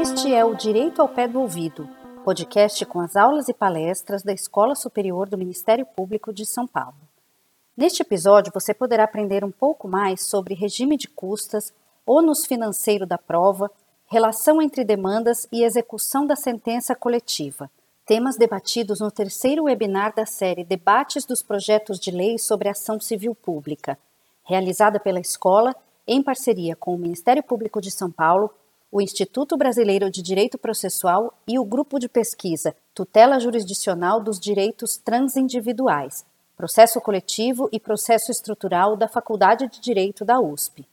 Este é o Direito ao Pé do Ouvido, podcast com as aulas e palestras da Escola Superior do Ministério Público de São Paulo. Neste episódio, você poderá aprender um pouco mais sobre regime de custas, ônus financeiro da prova, relação entre demandas e execução da sentença coletiva, temas debatidos no terceiro webinar da série Debates dos Projetos de Lei sobre Ação Civil Pública, realizada pela escola em parceria com o Ministério Público de São Paulo, o Instituto Brasileiro de Direito Processual e o Grupo de Pesquisa Tutela Jurisdicional dos Direitos Transindividuais, Processo Coletivo e Processo Estrutural da Faculdade de Direito da USP.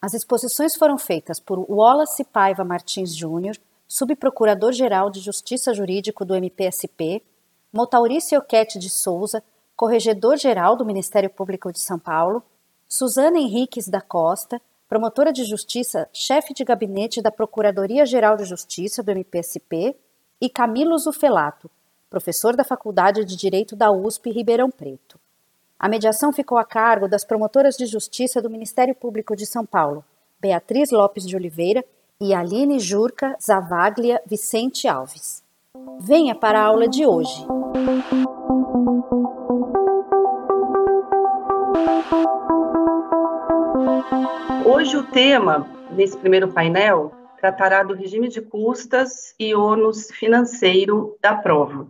As exposições foram feitas por Wallace Paiva Martins Júnior, subprocurador-geral de Justiça Jurídico do MPSP, Motaurice Oquete de Souza, corregedor-geral do Ministério Público de São Paulo, Suzana Henriques da Costa, promotora de justiça, chefe de gabinete da Procuradoria-Geral de Justiça do MPSP, e Camilo Zufelato, professor da Faculdade de Direito da USP Ribeirão Preto. A mediação ficou a cargo das promotoras de justiça do Ministério Público de São Paulo, Beatriz Lopes de Oliveira e Aline Jurca Zavaglia Vicente Alves. Venha para a aula de hoje. Hoje o tema nesse primeiro painel tratará do regime de custas e ônus financeiro da prova.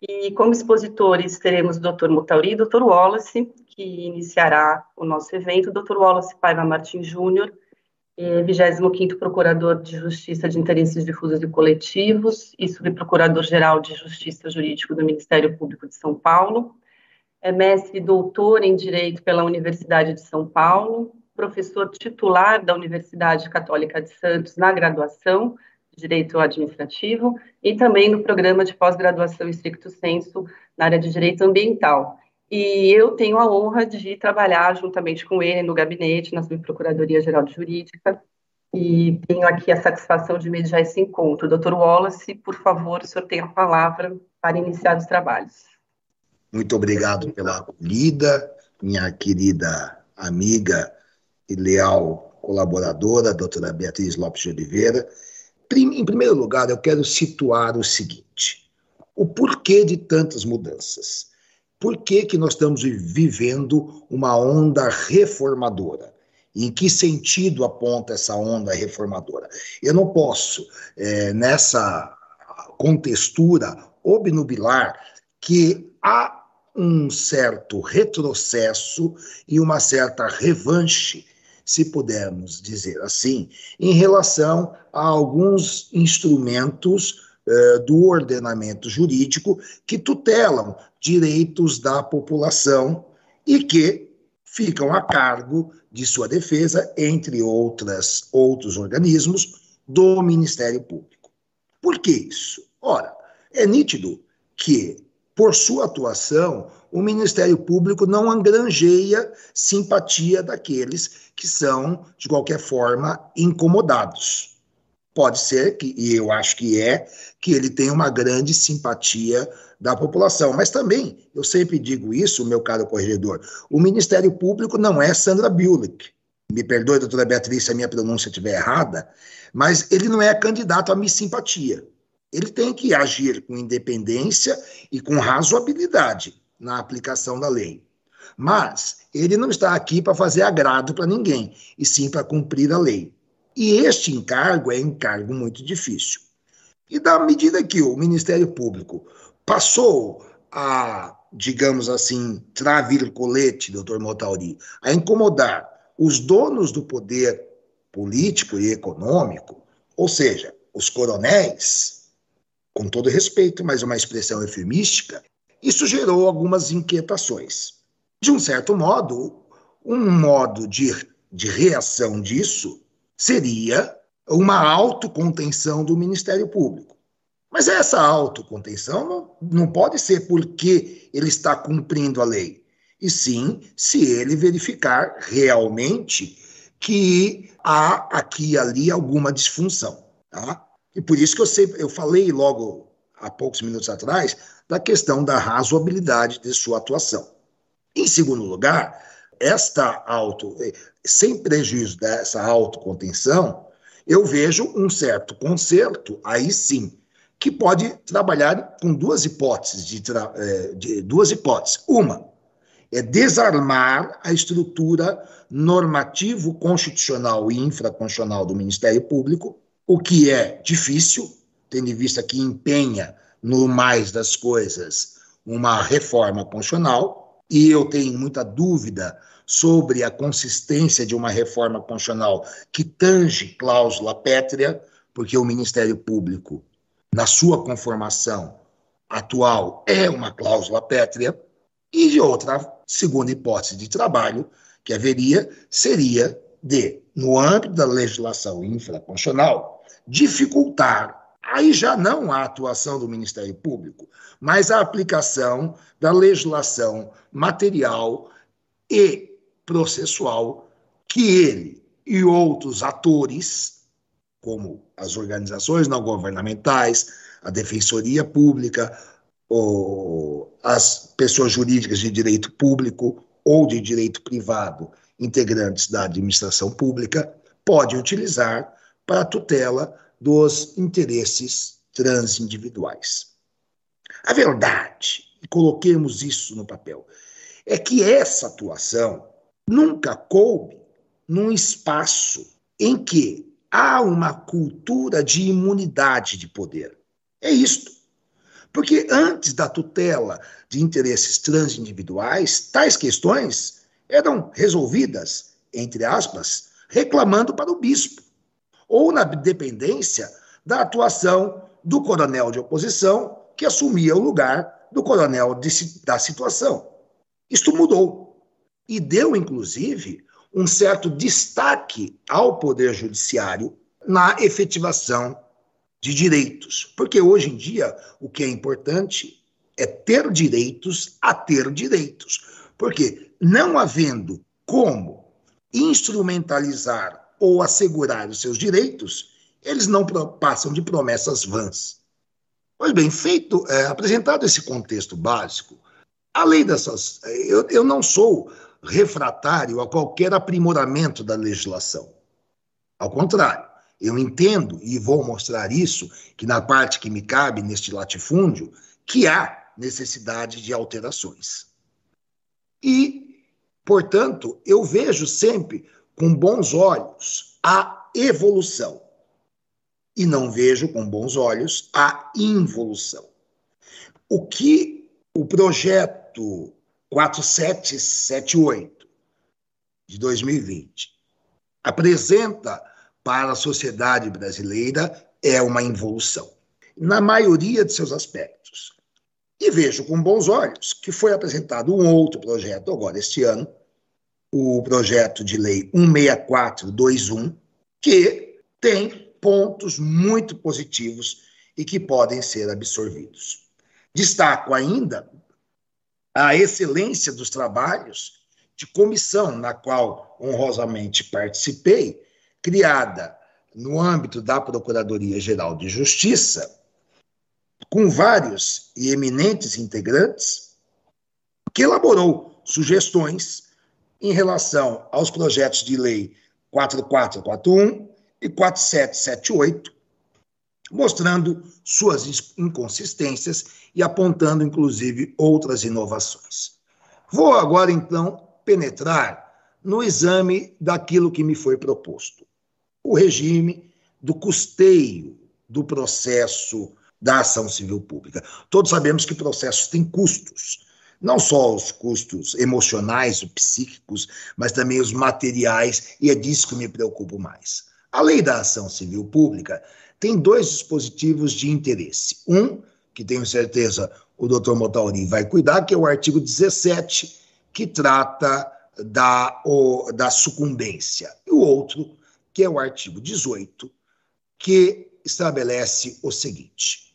E como expositores teremos o Dr. Mutauri e o Dr. Wallace, que iniciará o nosso evento, o Dr. Wallace Paiva Martins Júnior, 25º é, Procurador de Justiça de Interesses Difusos e Coletivos e Subprocurador-Geral de Justiça Jurídico do Ministério Público de São Paulo, é mestre e doutor em Direito pela Universidade de São Paulo, professor titular da Universidade Católica de Santos na graduação, Direito Administrativo e também no programa de pós-graduação estricto senso na área de Direito Ambiental. E eu tenho a honra de trabalhar juntamente com ele no gabinete, na Subprocuradoria-Geral de Jurídica, e tenho aqui a satisfação de mediar esse encontro. Doutor Wallace, por favor, o senhor tem a palavra para iniciar os trabalhos. Muito obrigado pela acolhida, minha querida amiga e leal colaboradora, doutora Beatriz Lopes de Oliveira, em primeiro lugar, eu quero situar o seguinte: o porquê de tantas mudanças. Por que, que nós estamos vivendo uma onda reformadora? Em que sentido aponta essa onda reformadora? Eu não posso, é, nessa contextura obnubilar, que há um certo retrocesso e uma certa revanche se pudermos dizer assim, em relação a alguns instrumentos eh, do ordenamento jurídico que tutelam direitos da população e que ficam a cargo de sua defesa, entre outras, outros organismos, do Ministério Público. Por que isso? Ora, é nítido que, por sua atuação, o Ministério Público não angranjeia simpatia daqueles que são, de qualquer forma, incomodados. Pode ser que, e eu acho que é, que ele tenha uma grande simpatia da população. Mas também, eu sempre digo isso, meu caro corregedor, o Ministério Público não é Sandra Bullock. Me perdoe, doutora Beatriz, se a minha pronúncia estiver errada, mas ele não é candidato a minha simpatia. Ele tem que agir com independência e com razoabilidade na aplicação da lei. Mas ele não está aqui para fazer agrado para ninguém, e sim para cumprir a lei. E este encargo é encargo muito difícil. E da medida que o Ministério Público passou a, digamos assim, travir colete, doutor Motauri, a incomodar os donos do poder político e econômico, ou seja, os coronéis, com todo respeito, mas uma expressão eufemística, isso gerou algumas inquietações. De um certo modo, um modo de, de reação disso seria uma autocontenção do Ministério Público. Mas essa autocontenção não, não pode ser porque ele está cumprindo a lei, e sim se ele verificar realmente que há aqui e ali alguma disfunção. Tá? E por isso que eu, sempre, eu falei logo há poucos minutos atrás da questão da razoabilidade de sua atuação. Em segundo lugar, esta auto, sem prejuízo dessa autocontenção, eu vejo um certo conserto, aí sim, que pode trabalhar com duas hipóteses, de, é, de, duas hipóteses. Uma é desarmar a estrutura normativo constitucional e infraconstitucional do Ministério Público, o que é difícil, tendo em vista que empenha no mais das coisas uma reforma constitucional, e eu tenho muita dúvida sobre a consistência de uma reforma constitucional que tange cláusula pétrea, porque o Ministério Público, na sua conformação atual, é uma cláusula pétrea, e de outra segunda hipótese de trabalho que haveria seria de, no âmbito da legislação infraconstitucional, dificultar aí já não a atuação do Ministério Público, mas a aplicação da legislação material e processual que ele e outros atores, como as organizações não governamentais, a Defensoria Pública, ou as pessoas jurídicas de direito público ou de direito privado, integrantes da administração pública, podem utilizar para tutela dos interesses transindividuais. A verdade, e coloquemos isso no papel, é que essa atuação nunca coube num espaço em que há uma cultura de imunidade de poder. É isto. Porque antes da tutela de interesses transindividuais, tais questões eram resolvidas, entre aspas, reclamando para o bispo, ou na dependência da atuação do coronel de oposição que assumia o lugar do coronel de, da situação. Isto mudou e deu, inclusive, um certo destaque ao Poder Judiciário na efetivação de direitos. Porque hoje em dia o que é importante é ter direitos a ter direitos. Porque não havendo como instrumentalizar ou assegurar os seus direitos, eles não passam de promessas vãs. Pois bem, feito, é, apresentado esse contexto básico, a lei dessas. Eu, eu não sou refratário a qualquer aprimoramento da legislação. Ao contrário, eu entendo e vou mostrar isso, que na parte que me cabe neste latifúndio, que há necessidade de alterações. E, portanto, eu vejo sempre com bons olhos a evolução e não vejo com bons olhos a involução. O que o projeto 4778 de 2020 apresenta para a sociedade brasileira é uma involução, na maioria de seus aspectos. E vejo com bons olhos que foi apresentado um outro projeto agora este ano, o projeto de lei 16421, que tem pontos muito positivos e que podem ser absorvidos. Destaco ainda a excelência dos trabalhos de comissão na qual honrosamente participei, criada no âmbito da Procuradoria-Geral de Justiça, com vários e eminentes integrantes, que elaborou sugestões em relação aos projetos de lei 4441 e 4778, mostrando suas inconsistências e apontando, inclusive, outras inovações. Vou agora, então, penetrar no exame daquilo que me foi proposto: o regime do custeio do processo da ação civil pública. Todos sabemos que processos têm custos, não só os custos emocionais, os psíquicos, mas também os materiais, e é disso que me preocupo mais. A lei da ação civil pública tem dois dispositivos de interesse. Um, que tenho certeza o doutor Motauri vai cuidar, que é o artigo 17, que trata da, o, da sucumbência. E o outro, que é o artigo 18, que estabelece o seguinte: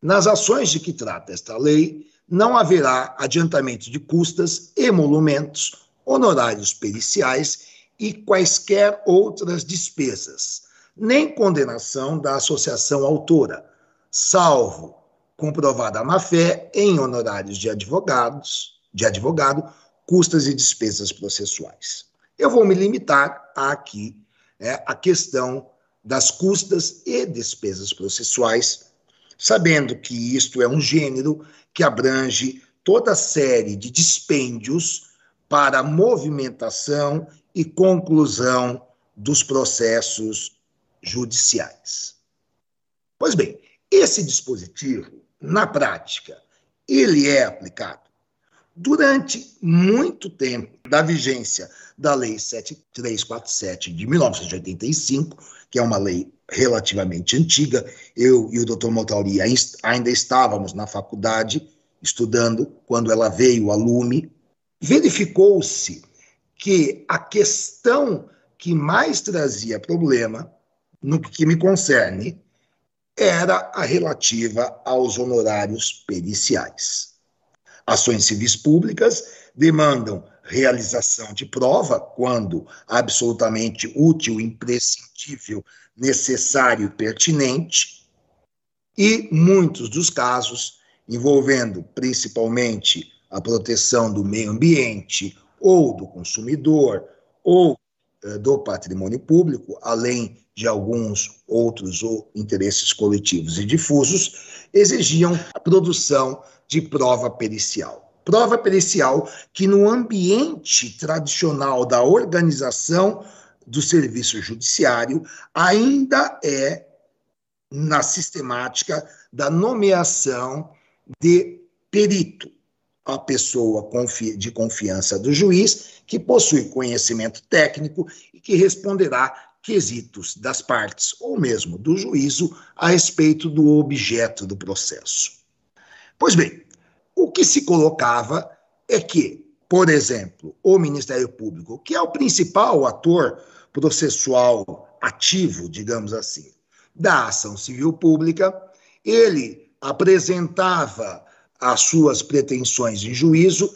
nas ações de que trata esta lei, não haverá adiantamento de custas, emolumentos, honorários periciais e quaisquer outras despesas nem condenação da associação autora, salvo comprovada a má-fé em honorários de advogados, de advogado custas e despesas processuais. Eu vou me limitar aqui é, a questão das custas e despesas processuais, sabendo que isto é um gênero que abrange toda a série de dispêndios para movimentação e conclusão dos processos judiciais. Pois bem, esse dispositivo, na prática, ele é aplicado durante muito tempo da vigência da Lei 7347 de 1985, que é uma lei relativamente antiga. Eu e o Dr. Montauri ainda estávamos na faculdade estudando quando ela veio a lume. Verificou-se que a questão que mais trazia problema, no que me concerne, era a relativa aos honorários periciais. Ações civis públicas demandam realização de prova quando absolutamente útil, imprescindível, necessário e pertinente, e muitos dos casos envolvendo principalmente a proteção do meio ambiente ou do consumidor ou eh, do patrimônio público, além de alguns outros ou interesses coletivos e difusos, exigiam a produção de prova pericial. Prova pericial que, no ambiente tradicional da organização do serviço judiciário, ainda é na sistemática da nomeação de perito, a pessoa de confiança do juiz, que possui conhecimento técnico e que responderá quesitos das partes ou mesmo do juízo a respeito do objeto do processo. Pois bem, o que se colocava é que, por exemplo, o Ministério Público, que é o principal ator processual ativo, digamos assim, da ação civil pública, ele apresentava as suas pretensões em juízo,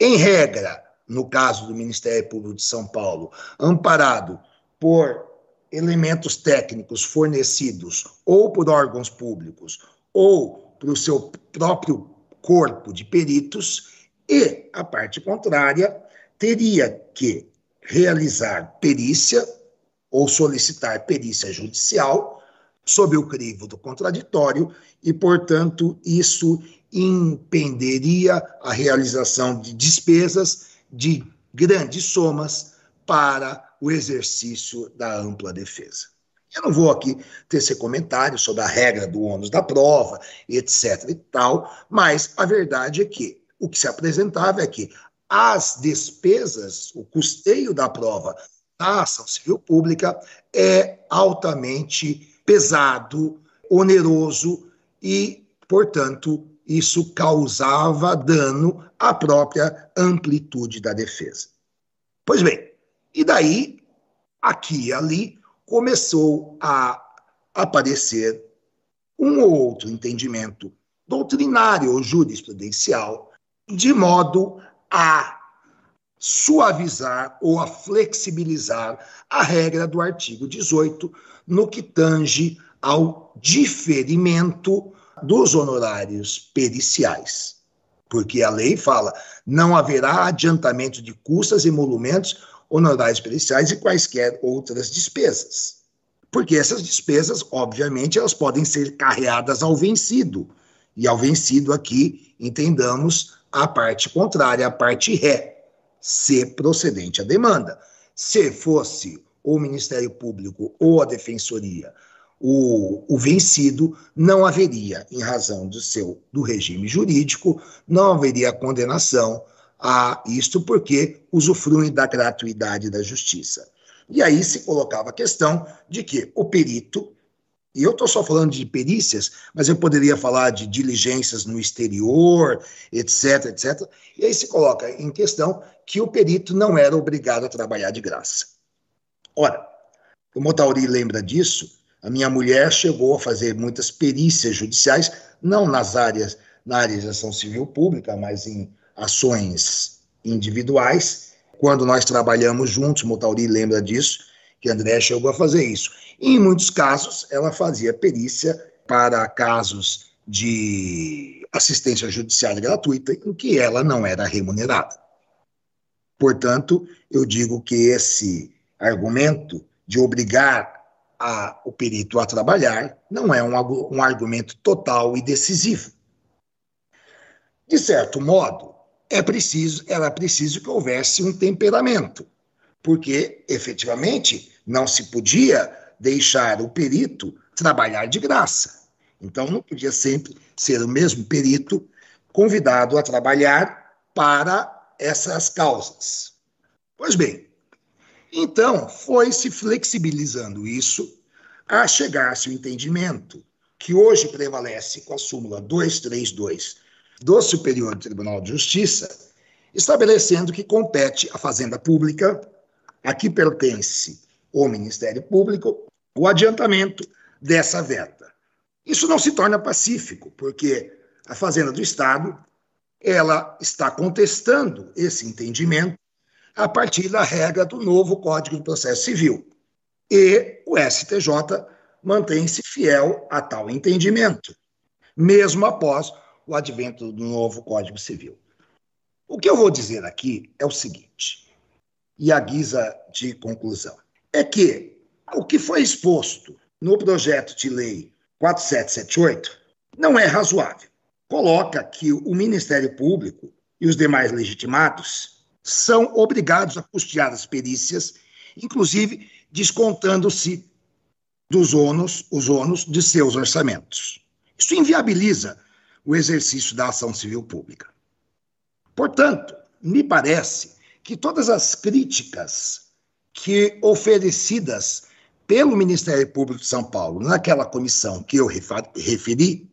em regra, no caso do Ministério Público de São Paulo, amparado por elementos técnicos fornecidos ou por órgãos públicos ou pelo seu próprio corpo de peritos, e a parte contrária teria que realizar perícia ou solicitar perícia judicial sob o crivo do contraditório e, portanto, isso impenderia a realização de despesas de grandes somas para o exercício da ampla defesa. Eu não vou aqui tecer comentários sobre a regra do ônus da prova, etc. e tal, mas a verdade é que o que se apresentava é que as despesas, o custeio da prova da ação civil pública é altamente pesado, oneroso e, portanto, isso causava dano à própria amplitude da defesa. Pois bem, e daí, aqui e ali, começou a aparecer um ou outro entendimento doutrinário ou jurisprudencial, de modo a suavizar ou a flexibilizar a regra do artigo 18 no que tange ao diferimento dos honorários periciais. Porque a lei fala: não haverá adiantamento de custas e emolumentos honorários periciais e quaisquer outras despesas. Porque essas despesas, obviamente, elas podem ser carreadas ao vencido. E ao vencido aqui, entendamos a parte contrária, a parte ré, se procedente à demanda. Se fosse o Ministério Público ou a Defensoria o, o, vencido, não haveria, em razão do seu do regime jurídico, não haveria condenação a isto porque usufruem da gratuidade da justiça. E aí se colocava a questão de que o perito, e eu estou só falando de perícias, mas eu poderia falar de diligências no exterior, etc, etc. E aí se coloca em questão que o perito não era obrigado a trabalhar de graça. Ora, o Motauri lembra disso, a minha mulher chegou a fazer muitas perícias judiciais, não nas áreas, na área de ação civil pública, mas em ações individuais. Quando nós trabalhamos juntos, Motauri lembra disso, que André chegou a fazer isso. E, em muitos casos, ela fazia perícia para casos de assistência judiciária gratuita em que ela não era remunerada. Portanto, eu digo que esse argumento de obrigar a, o perito a trabalhar não é um, um argumento total e decisivo. De certo modo, é preciso, era preciso que houvesse um temperamento, porque efetivamente não se podia deixar o perito trabalhar de graça. Então não podia sempre ser o mesmo perito convidado a trabalhar para essas causas. Pois bem, então foi se flexibilizando isso a chegar-se ao entendimento que hoje prevalece com a súmula 232 do Superior Tribunal de Justiça, estabelecendo que compete à Fazenda Pública, a que pertence o Ministério Público, o adiantamento dessa verba. Isso não se torna pacífico, porque a Fazenda do Estado ela está contestando esse entendimento a partir da regra do novo Código de Processo Civil. E o STJ mantém-se fiel a tal entendimento, mesmo após o advento do novo Código Civil. O que eu vou dizer aqui é o seguinte, e a guisa de conclusão, é que o que foi exposto no projeto de lei 4778 não é razoável. Coloca que o Ministério Público e os demais legitimados são obrigados a custear as perícias, inclusive descontando-se dos ônus, os ônus de seus orçamentos. Isso inviabiliza o exercício da ação civil pública. Portanto, me parece que todas as críticas que oferecidas pelo Ministério Público de São Paulo naquela comissão que eu referi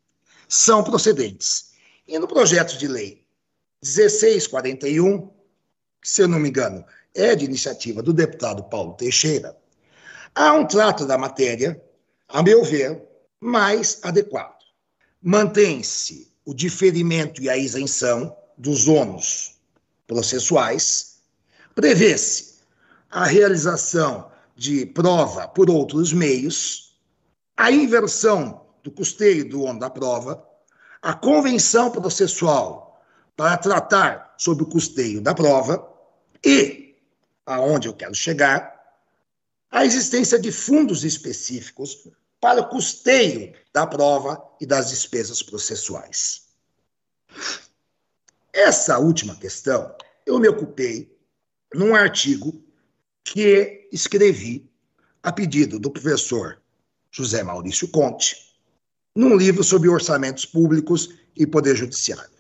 são procedentes. E no projeto de lei 1641, que, se eu não me engano, é de iniciativa do deputado Paulo Teixeira, há um trato da matéria, a meu ver, mais adequado mantém-se o diferimento e a isenção dos ônus processuais, prevê-se a realização de prova por outros meios, a inversão do custeio do ônus da prova, a convenção processual para tratar sobre o custeio da prova e, aonde eu quero chegar, a existência de fundos específicos para o custeio da prova e das despesas processuais. Essa última questão eu me ocupei num artigo que escrevi a pedido do professor José Maurício Conte, num livro sobre orçamentos públicos e poder judiciário.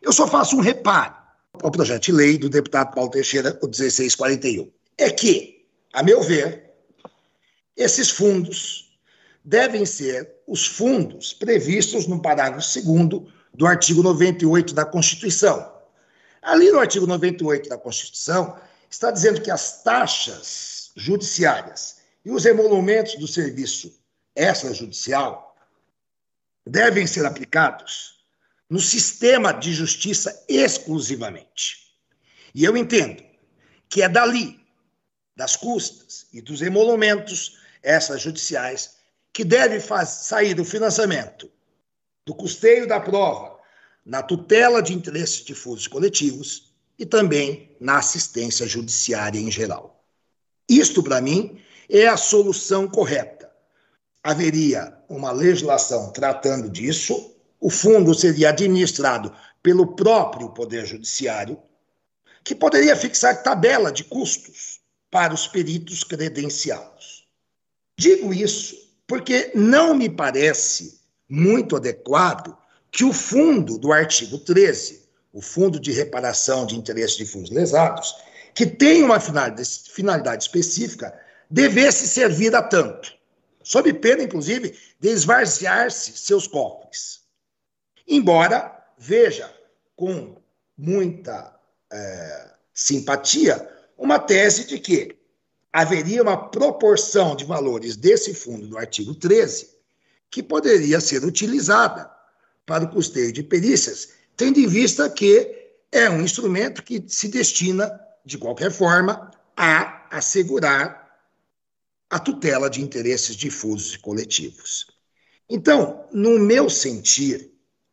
Eu só faço um reparo ao projeto de lei do deputado Paulo Teixeira, o 1641. É que, a meu ver, esses fundos devem ser os fundos previstos no parágrafo 2 do artigo 98 da Constituição. Ali no artigo 98 da Constituição, está dizendo que as taxas judiciárias e os emolumentos do serviço extrajudicial devem ser aplicados no sistema de justiça exclusivamente. E eu entendo que é dali, das custas e dos emolumentos extrajudiciais, que deve sair do financiamento, do custeio da prova, na tutela de interesses difusos coletivos e também na assistência judiciária em geral. Isto, para mim, é a solução correta. Haveria uma legislação tratando disso, o fundo seria administrado pelo próprio Poder Judiciário, que poderia fixar tabela de custos para os peritos credenciados. Digo isso porque não me parece muito adequado que o fundo do artigo 13, o Fundo de Reparação de Interesses de Fundos Lesados, que tem uma finalidade específica, devesse servir a tanto, sob pena, inclusive, de esvaziar-se seus cofres. Embora veja com muita é, simpatia uma tese de que haveria uma proporção de valores desse fundo do artigo 13 que poderia ser utilizada para o custeio de perícias, tendo em vista que é um instrumento que se destina, de qualquer forma, a assegurar a tutela de interesses difusos e coletivos. Então, no meu sentir,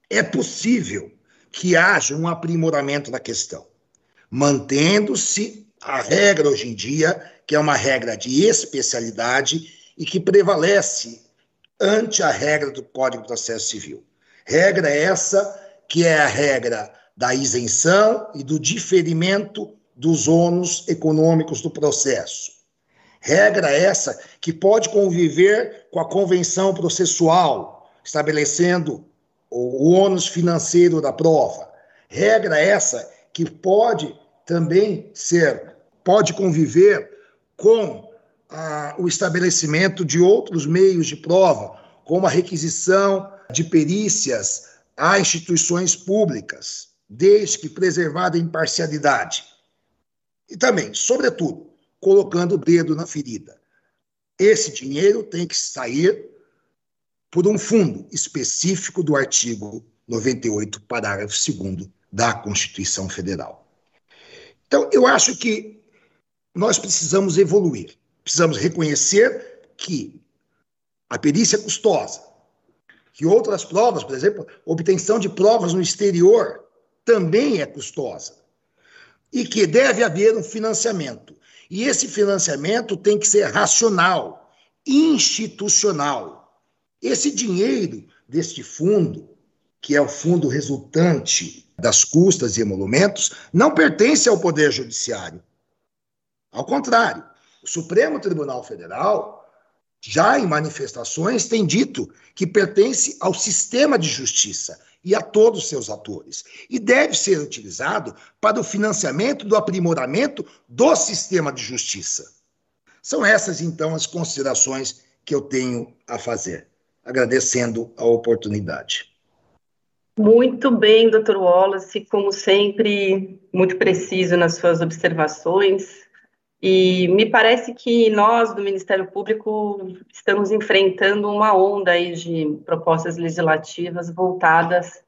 é possível que haja um aprimoramento da questão. mantendo-se a regra hoje em dia, que é uma regra de especialidade e que prevalece ante a regra do Código de Processo Civil. Regra essa que é a regra da isenção e do diferimento dos ônus econômicos do processo. Regra essa que pode conviver com a convenção processual, estabelecendo o ônus financeiro da prova. Regra essa que pode também ser, pode conviver com ah, o estabelecimento de outros meios de prova, como a requisição de perícias a instituições públicas, desde que preservada a imparcialidade. E também, sobretudo, colocando o dedo na ferida. Esse dinheiro tem que sair por um fundo específico do artigo 98, parágrafo 2 da Constituição Federal. Então, eu acho que nós precisamos evoluir. Precisamos reconhecer que a perícia é custosa, que outras provas, por exemplo, obtenção de provas no exterior, também é custosa. E que deve haver um financiamento. E esse financiamento tem que ser racional, institucional. Esse dinheiro deste fundo, que é o fundo resultante das custas e emolumentos, não pertence ao Poder Judiciário. Ao contrário, o Supremo Tribunal Federal, já em manifestações, tem dito que pertence ao sistema de justiça e a todos os seus atores, e deve ser utilizado para o financiamento do aprimoramento do sistema de justiça. São essas, então, as considerações que eu tenho a fazer, agradecendo a oportunidade. Muito bem, doutor Wallace, como sempre, muito preciso nas suas observações. E me parece que nós, do Ministério Público, estamos enfrentando uma onda aí de propostas legislativas voltadas,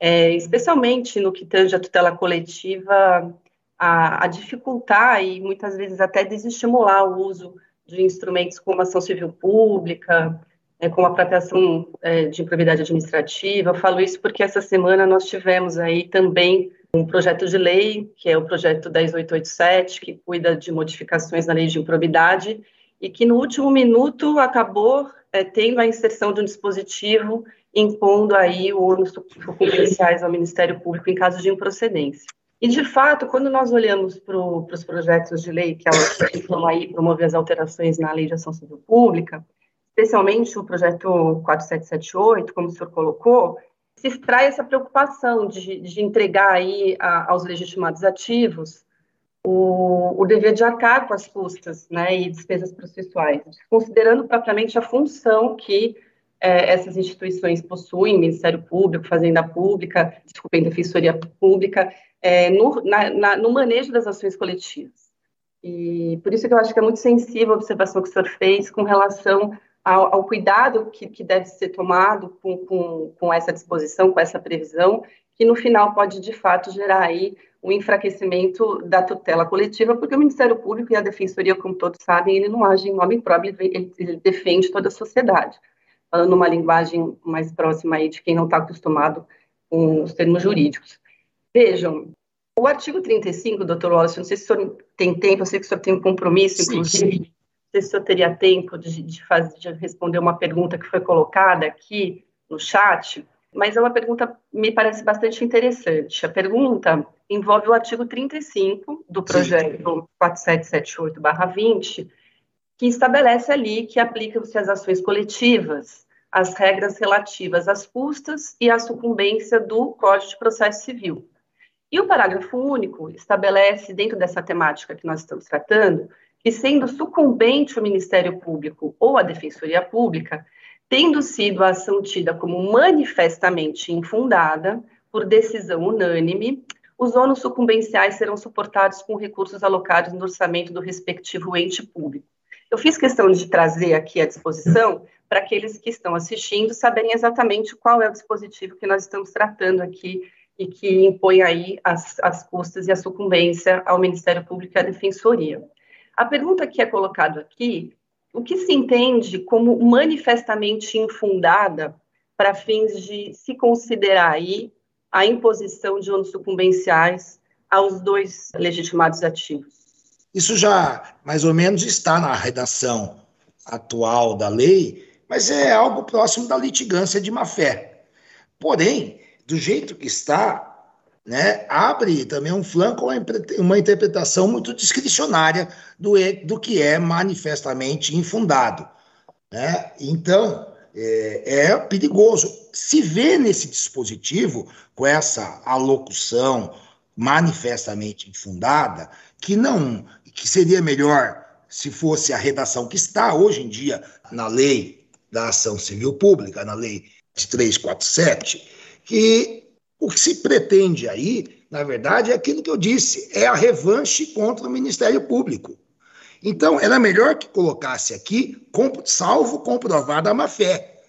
é, especialmente no que tange a tutela coletiva, a, a, dificultar e muitas vezes até desestimular o uso de instrumentos como ação civil pública, é, como a própria é, de improbidade administrativa. Eu falo isso porque essa semana nós tivemos aí também um projeto de lei, que é o projeto 10887, que cuida de modificações na lei de improbidade, e que no último minuto acabou é, tendo a inserção de um dispositivo impondo aí o ônus confidenciais ao Ministério Público em caso de improcedência. E, de fato, quando nós olhamos para os projetos de lei que elas tentam aí promover as alterações na lei de ação civil pública, especialmente o projeto 4778, como o senhor colocou, se extrai essa preocupação de, de entregar aí a, aos legitimados ativos o, o, dever de arcar com as custas né, e despesas processuais, considerando propriamente a função que é, essas instituições possuem, Ministério Público, Fazenda Pública, desculpem, Defensoria Pública, é, no, na, na, no manejo das ações coletivas. E por isso que eu acho que é muito sensível a observação que o senhor fez com relação ao, ao cuidado que, que, deve ser tomado com, com, com, essa disposição, com essa previsão, que no final pode de fato gerar aí um enfraquecimento da tutela coletiva, porque o Ministério Público e a Defensoria, como todos sabem, ele não age em nome próprio, ele, ele defende toda a sociedade, falando uma linguagem mais próxima aí de quem não está acostumado com os termos jurídicos. Vejam, o artigo 35, doutor Wallace, não sei se o senhor tem tempo, eu sei que o senhor tem um compromisso, inclusive, sim sei se senhor teria tempo de, de, fazer, de responder uma pergunta que foi colocada aqui no chat, mas é uma pergunta me parece bastante interessante. A pergunta envolve o artigo 35 do projeto 4778-20, que estabelece ali que aplicam-se às ações coletivas as regras relativas às custas e à sucumbência do Código de Processo Civil. E o parágrafo único estabelece, dentro dessa temática que nós estamos tratando, que, sendo sucumbente o Ministério Público ou a Defensoria Pública, tendo sido a ação tida como manifestamente infundada, por decisão unânime, os ônus sucumbenciais serão suportados com recursos alocados no orçamento do respectivo ente público. Eu fiz questão de trazer aqui a disposição para aqueles que estão assistindo saberem exatamente qual é o dispositivo que nós estamos tratando aqui e que impõe aí as, as custas e a sucumbência ao Ministério Público e à Defensoria. A pergunta que é colocada aqui, o que se entende como manifestamente infundada para fins de se considerar aí a imposição de ônus sucumbenciais aos dois legitimados ativos. Isso já mais ou menos está na redação atual da lei, mas é algo próximo da litigância de má-fé. Porém, do jeito que está, né, abre também um flanco uma interpretação muito discricionária do, do que é manifestamente infundado. Né? Então, é, é perigoso. Se vê nesse dispositivo, com essa alocução manifestamente infundada, que não, que seria melhor se fosse a redação que está hoje em dia na lei da ação civil pública, na lei de 347, que o que se pretende aí, na verdade, é aquilo que eu disse, é a revanche contra o Ministério Público. Então, era melhor que colocasse aqui, salvo comprovada a má-fé,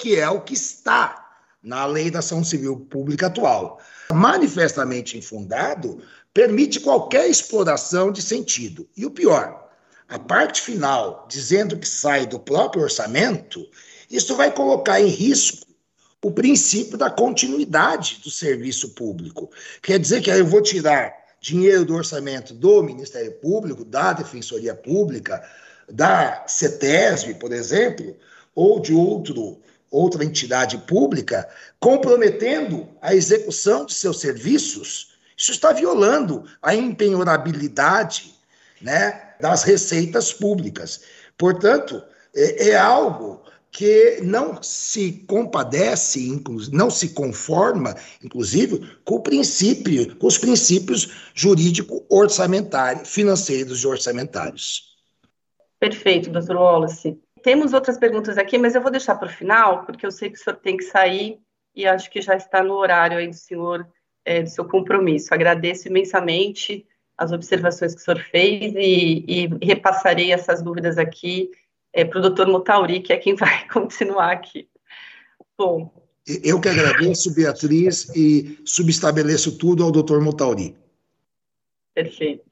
que é o que está na lei da ação civil pública atual. Manifestamente infundado permite qualquer exploração de sentido. E o pior, a parte final, dizendo que sai do próprio orçamento, isso vai colocar em risco o princípio da continuidade do serviço público. Quer dizer que aí eu vou tirar dinheiro do orçamento do Ministério Público, da Defensoria Pública, da CETESB, por exemplo, ou de outro, outra entidade pública, comprometendo a execução de seus serviços, isso está violando a empenhorabilidade né, das receitas públicas. Portanto, é, é algo que não se compadece, não se conforma, inclusive, com o princípio, com os princípios jurídico-orçamentários, financeiros e orçamentários. Perfeito, doutor Wallace. Temos outras perguntas aqui, mas eu vou deixar para o final, porque eu sei que o senhor tem que sair e acho que já está no horário aí do senhor, é, do seu compromisso. Agradeço imensamente as observações que o senhor fez e, e repassarei essas dúvidas aqui é, para o doutor Motauri, que é quem vai continuar aqui. Bom. Eu que agradeço, Beatriz, e subestabeleço tudo ao doutor Motauri. Perfeito.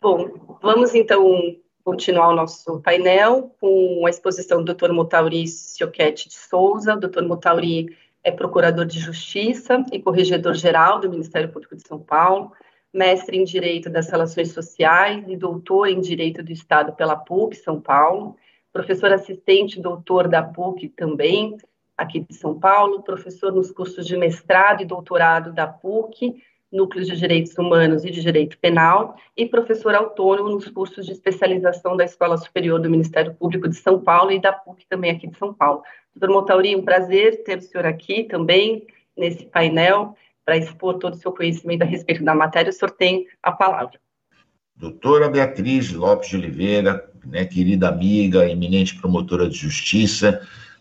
Bom, vamos então continuar o nosso painel com a exposição do doutor Motauri Sioquete de Souza. O doutor Motauri é procurador de Justiça e corregedor-geral do Ministério Público de São Paulo, mestre em Direito das Relações Sociais e doutor em Direito do Estado pela PUC São Paulo professor assistente doutor da PUC também, aqui de São Paulo, professor nos cursos de mestrado e doutorado da PUC, Núcleos de Direitos Humanos e de Direito Penal, e professor autônomo nos cursos de especialização da Escola Superior do Ministério Público de São Paulo e da PUC também aqui de São Paulo. Doutor Montauri, um prazer ter o senhor aqui também nesse painel para expor todo o seu conhecimento a respeito da matéria. O senhor tem a palavra. Doutora Beatriz Lopes de Oliveira, né, querida amiga, eminente promotora de justiça,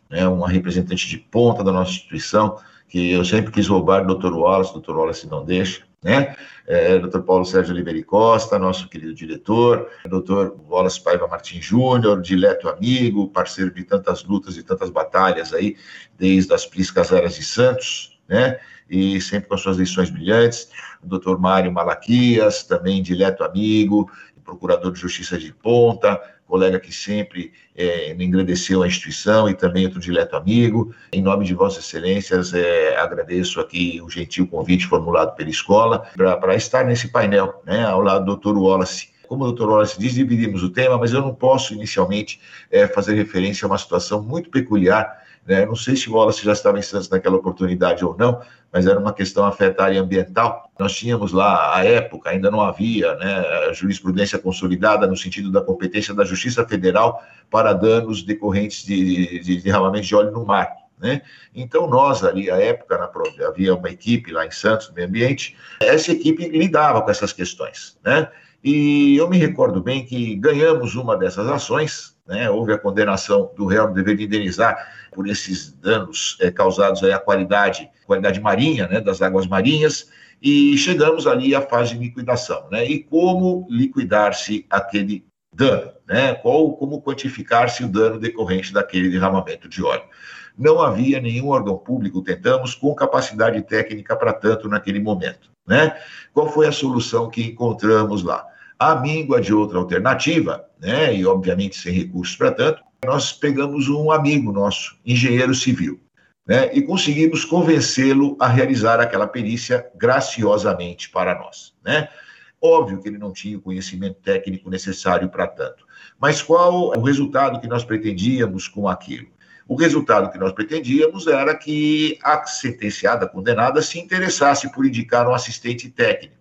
né, uma representante de ponta da nossa instituição, que eu sempre quis roubar do Dr. Wallace, Dr. Wallace não deixa, né? É, Dr. Paulo Sérgio Oliveira Costa, nosso querido diretor, Dr. Wallace Paiva Martins Júnior, dileto amigo, parceiro de tantas lutas e tantas batalhas aí, desde as Priscas Eras de Santos, né? E sempre com as suas lições brilhantes. O Dr. Mário Malaquias, também dileto amigo, procurador de justiça de ponta, colega que sempre é, me engrandeceu a instituição e também outro dileto amigo. Em nome de Vossas Excelências, é, agradeço aqui o gentil convite formulado pela escola para estar nesse painel, né, ao lado do Dr. Wallace. Como o Dr. Wallace diz, dividimos o tema, mas eu não posso inicialmente é, fazer referência a uma situação muito peculiar né? Não sei se o Wallace já estava em Santos naquela oportunidade ou não, mas era uma questão afetar ambiental. Nós tínhamos lá, à época, ainda não havia né, jurisprudência consolidada no sentido da competência da Justiça Federal para danos decorrentes de, de derramamento de óleo no mar. Né? Então, nós ali, à época, na, havia uma equipe lá em Santos, no meio ambiente, essa equipe lidava com essas questões. Né? E eu me recordo bem que ganhamos uma dessas ações, né? houve a condenação do réu no dever de indenizar por esses danos é, causados à qualidade, qualidade marinha, né, das águas marinhas, e chegamos ali à fase de liquidação, né? E como liquidar-se aquele dano, né? Qual, como quantificar-se o dano decorrente daquele derramamento de óleo? Não havia nenhum órgão público, tentamos, com capacidade técnica para tanto naquele momento, né? Qual foi a solução que encontramos lá? A míngua de outra alternativa, né? E obviamente sem recursos para tanto, nós pegamos um amigo nosso, engenheiro civil. né, e conseguimos convencê-lo a realizar aquela perícia graciosamente para nós. Né? Óbvio que ele não tinha o conhecimento técnico necessário para tanto. Mas qual o resultado que nós pretendíamos com aquilo? O resultado que nós pretendíamos era que a sentenciada condenada se interessasse por indicar um assistente técnico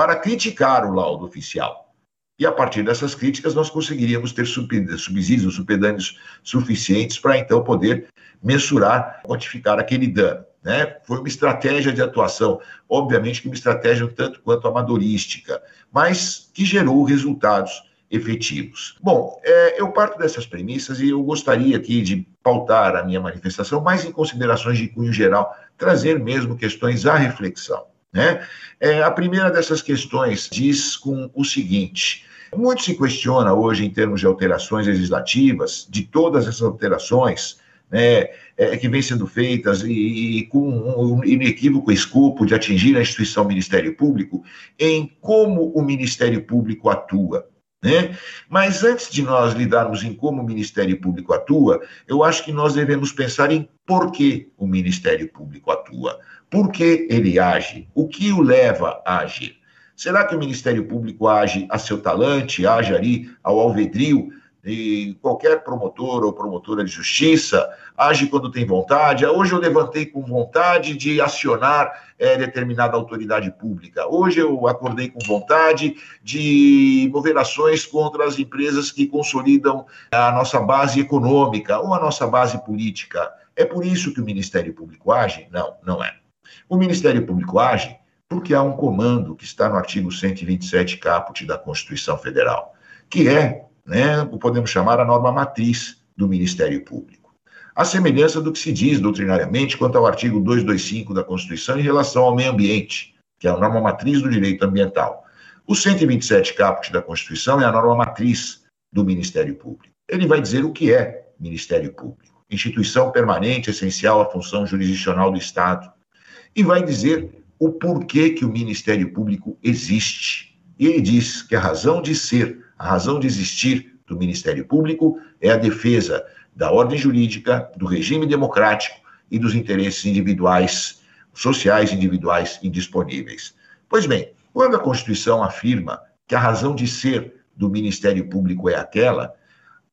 para criticar o laudo oficial. E a partir dessas críticas, nós conseguiríamos ter subsídios, supedâneos suficientes para então poder mensurar, quantificar aquele dano. Né? Foi uma estratégia de atuação, obviamente que uma estratégia um tanto quanto amadorística, mas que gerou resultados efetivos. Bom, é, eu parto dessas premissas e eu gostaria aqui de pautar a minha manifestação mais em considerações de cunho geral, trazer mesmo questões à reflexão. Né? É, a primeira dessas questões diz com o seguinte: muito se questiona hoje em termos de alterações legislativas, de todas essas alterações né, é, que vêm sendo feitas e, e com um inequívoco escopo de atingir a instituição Ministério Público, em como o Ministério Público atua. Né? Mas antes de nós lidarmos em como o Ministério Público atua, eu acho que nós devemos pensar em por que o Ministério Público atua, por que ele age, o que o leva a agir. Será que o Ministério Público age a seu talante, age ali ao alvedrio de qualquer promotor ou promotora de justiça, age quando tem vontade. Hoje eu levantei com vontade de acionar é, determinada autoridade pública. Hoje eu acordei com vontade de mover ações contra as empresas que consolidam a nossa base econômica ou a nossa base política. É por isso que o Ministério Público age? Não, não é. O Ministério Público age porque há um comando que está no artigo 127 caput da Constituição Federal, que é né, podemos chamar a norma matriz do Ministério Público. A semelhança do que se diz doutrinariamente quanto ao artigo 225 da Constituição em relação ao meio ambiente, que é a norma matriz do direito ambiental. O 127 caput da Constituição é a norma matriz do Ministério Público. Ele vai dizer o que é Ministério Público, instituição permanente essencial à função jurisdicional do Estado, e vai dizer o porquê que o Ministério Público existe. E ele diz que a razão de ser a razão de existir do Ministério Público é a defesa da ordem jurídica, do regime democrático e dos interesses individuais, sociais individuais indisponíveis. Pois bem, quando a Constituição afirma que a razão de ser do Ministério Público é aquela,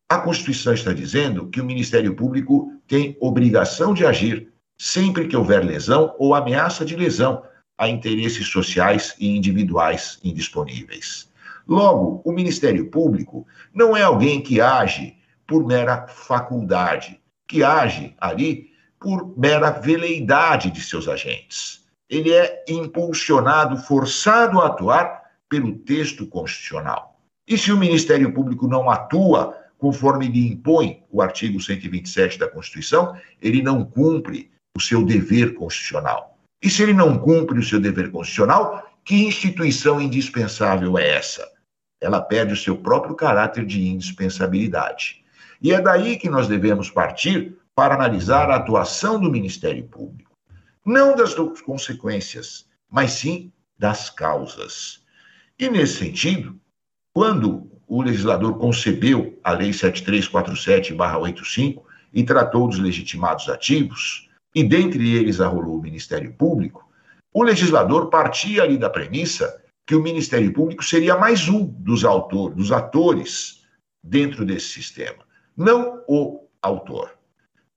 a Constituição está dizendo que o Ministério Público tem obrigação de agir sempre que houver lesão ou ameaça de lesão a interesses sociais e individuais indisponíveis. Logo, o Ministério Público não é alguém que age por mera faculdade, que age ali por mera veleidade de seus agentes. Ele é impulsionado, forçado a atuar pelo texto constitucional. E se o Ministério Público não atua conforme lhe impõe o artigo 127 da Constituição, ele não cumpre o seu dever constitucional. E se ele não cumpre o seu dever constitucional, que instituição indispensável é essa? ela perde o seu próprio caráter de indispensabilidade. E é daí que nós devemos partir para analisar a atuação do Ministério Público. Não das consequências, mas sim das causas. E nesse sentido, quando o legislador concebeu a Lei 7347-85 e tratou dos legitimados ativos, e dentre eles arrolou o Ministério Público, o legislador partia ali da premissa que o Ministério Público seria mais um dos autores, dos atores dentro desse sistema, não o autor.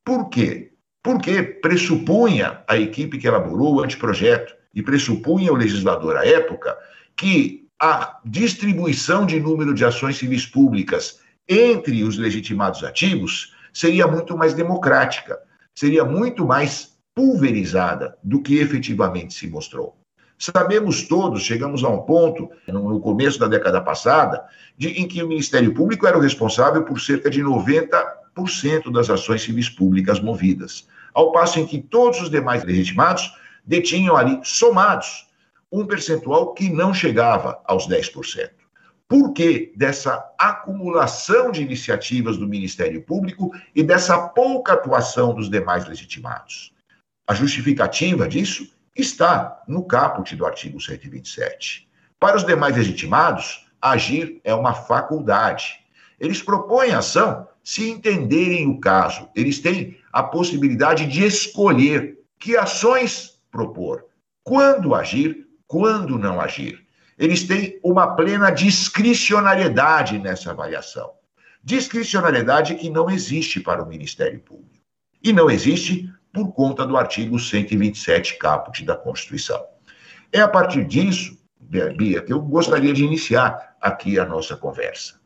Por quê? Porque pressupunha a equipe que elaborou o anteprojeto e pressupunha o legislador à época que a distribuição de número de ações civis públicas entre os legitimados ativos seria muito mais democrática, seria muito mais pulverizada do que efetivamente se mostrou. Sabemos todos, chegamos a um ponto, no começo da década passada, de, em que o Ministério Público era o responsável por cerca de 90% das ações civis públicas movidas, ao passo em que todos os demais legitimados detinham ali, somados, um percentual que não chegava aos 10%. Por que dessa acumulação de iniciativas do Ministério Público e dessa pouca atuação dos demais legitimados? A justificativa disso está no caput do artigo 127. Para os demais legitimados, agir é uma faculdade. Eles propõem ação se entenderem o caso, eles têm a possibilidade de escolher que ações propor, quando agir, quando não agir. Eles têm uma plena discricionariedade nessa avaliação. Discricionariedade que não existe para o Ministério Público. E não existe por conta do artigo 127, caput da Constituição. É a partir disso, Bia, que eu gostaria de iniciar aqui a nossa conversa.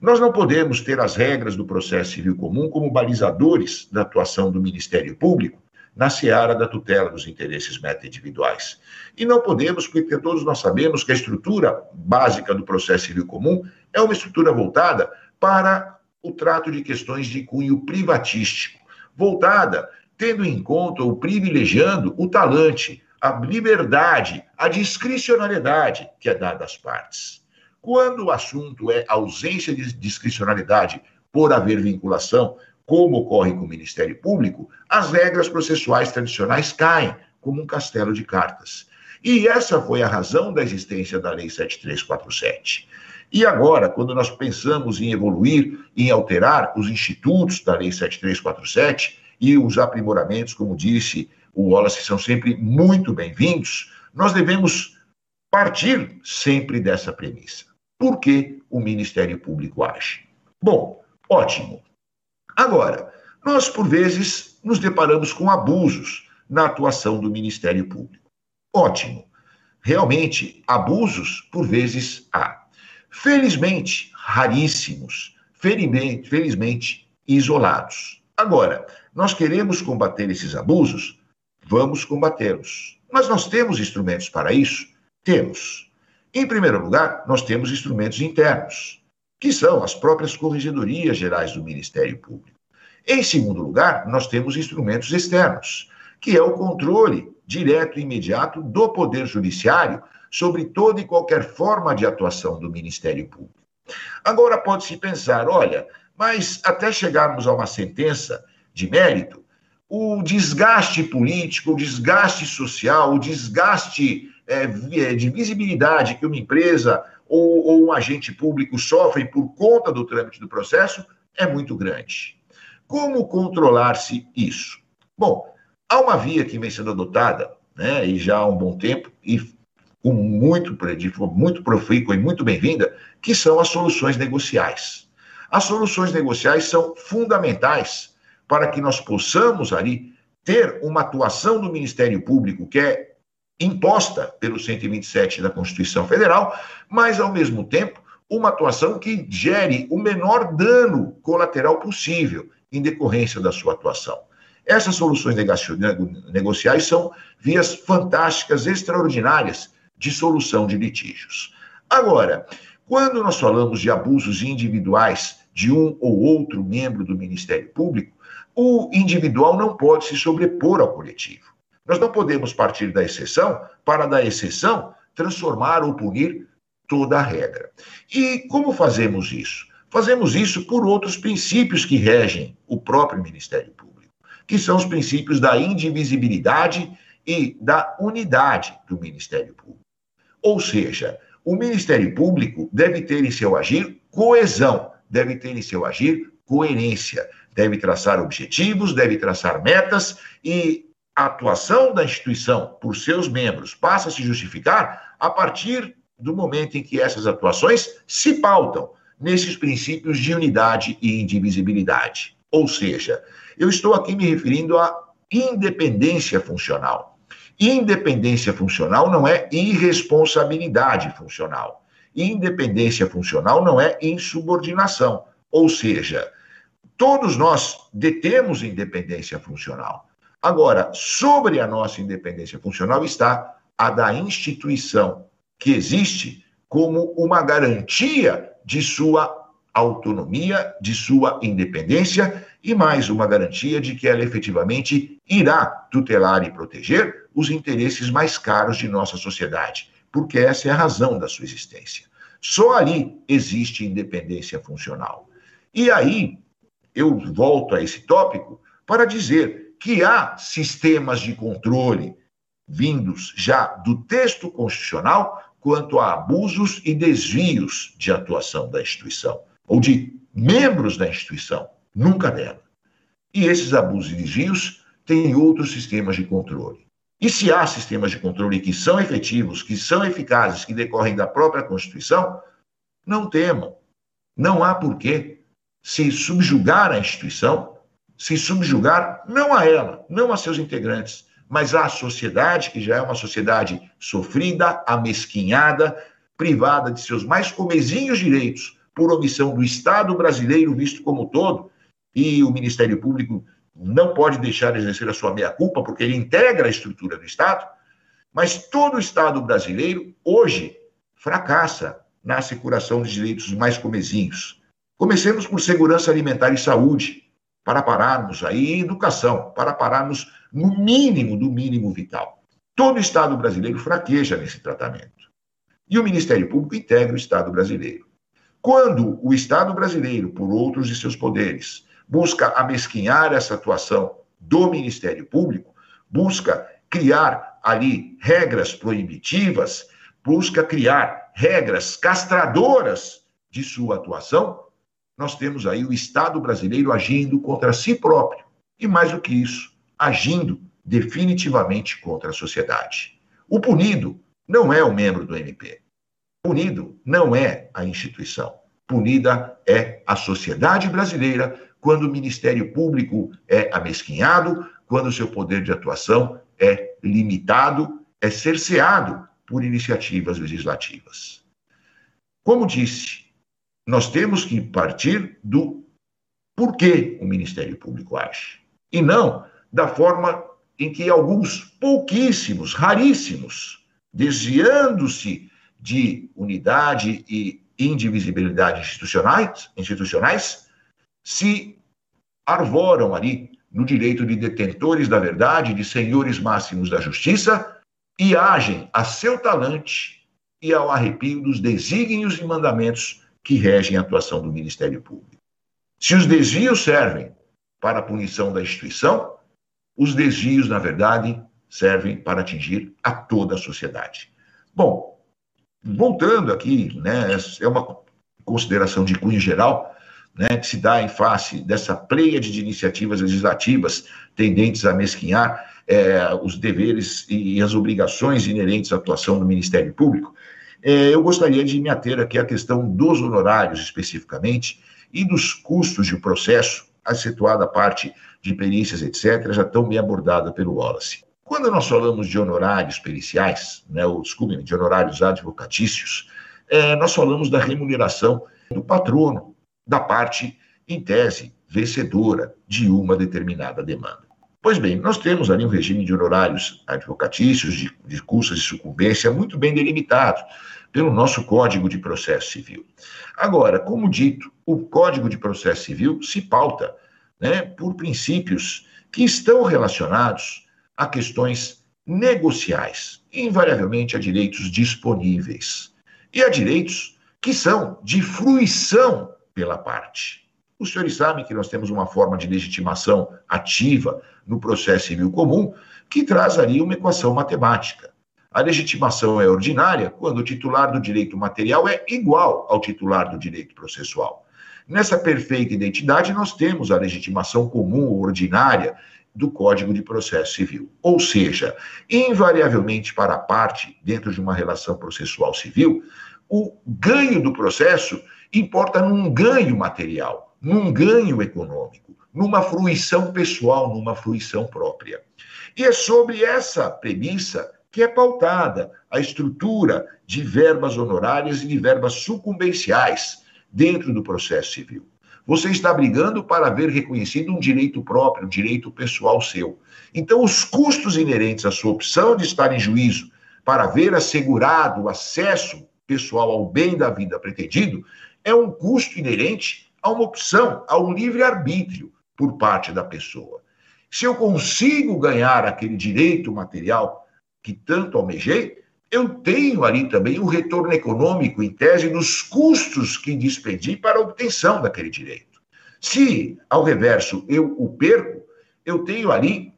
Nós não podemos ter as regras do processo civil comum como balizadores da atuação do Ministério Público na seara da tutela dos interesses meta-individuais. E não podemos, porque todos nós sabemos que a estrutura básica do processo civil comum é uma estrutura voltada para o trato de questões de cunho privatístico, voltada tendo em conta ou privilegiando o talante, a liberdade, a discricionariedade que é dada às partes. Quando o assunto é ausência de discricionalidade por haver vinculação, como ocorre com o Ministério Público, as regras processuais tradicionais caem como um castelo de cartas. E essa foi a razão da existência da Lei 7347. E agora, quando nós pensamos em evoluir, em alterar os institutos da Lei 7347 e os aprimoramentos, como disse o Wallace, são sempre muito bem-vindos, nós devemos partir sempre dessa premissa. Por que o Ministério Público age? Bom, ótimo. Agora, nós, por vezes, nos deparamos com abusos na atuação do Ministério Público. Ótimo. Realmente, abusos, por vezes, há. Felizmente, raríssimos. Felizmente, felizmente isolados. Agora, nós queremos combater esses abusos? Vamos combatê-los. Mas nós temos instrumentos para isso? Temos. Em primeiro lugar, nós temos instrumentos internos, que são as próprias corregedorias gerais do Ministério Público. Em segundo lugar, nós temos instrumentos externos, que é o controle direto e imediato do Poder Judiciário sobre toda e qualquer forma de atuação do Ministério Público. Agora pode-se pensar, olha, mas até chegarmos a uma sentença de mérito, o desgaste político, o desgaste social, o desgaste é, de visibilidade que uma empresa ou, ou um agente público sofrem por conta do trâmite do processo é muito grande. Como controlar-se isso? Bom, há uma via que vem sendo adotada, né, e já há um bom tempo, e com muito, muito profícua e muito bem-vinda, que são as soluções negociais. As soluções negociais são fundamentais para que nós possamos ali ter uma atuação do Ministério Público que é imposta pelo 127 da Constituição Federal, mas, ao mesmo tempo, uma atuação que gere o menor dano colateral possível em decorrência da sua atuação. Essas soluções negociais são vias fantásticas, extraordinárias de solução de litígios. Agora, quando nós falamos de abusos individuais de um ou outro membro do Ministério Público, o individual não pode se sobrepor ao coletivo. Nós não podemos partir da exceção para, da exceção, transformar ou punir toda a regra. E como fazemos isso? Fazemos isso por outros princípios que regem o próprio Ministério Público, que são os princípios da indivisibilidade e da unidade do Ministério Público. Ou seja, o Ministério Público deve ter em seu agir coesão, deve ter em seu agir coerência, deve traçar objetivos, deve traçar metas e a atuação da instituição por seus membros passa a se justificar a partir do momento em que essas atuações se pautam nesses princípios de unidade e indivisibilidade. Ou seja, eu estou aqui me referindo à independência funcional. Independência funcional não é irresponsabilidade funcional. Independência funcional não é insubordinação. Ou seja, todos nós detemos independência funcional. Agora, sobre a nossa independência funcional está a da instituição, que existe como uma garantia de sua autonomia, de sua independência e mais uma garantia de que ela efetivamente irá tutelar e proteger os interesses mais caros de nossa sociedade, porque essa é a razão da sua existência. Só ali existe independência funcional. E aí, eu volto a esse tópico para dizer que há sistemas de controle vindos já do texto constitucional quanto a abusos e desvios de atuação da instituição, ou de membros da instituição, nunca dela. E esses abusos e desvios têm outros sistemas de controle. E se há sistemas de controle que são efetivos, que são eficazes, que decorrem da própria Constituição, não temam. Não há porquê se subjugar a instituição, se subjugar não a ela, não a seus integrantes, mas à sociedade, que já é uma sociedade sofrida, amesquinhada, privada de seus mais comezinhos direitos por omissão do Estado brasileiro visto como todo, e o Ministério Público não pode deixar de exercer a sua meia-culpa, porque ele integra a estrutura do Estado, mas todo o Estado brasileiro, hoje, fracassa na asseguração dos direitos mais comezinhos. Comecemos por segurança alimentar e saúde, para pararmos aí, educação, para pararmos no mínimo do mínimo vital. Todo Estado brasileiro fraqueja nesse tratamento. E o Ministério Público integra o Estado brasileiro. Quando o Estado brasileiro, por outros de seus poderes, busca amesquinhar essa atuação do Ministério Público, busca criar ali regras proibitivas, busca criar regras castradoras de sua atuação, nós temos aí o Estado brasileiro agindo contra si próprio. E mais do que isso, agindo definitivamente contra a sociedade. O punido não é o membro do MP. Punido não é a instituição. Punida é a sociedade brasileira quando o Ministério Público é amesquinhado, quando o seu poder de atuação é limitado, é cerceado por iniciativas legislativas. Como disse, nós temos que partir do porquê o Ministério Público age, e não da forma em que alguns pouquíssimos, raríssimos, desviando-se de unidade e indivisibilidade institucionais, institucionais se arvoram ali no direito de detentores da verdade, de senhores máximos da justiça, e agem a seu talante e ao arrepio dos desígnios e mandamentos que regem a atuação do Ministério Público. Se os desvios servem para a punição da instituição, os desvios, na verdade, servem para atingir a toda a sociedade. Bom, voltando aqui, né, é uma consideração de cunho geral, né, que se dá em face dessa pleia de iniciativas legislativas tendentes a mesquinhar é, os deveres e as obrigações inerentes à atuação do Ministério Público, é, eu gostaria de me ater aqui à questão dos honorários especificamente e dos custos de processo, acentuada a parte de perícias, etc., já estão bem abordada pelo Wallace. Quando nós falamos de honorários periciais, né, ou de honorários advocatícios, é, nós falamos da remuneração do patrono, da parte, em tese, vencedora de uma determinada demanda. Pois bem, nós temos ali um regime de honorários advocatícios, de, de custas de sucumbência muito bem delimitado pelo nosso Código de Processo Civil. Agora, como dito, o Código de Processo Civil se pauta né, por princípios que estão relacionados a questões negociais, invariavelmente a direitos disponíveis e a direitos que são de fruição pela parte. Os senhores sabem que nós temos uma forma de legitimação ativa no processo civil comum que traz ali uma equação matemática. A legitimação é ordinária quando o titular do direito material é igual ao titular do direito processual. Nessa perfeita identidade, nós temos a legitimação comum ou ordinária do Código de Processo Civil. Ou seja, invariavelmente para a parte, dentro de uma relação processual civil, o ganho do processo importa num ganho material, num ganho econômico, numa fruição pessoal, numa fruição própria. E é sobre essa premissa que é pautada a estrutura de verbas honorárias e de verbas sucumbenciais dentro do processo civil. Você está brigando para ver reconhecido um direito próprio, um direito pessoal seu. Então, os custos inerentes à sua opção de estar em juízo para ver assegurado o acesso pessoal ao bem da vida pretendido é um custo inerente a uma opção, a um livre-arbítrio por parte da pessoa. Se eu consigo ganhar aquele direito material que tanto almejei, eu tenho ali também o um retorno econômico, em tese, dos custos que despendi para a obtenção daquele direito. Se, ao reverso, eu o perco, eu tenho ali,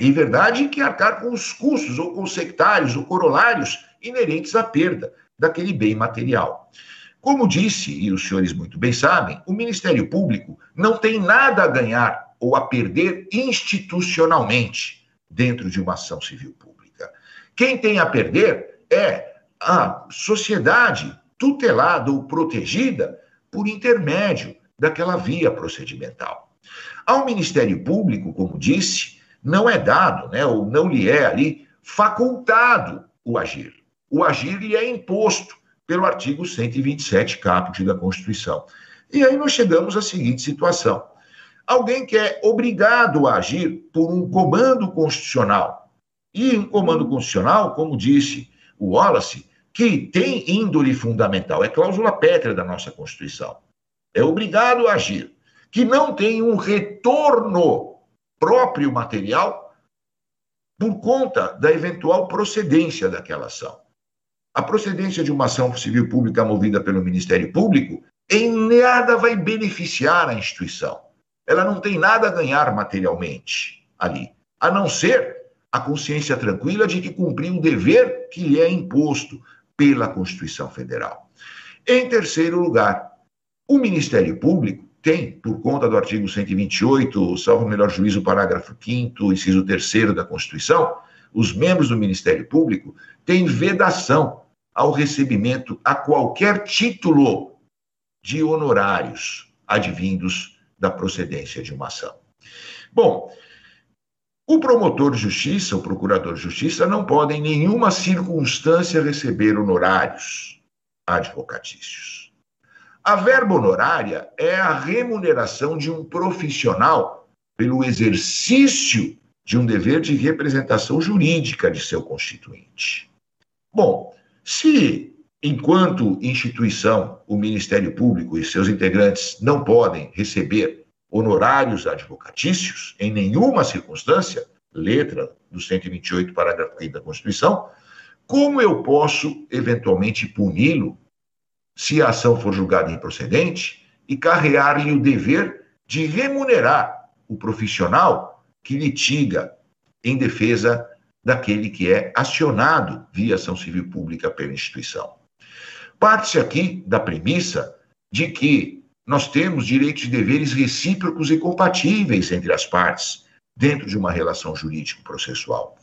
em verdade, que arcar com os custos, ou com os sectários, ou corolários inerentes à perda daquele bem material. Como disse, e os senhores muito bem sabem, o Ministério Público não tem nada a ganhar ou a perder institucionalmente dentro de uma ação civil pública. Quem tem a perder é a sociedade tutelada ou protegida por intermédio daquela via procedimental. Ao Ministério Público, como disse, não é dado, né, ou não lhe é ali facultado o agir. O agir lhe é imposto pelo artigo 127, caput da Constituição. E aí nós chegamos à seguinte situação: alguém que é obrigado a agir por um comando constitucional. E um comando constitucional, como disse o Wallace, que tem índole fundamental, é cláusula pétrea da nossa Constituição. É obrigado a agir, que não tem um retorno próprio material por conta da eventual procedência daquela ação. A procedência de uma ação civil pública movida pelo Ministério Público em nada vai beneficiar a instituição. Ela não tem nada a ganhar materialmente ali, a não ser a consciência tranquila de que cumpriu um dever que lhe é imposto pela Constituição Federal. Em terceiro lugar, o Ministério Público tem, por conta do artigo 128, salvo melhor juízo, parágrafo 5 inciso 3 da Constituição, os membros do Ministério Público têm vedação ao recebimento a qualquer título de honorários advindos da procedência de uma ação. Bom, o promotor de justiça, o procurador de justiça, não pode, em nenhuma circunstância, receber honorários advocatícios. A verba honorária é a remuneração de um profissional pelo exercício de um dever de representação jurídica de seu constituinte. Bom, se, enquanto instituição, o Ministério Público e seus integrantes não podem receber honorários advocatícios, em nenhuma circunstância, letra do 128, parágrafo 5 da Constituição, como eu posso eventualmente puni-lo se a ação for julgada improcedente e carrear-lhe o dever de remunerar o profissional que litiga em defesa daquele que é acionado via ação civil pública pela instituição. Parte-se aqui da premissa de que nós temos direitos e deveres recíprocos e compatíveis entre as partes, dentro de uma relação jurídico-processual.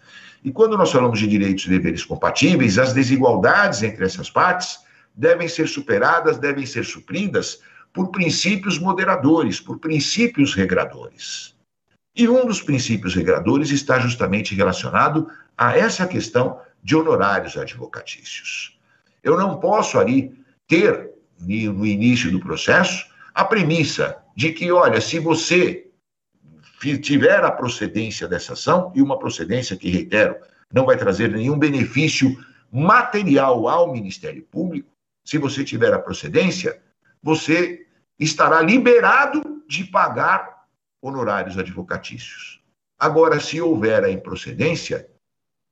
E quando nós falamos de direitos e deveres compatíveis, as desigualdades entre essas partes devem ser superadas, devem ser supridas por princípios moderadores, por princípios regradores. E um dos princípios regradores está justamente relacionado a essa questão de honorários advocatícios. Eu não posso ali ter, no início do processo, a premissa de que, olha, se você tiver a procedência dessa ação, e uma procedência que, reitero, não vai trazer nenhum benefício material ao Ministério Público, se você tiver a procedência, você estará liberado de pagar honorários advocatícios. Agora, se houver a improcedência,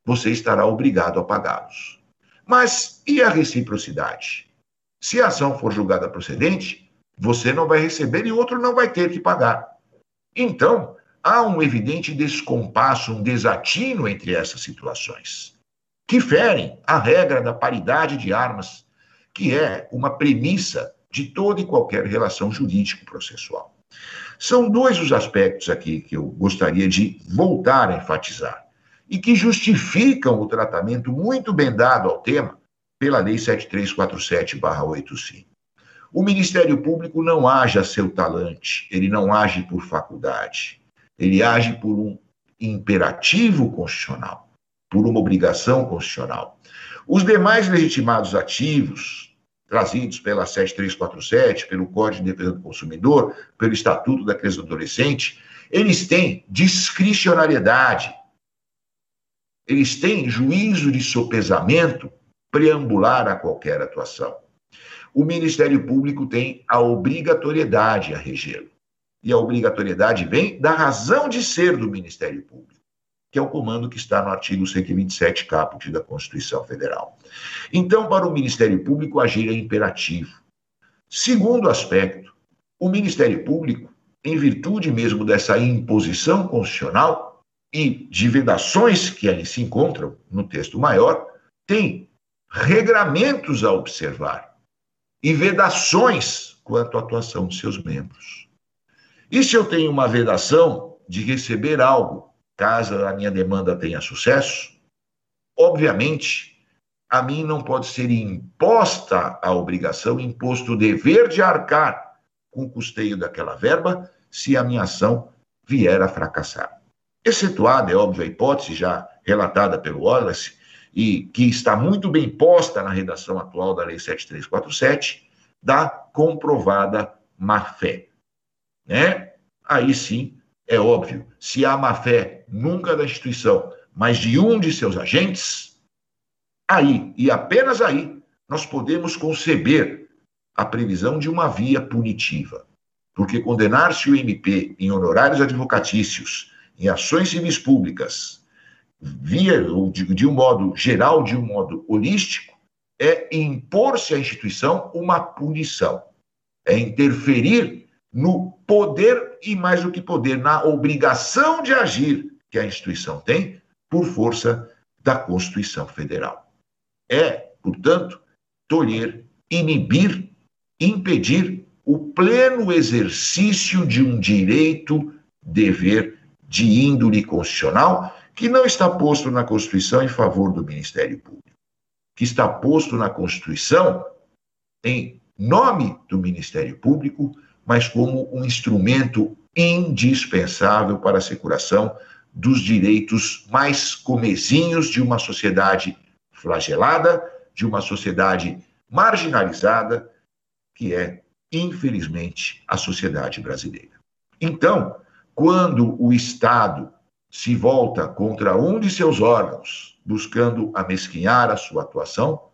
você estará obrigado a pagá-los. Mas e a reciprocidade? Se a ação for julgada procedente, você não vai receber e outro não vai ter que pagar. Então, há um evidente descompasso, um desatino entre essas situações, que ferem a regra da paridade de armas, que é uma premissa de toda e qualquer relação jurídico-processual. São dois os aspectos aqui que eu gostaria de voltar a enfatizar e que justificam o tratamento muito bem dado ao tema pela Lei 7347-85. O Ministério Público não age a seu talante, ele não age por faculdade, ele age por um imperativo constitucional, por uma obrigação constitucional. Os demais legitimados ativos, trazidos pela 7347, pelo Código de Defesa do Consumidor, pelo Estatuto da Criança e do Adolescente, eles têm discricionariedade, eles têm juízo de sopesamento preambular a qualquer atuação. O Ministério Público tem a obrigatoriedade a regê-lo. E a obrigatoriedade vem da razão de ser do Ministério Público, que é o comando que está no artigo 127, caput da Constituição Federal. Então, para o Ministério Público, agir é imperativo. Segundo aspecto, o Ministério Público, em virtude mesmo dessa imposição constitucional e de vedações que ali se encontram no texto maior, tem regramentos a observar e vedações quanto à atuação de seus membros. E se eu tenho uma vedação de receber algo, caso a minha demanda tenha sucesso, obviamente, a mim não pode ser imposta a obrigação, imposto o dever de arcar com o custeio daquela verba, se a minha ação vier a fracassar. Excetuada, é óbvio, a hipótese já relatada pelo Wallace, e que está muito bem posta na redação atual da Lei 7347, da comprovada má-fé. Né? Aí sim, é óbvio, se há má-fé nunca da instituição, mas de um de seus agentes, aí, e apenas aí, nós podemos conceber a previsão de uma via punitiva. Porque condenar-se o MP em honorários advocatícios, em ações civis públicas, via, de, um modo geral, de um modo holístico, é impor-se à instituição uma punição, é interferir no poder e mais do que poder, na obrigação de agir que a instituição tem por força da Constituição Federal. É, portanto, tolher, inibir, impedir o pleno exercício de um direito, dever de índole constitucional que não está posto na Constituição em favor do Ministério Público, que está posto na Constituição em nome do Ministério Público, mas como um instrumento indispensável para a asseguração dos direitos mais comezinhos de uma sociedade flagelada, de uma sociedade marginalizada, que é, infelizmente, a sociedade brasileira. Então, quando o Estado se volta contra um de seus órgãos, buscando amesquinhar a sua atuação,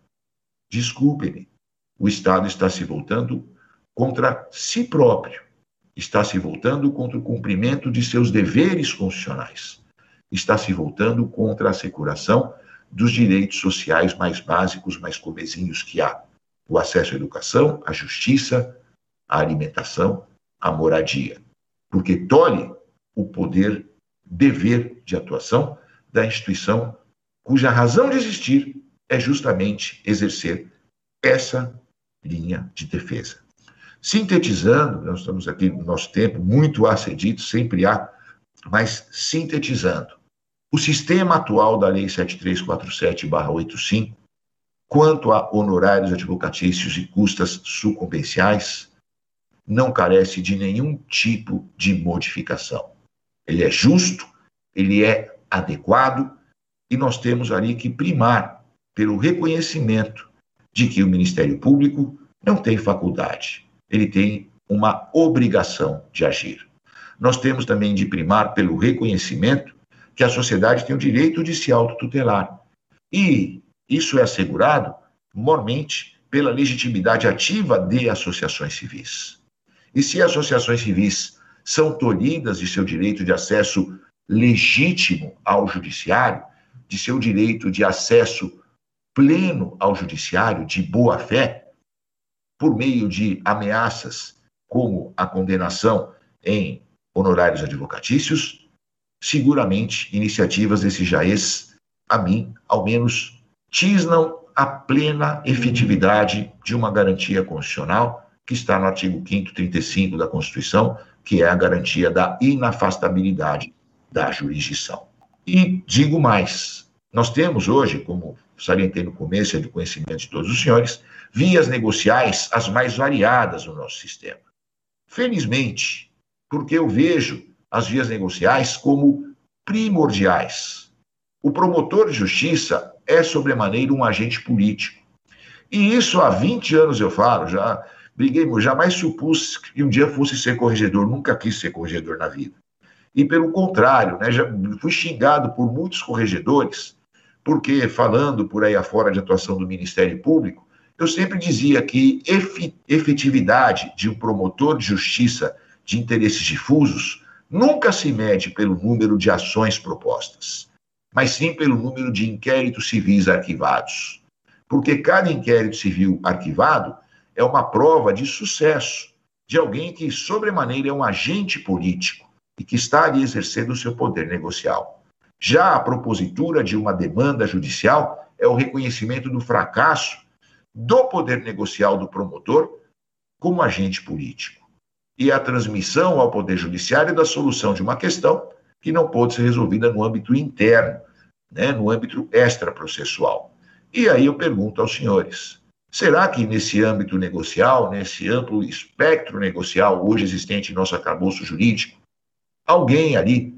desculpe-me, o Estado está se voltando contra si próprio, está se voltando contra o cumprimento de seus deveres constitucionais, está se voltando contra a asseguração dos direitos sociais mais básicos, mais comezinhos que há: o acesso à educação, à justiça, à alimentação, à moradia. Porque tolhe o poder dever de atuação da instituição cuja razão de existir é justamente exercer essa linha de defesa. Sintetizando, nós estamos aqui no nosso tempo, muito a ser dito, sempre há, mas sintetizando, o sistema atual da Lei 7347-85, quanto a honorários advocatícios e custas sucumbenciais, não carece de nenhum tipo de modificação. Ele é justo, ele é adequado, e nós temos ali que primar pelo reconhecimento de que o Ministério Público não tem faculdade, ele tem uma obrigação de agir. Nós temos também de primar pelo reconhecimento que a sociedade tem o direito de se autotutelar. E isso é assegurado, mormente, pela legitimidade ativa de associações civis. E se associações civis são tolhidas de seu direito de acesso legítimo ao judiciário, de seu direito de acesso pleno ao judiciário, de boa fé, por meio de ameaças como a condenação em honorários advocatícios, seguramente iniciativas desse jaez, a mim, ao menos, tisnam a plena efetividade de uma garantia constitucional que está no artigo 5 35 da Constituição, que é a garantia da inafastabilidade da jurisdição. E digo mais: nós temos hoje, como salientei no começo, é de conhecimento de todos os senhores, vias negociais as mais variadas no nosso sistema. Felizmente, porque eu vejo as vias negociais como primordiais. O promotor de justiça é, sobremaneira, um agente político. E isso há 20 anos eu falo, já Briguei, jamais supus que um dia fosse ser corregedor, nunca quis ser corregedor na vida. E pelo contrário, né, já fui xingado por muitos corregedores, porque falando por aí afora de atuação do Ministério Público, eu sempre dizia que efetividade de um promotor de justiça de interesses difusos nunca se mede pelo número de ações propostas, mas sim pelo número de inquéritos civis arquivados. Porque cada inquérito civil arquivado é uma prova de sucesso de alguém que, sobremaneira, é um agente político e que está ali exercendo o seu poder negocial. Já a propositura de uma demanda judicial é o reconhecimento do fracasso do poder negocial do promotor como agente político e a transmissão ao Poder Judiciário da solução de uma questão que não pode ser resolvida no âmbito interno, né, no âmbito extraprocessual. E aí eu pergunto aos senhores: será que nesse âmbito negocial, nesse amplo espectro negocial hoje existente em nosso arcabouço jurídico, alguém ali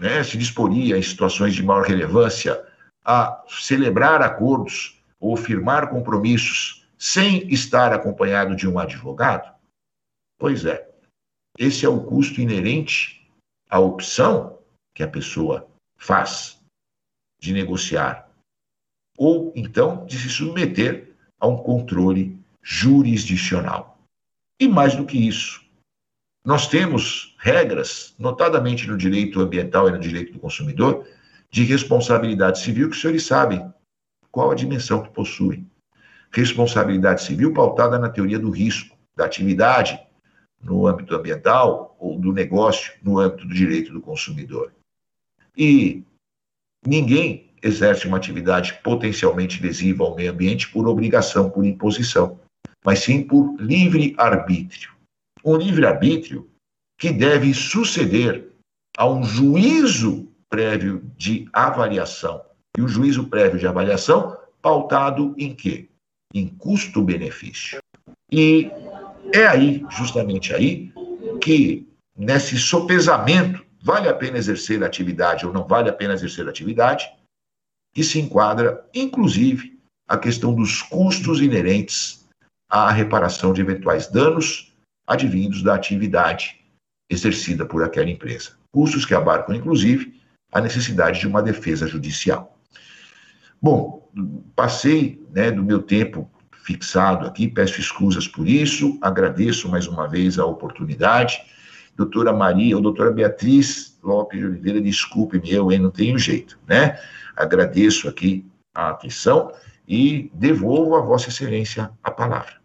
né, se disporia em situações de maior relevância a celebrar acordos ou firmar compromissos sem estar acompanhado de um advogado? Pois é, esse é o custo inerente à opção que a pessoa faz de negociar, ou então de se submeter a um controle jurisdicional. E mais do que isso, nós temos regras, notadamente no direito ambiental e no direito do consumidor, de responsabilidade civil que os senhores sabem qual a dimensão que possui. Responsabilidade civil pautada na teoria do risco, da atividade no âmbito ambiental ou do negócio no âmbito do direito do consumidor. E ninguém exerce uma atividade potencialmente lesiva ao meio ambiente por obrigação, por imposição, mas sim por livre arbítrio. Um livre arbítrio que deve suceder a um juízo prévio de avaliação. E o juízo prévio de avaliação pautado em quê? Em custo-benefício. E é aí, justamente aí, que nesse sopesamento, vale a pena exercer a atividade ou não vale a pena exercer a atividade, que se enquadra, inclusive, a questão dos custos inerentes à reparação de eventuais danos advindos da atividade exercida por aquela empresa. Custos que abarcam, inclusive, a necessidade de uma defesa judicial. Bom, passei né, do meu tempo fixado aqui, peço escusas por isso, agradeço mais uma vez a oportunidade. Doutora Maria ou doutora Beatriz Lopes de Oliveira, desculpe-me, eu hein, não tenho jeito, né? Agradeço aqui a atenção e devolvo a Vossa Excelência a palavra.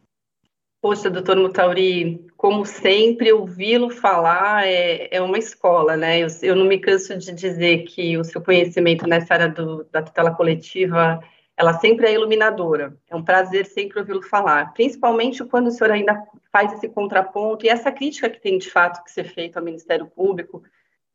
Poxa, doutor Mutauri, como sempre, ouvi-lo falar é, é, uma escola, né? Eu, eu, não me canso de dizer que o seu conhecimento nessa área do, da tutela coletiva ela sempre é iluminadora. É um prazer sempre ouvi-lo falar, principalmente quando o senhor ainda faz esse contraponto e essa crítica que tem de fato que ser feita ao Ministério Público,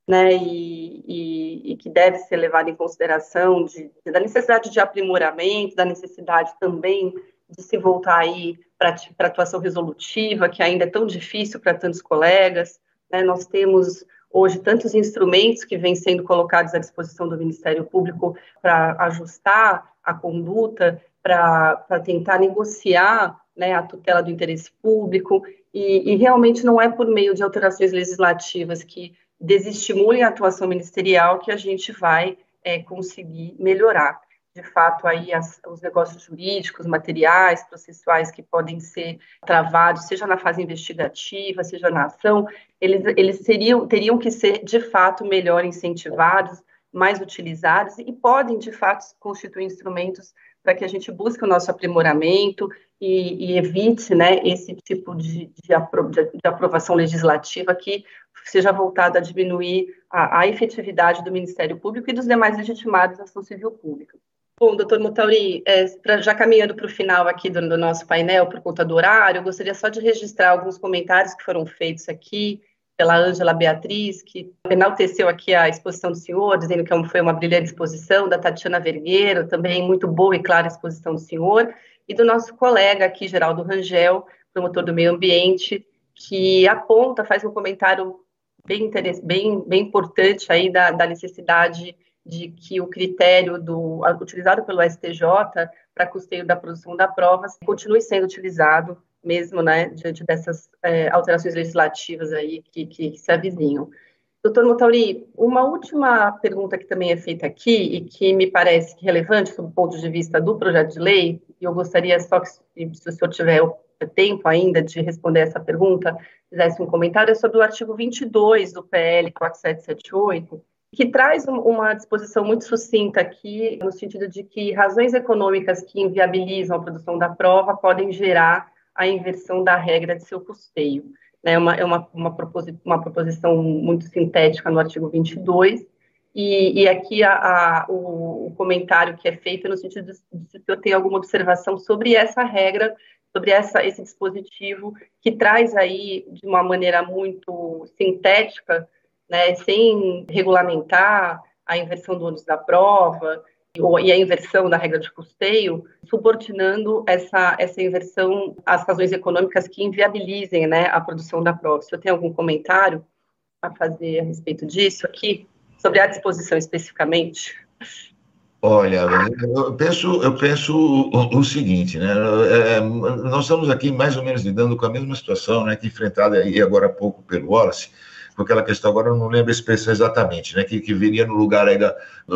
né, e, e, e que deve ser levada em consideração de, da necessidade de aprimoramento, da necessidade também de se voltar aí para a atuação resolutiva, que ainda é tão difícil para tantos colegas. Né, nós temos hoje tantos instrumentos que vêm sendo colocados à disposição do Ministério Público para ajustar a conduta, para tentar negociar né, a tutela do interesse público, e, e, realmente não é por meio de alterações legislativas que desestimulem a atuação ministerial que a gente vai é, conseguir melhorar. De fato, aí as, os negócios jurídicos, materiais, processuais que podem ser travados, seja na fase investigativa, seja na ação, eles, eles seriam, teriam que ser, de fato, melhor incentivados, mais utilizados e podem, de fato, constituir instrumentos para que a gente busque o nosso aprimoramento e, e evite né, esse tipo de, de, apro de, aprovação legislativa que seja voltada a diminuir a, a, efetividade do Ministério Público e dos demais legitimados da ação civil pública. Bom, doutor Mutauri, é, pra, já caminhando para o final aqui do, do nosso painel, por conta do horário, gostaria só de registrar alguns comentários que foram feitos aqui pela Ângela Beatriz, que enalteceu aqui a exposição do senhor, dizendo que é foi uma brilhante exposição, da Tatiana Vergueiro, também muito boa e clara exposição do senhor, e do nosso colega aqui, Geraldo Rangel, promotor do meio ambiente, que aponta, faz um comentário bem, bem, bem importante aí da, da necessidade de que o critério do, utilizado pelo STJ para custeio da produção da prova continue sendo utilizado mesmo, né, diante dessas é, alterações legislativas aí que, que, se avizinham. Doutor Motauri, uma última pergunta que também é feita aqui e que me parece relevante do ponto de vista do projeto de lei, e eu gostaria só que, se o senhor tiver tempo ainda de responder essa pergunta, fizesse um comentário, é sobre o artigo 22 do PL 4778, que traz uma disposição muito sucinta aqui, no sentido de que razões econômicas que inviabilizam a produção da prova podem gerar a inversão da regra de seu custeio. Né? É uma, é uma, uma, proposi uma proposição muito sintética no artigo 22, E, e aqui a, a, o, o, comentário que é feito no sentido de, que eu tenho alguma observação sobre essa regra, sobre essa, esse dispositivo que traz aí de uma maneira muito sintética, né, sem regulamentar a inversão do ônus da prova e a inversão da regra de custeio, subordinando essa, essa inversão às razões econômicas que inviabilizem né, a produção da prova. Se eu tenho algum comentário a fazer a respeito disso aqui? sobre a disposição especificamente? Olha, eu penso, eu penso o, o seguinte, né? É, é, nós estamos aqui mais ou menos lidando com a mesma situação, né? Que enfrentada aí agora há pouco pelo Wallace, com aquela questão agora eu não lembro a expressão exatamente, né? Que, que viria no lugar aí da,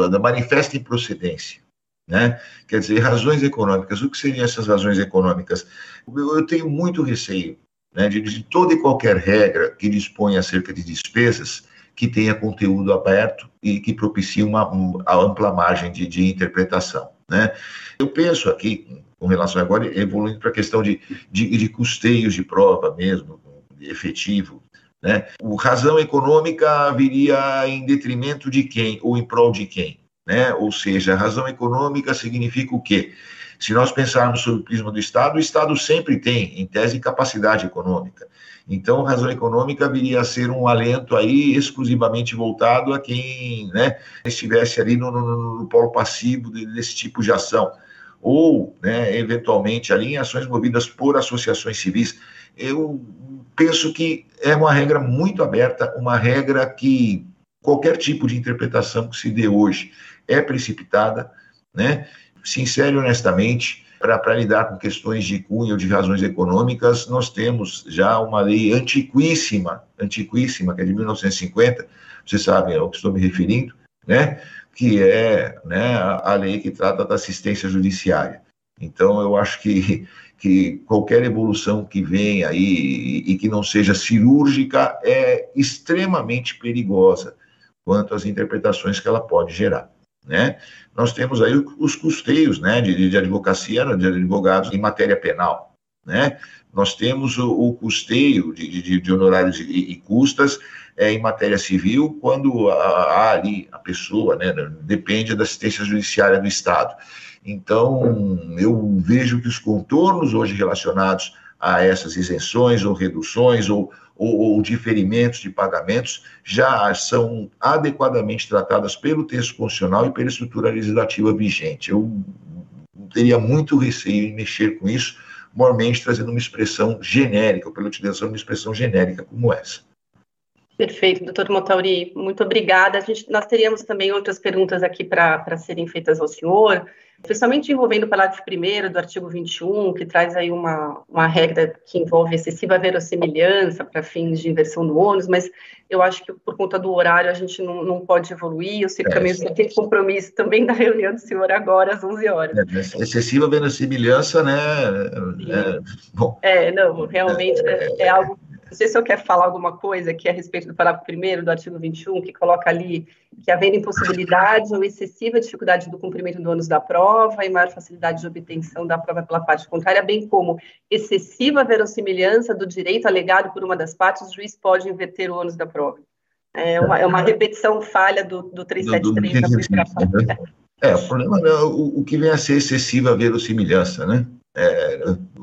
da manifesta improcedência, né? Quer dizer, razões econômicas. O que seriam essas razões econômicas? Eu, eu tenho muito receio, né? De, de toda e qualquer regra que dispõe acerca de despesas que tenha conteúdo aberto e que propicie uma, uma ampla margem de, de interpretação. Né? Eu penso aqui, com relação agora, evoluindo para a questão de, de, de, custeios de prova mesmo, efetivo, né? O razão econômica viria em detrimento de quem ou em prol de quem? Né? Ou seja, a razão econômica significa o quê? Se nós pensarmos sobre o prisma do Estado, o Estado sempre tem, em tese, capacidade econômica. Então, razão econômica viria a ser um alento aí exclusivamente voltado a quem né, estivesse ali no, no, no polo passivo desse tipo de ação, ou, né, eventualmente, ali em ações movidas por associações civis. Eu penso que é uma regra muito aberta, uma regra que qualquer tipo de interpretação que se dê hoje é precipitada, né? Sincero e honestamente, para lidar com questões de cunho ou de razões econômicas, nós temos já uma lei antiquíssima, antiquíssima, que é de 1950, vocês sabem ao que estou me referindo, né? que é né, a lei que trata da assistência judiciária. Então, eu acho que, que qualquer evolução que venha aí e que não seja cirúrgica é extremamente perigosa quanto às interpretações que ela pode gerar né? Nós temos aí os custeios, né, de, de advocacia, de advogados em matéria penal, né? Nós temos o, o custeio de, de, de honorários e, e custas é, em matéria civil quando há ali a pessoa, né, depende da assistência judiciária do Estado. Então, eu vejo que os contornos hoje relacionados a essas isenções ou reduções ou ou, ou diferimentos de pagamentos já são adequadamente tratadas pelo texto constitucional e pela estrutura legislativa vigente. Eu teria muito receio em mexer com isso, mormente trazendo uma expressão genérica, ou pela utilização de uma expressão genérica como essa. Perfeito, doutor Motauri, muito obrigada. Gente, nós teríamos também outras perguntas aqui para serem feitas ao senhor, especialmente envolvendo o parágrafo 1 do artigo 21, que traz aí uma, uma regra que envolve excessiva verossimilhança para fins de inversão do ônus, mas eu acho que por conta do horário a gente não, não pode evoluir, eu sei que também você tem compromisso também da reunião do senhor agora às 11 horas. É, excessiva verossimilhança, né? É, bom, é não, realmente é, é, é algo não sei se eu quer falar alguma coisa aqui a respeito do parágrafo 1 do artigo 21, que coloca ali que havendo impossibilidade ou excessiva dificuldade do cumprimento do ônus da prova e maior facilidade de obtenção da prova pela parte contrária, bem como excessiva verossimilhança do direito alegado por uma das partes, o juiz pode inverter o ônus da prova. É uma, é uma repetição falha do, do 373 da primeira É, o problema é o, o que vem a ser excessiva verossimilhança, né? É,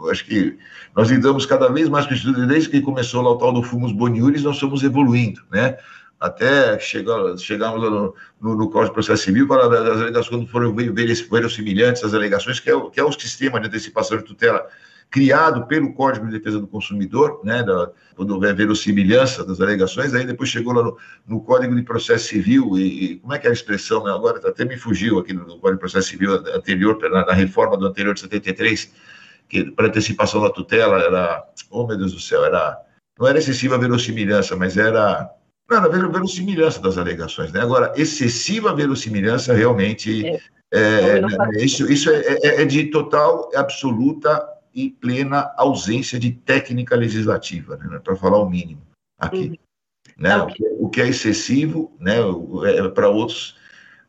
acho que nós lidamos cada vez mais com isso, desde que começou lá o tal do Fumos Boniuris, nós estamos evoluindo, né? Até chegar, chegarmos no, no, no Código de Processo Civil para das alegações, quando foram verossimilhantes as alegações, que é, o, que é o sistema de antecipação de tutela criado pelo Código de Defesa do Consumidor, né, da, quando houver verossimilhança das alegações, aí depois chegou lá no, no Código de Processo Civil, e, e, como é que é a expressão, né, agora até me fugiu aqui no, no Código de Processo Civil anterior, na, na reforma do anterior de 73, que para antecipação da tutela era, oh meu Deus do céu, era, não era excessiva verossimilhança, mas era, não, era verossimilhança das alegações, né, agora, excessiva verossimilhança realmente... É. É, isso, isso é, é, é de total, absoluta e plena ausência de técnica legislativa, né, para falar o mínimo aqui. Uhum. Né, o, que, o, que, é excessivo, né, é, para outros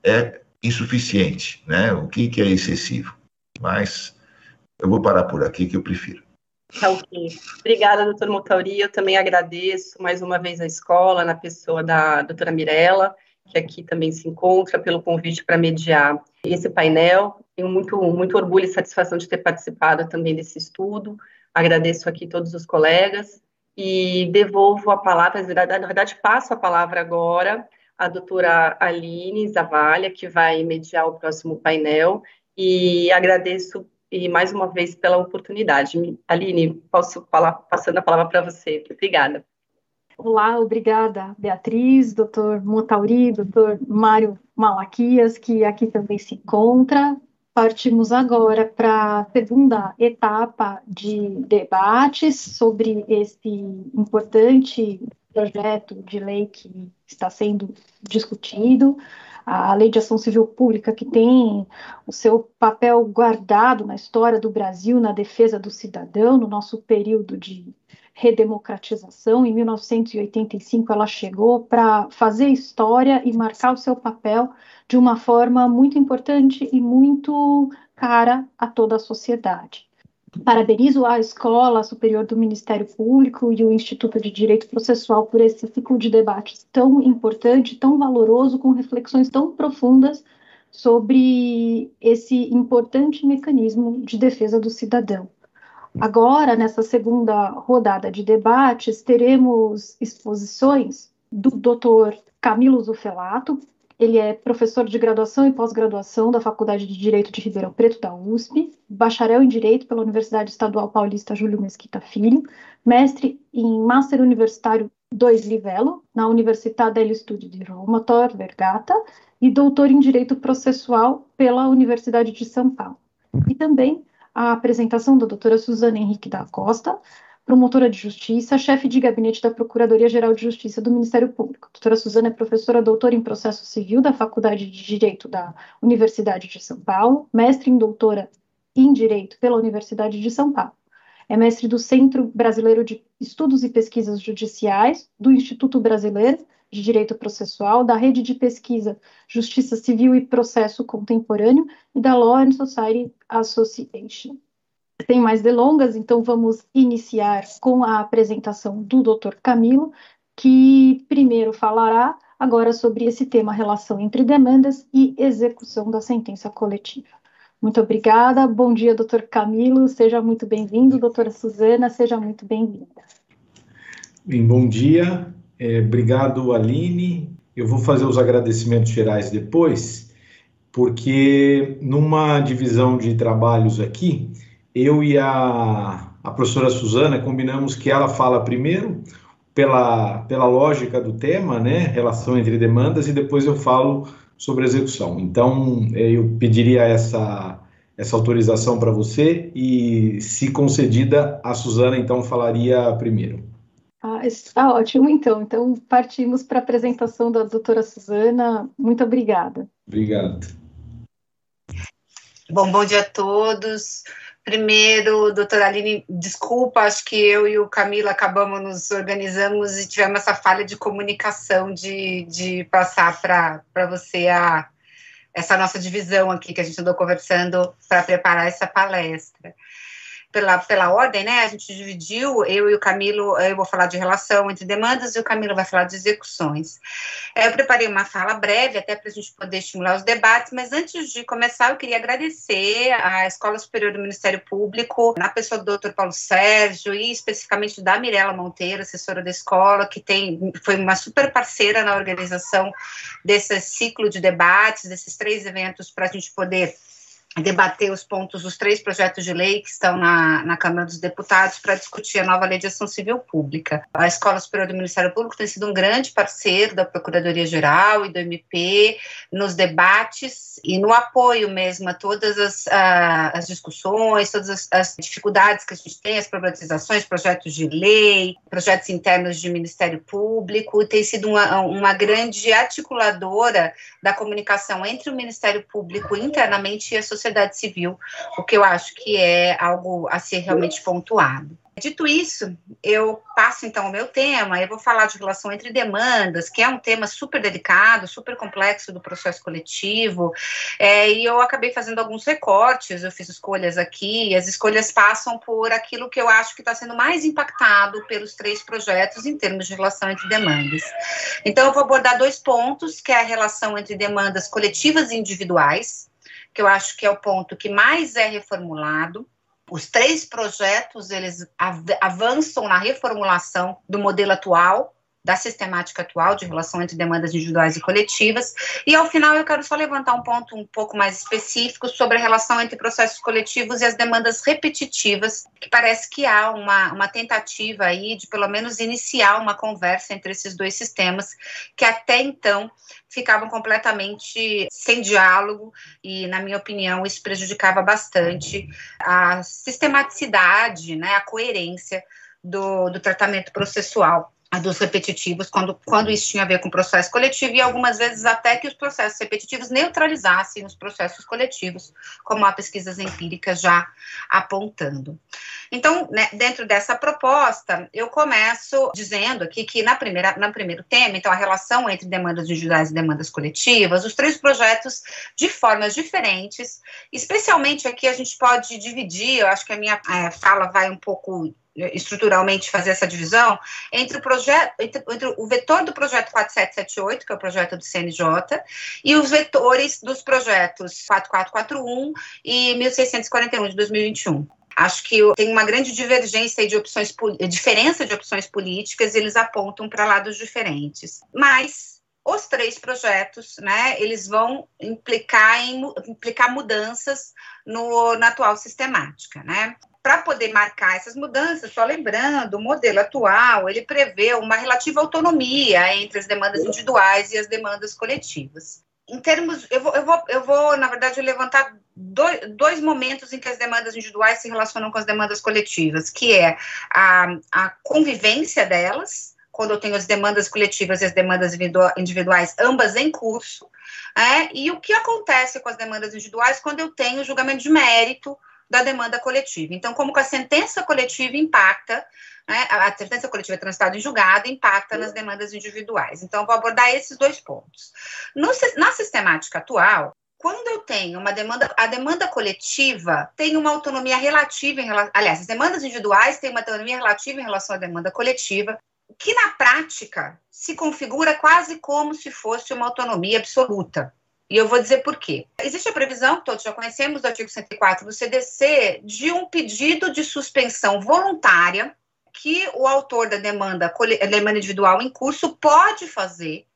é insuficiente, né, o que, que é excessivo. Mas eu vou parar por aqui, que eu prefiro. Tá ok. Obrigada, doutor Motauri. Eu também agradeço mais uma vez a escola, na pessoa da doutora Mirella, que aqui também se encontra, pelo convite para mediar esse painel. Tenho muito, muito orgulho e satisfação de ter participado também desse estudo. Agradeço aqui todos os colegas e devolvo a palavra, na verdade, passo a palavra agora à doutora Aline Zavalha, que vai mediar o próximo painel, e agradeço e mais uma vez pela oportunidade. Aline, posso falar passando a palavra para você. Obrigada. Olá, obrigada, Beatriz, doutor Motauri, doutor Mário Malaquias, que aqui também se encontra. Partimos agora para a segunda etapa de debates sobre esse importante projeto de lei que está sendo discutido, a Lei de Ação Civil Pública, que tem o seu papel guardado na história do Brasil na defesa do cidadão, no nosso período de redemocratização. Em 1985, ela chegou para fazer história e marcar o seu papel de uma forma muito importante e muito cara a toda a sociedade. Parabenizo a Escola Superior do Ministério Público e o Instituto de Direito Processual por esse ciclo de debates tão importante, tão valoroso, com reflexões tão profundas sobre esse importante mecanismo de defesa do cidadão. Agora, nessa segunda rodada de debates, teremos exposições do Dr. Camilo Zufelato, ele é professor de graduação e pós-graduação da Faculdade de Direito de Ribeirão Preto, da USP, bacharel em Direito pela Universidade Estadual Paulista Júlio Mesquita Filho, mestre em Master Universitário 2 Livelo, na Universidade del Studio di Roma, Tor Vergata, e doutor em Direito Processual pela Universidade de São Paulo. E também a apresentação da doutora Suzana Henrique da Costa, promotora de justiça, chefe de gabinete da Procuradoria-Geral de Justiça do Ministério Público. A doutora Suzana é professora doutora em processo civil da Faculdade de Direito da Universidade de São Paulo, mestre em doutora em Direito pela Universidade de São Paulo. É mestre do Centro Brasileiro de Estudos e Pesquisas Judiciais, do Instituto Brasileiro de Direito Processual, da Rede de Pesquisa Justiça Civil e Processo Contemporâneo e da Law and Society Association. Sem mais delongas, então vamos iniciar com a apresentação do Dr. Camilo, que primeiro falará agora sobre esse tema relação entre demandas e execução da sentença coletiva. Muito obrigada. Bom dia, doutor Camilo. Seja muito bem-vindo. Doutora Suzana, seja muito bem-vinda. Bem, bom dia. É, obrigado, Aline. Eu vou fazer os agradecimentos gerais depois, porque numa divisão de trabalhos aqui, eu e a, a professora Suzana combinamos que ela fala primeiro, pela, pela lógica do tema, né, relação entre demandas, e depois eu falo sobre execução. Então, eh, eu pediria essa, essa autorização para você e, se concedida, a Suzana, então, falaria primeiro. Ah, está ótimo, então. Então, partimos para a apresentação da doutora Suzana. Muito obrigada. Obrigado. Bom, bom dia a todos. Primeiro, doutora Aline, desculpa, acho que eu e o Camilo acabamos nos organizamos e tivemos essa falha de comunicação de, de passar para você a, essa nossa divisão aqui que a gente andou conversando para preparar essa palestra pela, pela ordem, né? A gente dividiu, eu e o Camilo, eu vou falar de relação entre demandas e o Camilo vai falar de execuções. É, eu preparei uma fala breve, até para a gente poder estimular os debates, mas antes de começar, eu queria agradecer à Escola Superior do Ministério Público, na pessoa do Dr. Paulo Sérgio e especificamente da Mirela Monteiro, assessora da escola, que tem, foi uma super parceira na organização desse ciclo de debates, desses três eventos, para a gente poder debater os pontos dos três projetos de lei que estão na, na Câmara dos Deputados para discutir a nova lei de ação civil pública. A Escola Superior do Ministério Público tem sido um grande parceiro da Procuradoria-Geral e do MP nos debates e no apoio mesmo a todas as, a, as discussões, todas as, as, dificuldades que a gente tem, as problematizações, projetos de lei, projetos internos de Ministério Público, e tem sido uma, uma grande articuladora da comunicação entre o Ministério Público internamente e a sociedade sociedade civil, o que eu acho que é algo a ser realmente pontuado. Dito isso, eu passo então ao meu tema, eu vou falar de relação entre demandas, que é um tema super delicado, super complexo do processo coletivo, é, e eu acabei fazendo alguns recortes, eu fiz escolhas aqui, as escolhas passam por aquilo que eu acho que está sendo mais impactado pelos três projetos em termos de relação entre demandas. Então, eu vou abordar dois pontos, que é a relação entre demandas coletivas e individuais, que eu acho que é o ponto que mais é reformulado, os três projetos, eles avançam na reformulação do modelo atual, da sistemática atual de relação entre demandas individuais e coletivas. E ao final eu quero só levantar um ponto um pouco mais específico sobre a relação entre processos coletivos e as demandas repetitivas, que parece que há uma, uma tentativa aí de pelo menos iniciar uma conversa entre esses dois sistemas, que até então ficavam completamente sem diálogo e, na minha opinião, isso prejudicava bastante a sistematicidade, né, a coerência do, do tratamento processual dos repetitivos, quando, quando isso tinha a ver com processo coletivo, e algumas vezes até que os processos repetitivos neutralizassem os processos coletivos, como há pesquisas empíricas já apontando. Então, né, dentro dessa proposta, eu começo dizendo aqui que na primeira, no primeiro tema, então, a relação entre demandas individuais e demandas coletivas, os três projetos, de formas diferentes, especialmente aqui a gente pode dividir, eu acho que a minha é, fala vai um pouco estruturalmente fazer essa divisão entre o projeto, entre, entre, o vetor do projeto 4778, que é o projeto do CNJ, e os vetores dos projetos 4441 e 1641 de 2021. Acho que tem uma grande divergência de opções, diferença de opções políticas, e eles apontam para lados diferentes. Mas os três projetos, né, eles vão implicar em implicar mudanças no, na atual sistemática, né? Para poder marcar essas mudanças, só lembrando, o modelo atual, ele prevê uma relativa autonomia entre as demandas individuais e as demandas coletivas. Em termos, eu vou, eu vou, eu vou na verdade, levantar dois, dois momentos em que as demandas individuais se relacionam com as demandas coletivas, que é a, a convivência delas, quando eu tenho as demandas coletivas e as demandas individuais, ambas em curso, é, e o que acontece com as demandas individuais quando eu tenho julgamento de mérito, da demanda coletiva. Então, como que a sentença coletiva impacta, né, a sentença coletiva transitada em julgado impacta nas demandas individuais. Então, vou abordar esses dois pontos. No, na sistemática atual, quando eu tenho uma demanda, a demanda coletiva tem uma autonomia relativa em aliás, as demandas individuais têm uma autonomia relativa em relação à demanda coletiva, que na prática se configura quase como se fosse uma autonomia absoluta. E eu vou dizer por quê. Existe a previsão, todos já conhecemos, do artigo 104 do CDC, de um pedido de suspensão voluntária que o autor da demanda, demanda individual em curso pode fazer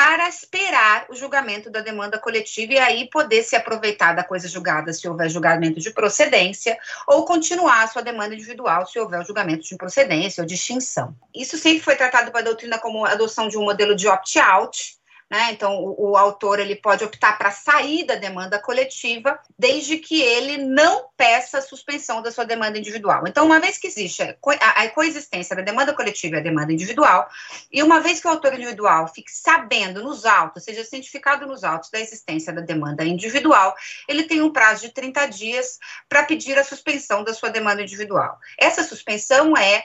para esperar o julgamento da demanda coletiva e aí poder se aproveitar da coisa julgada se houver julgamento de procedência ou continuar a sua demanda individual se houver julgamento de procedência ou de extinção. Isso sempre foi tratado pela doutrina como adoção de um modelo de opt-out, né? Então, o, o, autor ele pode optar para sair da demanda coletiva, desde que ele não peça a suspensão da sua demanda individual. Então, uma vez que existe a, a, coexistência da demanda coletiva e a demanda individual, e uma vez que o autor individual fique sabendo nos autos, seja cientificado nos autos da existência da demanda individual, ele tem um prazo de 30 dias para pedir a suspensão da sua demanda individual. Essa suspensão é,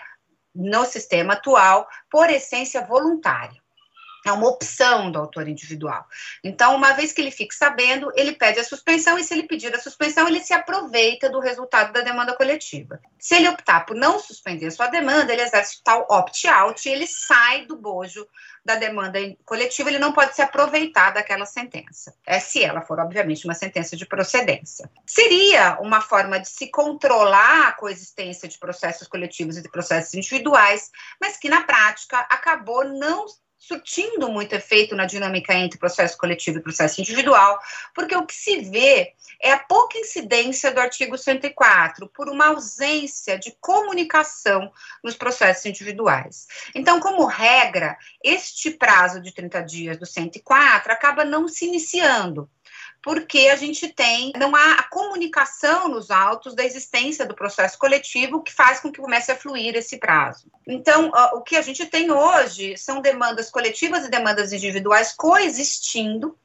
no sistema atual, por essência voluntária. É uma opção do autor individual. Então, uma vez que ele fique sabendo, ele pede a suspensão, e se ele pedir a suspensão, ele se aproveita do resultado da demanda coletiva. Se ele optar por não suspender a sua demanda, ele exerce tal opt-out e ele sai do bojo da demanda coletiva, ele não pode se aproveitar daquela sentença. É se ela for, obviamente, uma sentença de procedência. Seria uma forma de se controlar a coexistência de processos coletivos e de processos individuais, mas que na prática acabou não surtindo muito efeito na dinâmica entre processo coletivo e processo individual, porque o que se vê é a pouca incidência do artigo 104 por uma ausência de comunicação nos processos individuais. Então, como regra, este prazo de 30 dias do 104 acaba não se iniciando porque a gente tem, não há a comunicação nos autos da existência do processo coletivo que faz com que comece a fluir esse prazo. Então, o que a gente tem hoje são demandas coletivas e demandas individuais coexistindo,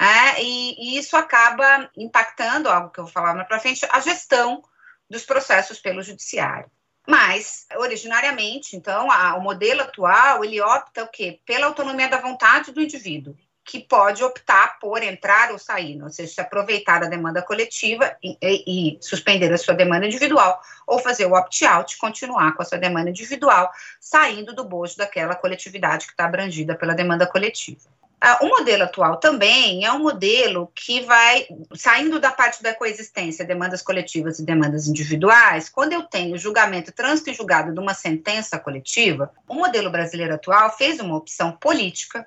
é, e, e, isso acaba impactando, algo que eu vou falar mais para frente, a gestão dos processos pelo judiciário. Mas, originariamente, então, a, o modelo atual, ele opta o quê? Pela autonomia da vontade do indivíduo que pode optar por entrar ou sair, ou seja, se aproveitar da demanda coletiva e, e, e suspender a sua demanda individual, ou fazer o opt-out, continuar com a sua demanda individual, saindo do bojo daquela coletividade que está abrangida pela demanda coletiva. Ah, o modelo atual também é um modelo que vai saindo da parte da coexistência, demandas coletivas e demandas individuais. Quando eu tenho julgamento trânsito e julgado de uma sentença coletiva, o modelo brasileiro atual fez uma opção política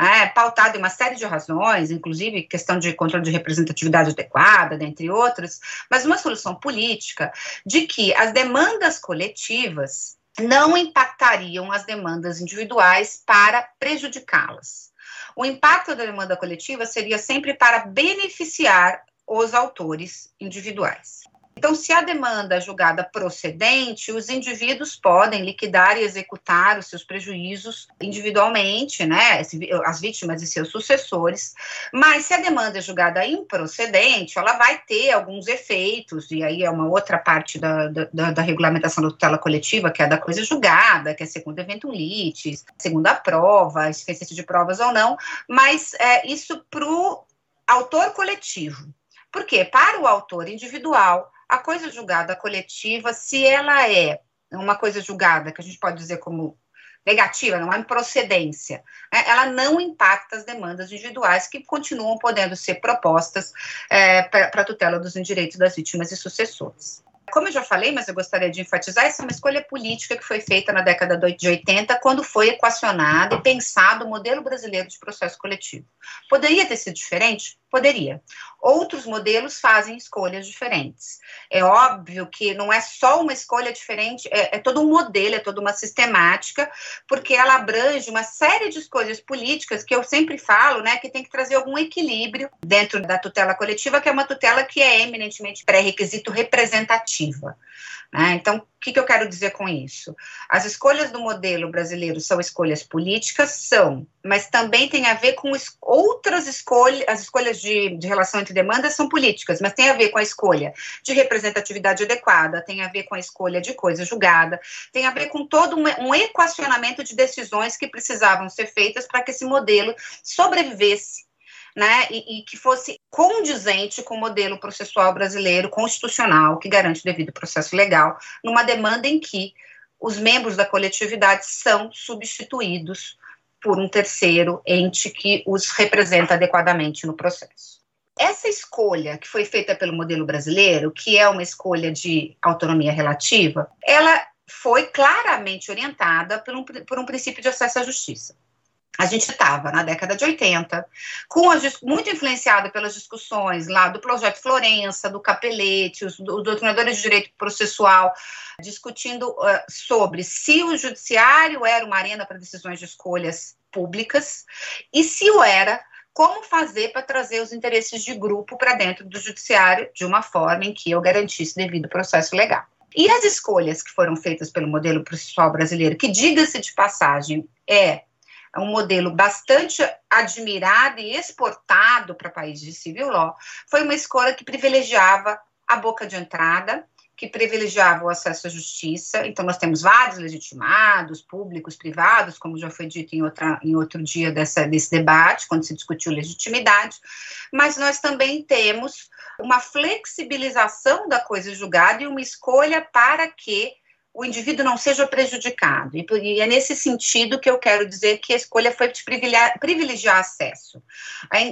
é, pautado em uma série de razões, inclusive questão de controle de representatividade adequada, dentre outras, mas uma solução política de que as demandas coletivas não impactariam as demandas individuais para prejudicá-las. O impacto da demanda coletiva seria sempre para beneficiar os autores individuais. Então, se a demanda é julgada procedente, os indivíduos podem liquidar e executar os seus prejuízos individualmente, né, as vítimas e seus sucessores, mas se a demanda é julgada improcedente, ela vai ter alguns efeitos, e aí é uma outra parte da, da, da regulamentação da tutela coletiva, que é da coisa julgada, que é segundo eventum litis, segunda prova, existência de provas ou não, mas é, isso para o autor coletivo. Por quê? Para o autor individual, a coisa julgada coletiva, se ela é uma coisa julgada, que a gente pode dizer como negativa, não há improcedência, né, ela não impacta as demandas individuais que continuam podendo ser propostas é, para a tutela dos direitos das vítimas e sucessores. Como eu já falei, mas eu gostaria de enfatizar, essa é uma escolha política que foi feita na década de 80, quando foi equacionado e pensado o modelo brasileiro de processo coletivo. Poderia ter sido diferente? Poderia. Outros modelos fazem escolhas diferentes. É óbvio que não é só uma escolha diferente, é, é todo um modelo, é toda uma sistemática, porque ela abrange uma série de escolhas políticas que eu sempre falo, né, que tem que trazer algum equilíbrio dentro da tutela coletiva, que é uma tutela que é eminentemente pré-requisito Né? Então, o que, que, eu quero dizer com isso? As escolhas do modelo brasileiro são escolhas políticas? São, mas também tem a ver com es outras escolhas, as escolhas de, de, relação entre demandas são políticas, mas tem a ver com a escolha de representatividade adequada, tem a ver com a escolha de coisa julgada, tem a ver com todo um, um equacionamento de decisões que precisavam ser feitas para que esse modelo sobrevivesse né, e, e, que fosse condizente com o modelo processual brasileiro constitucional, que garante o devido processo legal, numa demanda em que os membros da coletividade são substituídos por um terceiro ente que os representa adequadamente no processo. Essa escolha que foi feita pelo modelo brasileiro, que é uma escolha de autonomia relativa, ela foi claramente orientada por um, por um princípio de acesso à justiça a gente estava na década de 80, com as, muito influenciada pelas discussões lá do projeto Florença, do Capelete, os, os doutrinadores de direito processual, discutindo uh, sobre se o judiciário era uma arena para decisões de escolhas públicas e se o era, como fazer para trazer os interesses de grupo para dentro do judiciário de uma forma em que eu garantisse devido processo legal. E as escolhas que foram feitas pelo modelo processual brasileiro, que diga-se de passagem, é é um modelo bastante admirado e exportado para países de civil law, foi uma escola que privilegiava a boca de entrada, que privilegiava o acesso à justiça. Então, nós temos vários legitimados, públicos, privados, como já foi dito em, outra, em outro dia dessa, desse debate, quando se discutiu legitimidade, mas nós também temos uma flexibilização da coisa julgada e uma escolha para que o indivíduo não seja prejudicado. E, é nesse sentido que eu quero dizer que a escolha foi de privilegiar, privilegiar acesso.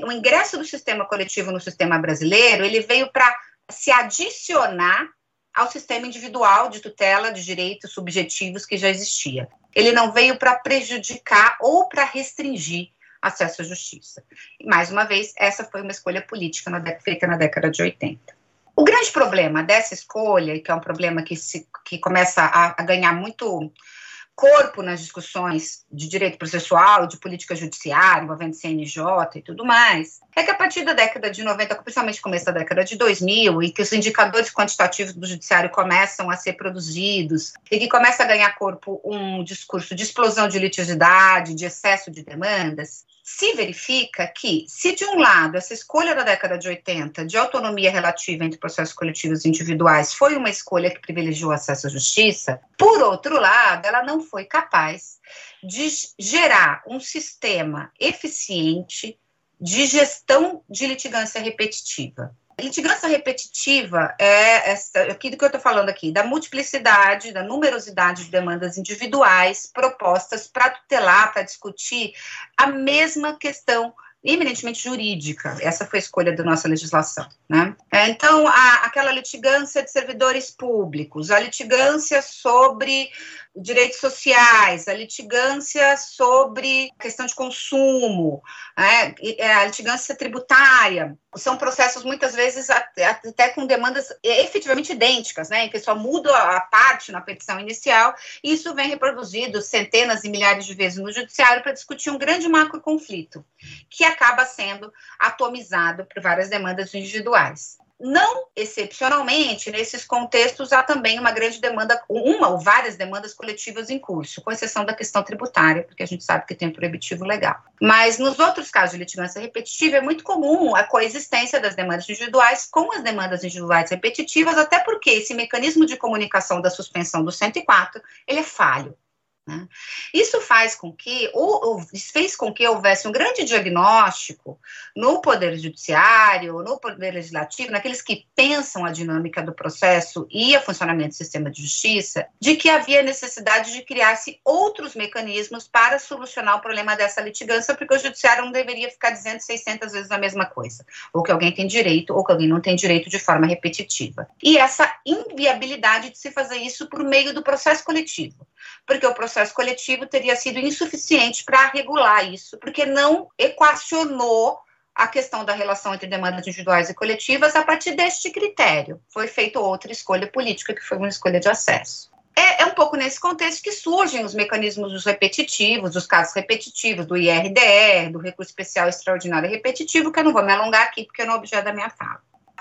O ingresso do sistema coletivo no sistema brasileiro, ele veio para se adicionar ao sistema individual de tutela de direitos subjetivos que já existia. Ele não veio para prejudicar ou para restringir acesso à justiça. E, mais uma vez, essa foi uma escolha política na, feita na década de 80. O grande problema dessa escolha, que é um problema que, se, que começa a, a ganhar muito corpo nas discussões de direito processual, de política judiciária, envolvendo CNJ e tudo mais, é que a partir da década de 90, principalmente começo da década de 2000, e que os indicadores quantitativos do judiciário começam a ser produzidos, e que começa a ganhar corpo um discurso de explosão de litigiosidade, de excesso de demandas, se verifica que, se de um lado essa escolha da década de 80 de autonomia relativa entre processos coletivos e individuais foi uma escolha que privilegiou o acesso à justiça, por outro lado, ela não foi capaz de gerar um sistema eficiente de gestão de litigância repetitiva. Litigância repetitiva é essa, aquilo que eu estou falando aqui, da multiplicidade, da numerosidade de demandas individuais propostas para tutelar, para discutir a mesma questão eminentemente jurídica. Essa foi a escolha da nossa legislação. Né? É, então, a, aquela litigância de servidores públicos, a litigância sobre direitos sociais, a litigância sobre questão de consumo, né? é, a litigância tributária, são processos muitas vezes até, com demandas efetivamente idênticas, né, em que só muda a parte na petição inicial, e isso vem reproduzido centenas e milhares de vezes no judiciário para discutir um grande macro conflito, que acaba sendo atomizado por várias demandas individuais. Não excepcionalmente, nesses contextos há também uma grande demanda, uma ou várias demandas coletivas em curso, com exceção da questão tributária, porque a gente sabe que tem um proibitivo legal. Mas nos outros casos de litigância repetitiva é muito comum a coexistência das demandas individuais com as demandas individuais repetitivas, até porque esse mecanismo de comunicação da suspensão do 104, ele é falho. Né? Isso faz com que, ou, ou, fez com que houvesse um grande diagnóstico no Poder Judiciário, no Poder Legislativo, naqueles que pensam a dinâmica do processo e o funcionamento do sistema de justiça, de que havia necessidade de criar-se outros mecanismos para solucionar o problema dessa litigância, porque o Judiciário não deveria ficar dizendo 600 vezes a mesma coisa, ou que alguém tem direito, ou que alguém não tem direito de forma repetitiva. E essa inviabilidade de se fazer isso por meio do processo coletivo porque o processo coletivo teria sido insuficiente para regular isso, porque não equacionou a questão da relação entre demandas individuais e coletivas a partir deste critério. Foi feita outra escolha política, que foi uma escolha de acesso. É, é, um pouco nesse contexto que surgem os mecanismos dos repetitivos, dos casos repetitivos, do IRDR, do recurso especial extraordinário repetitivo, que eu não vou me alongar aqui, porque não é objeto da minha fala.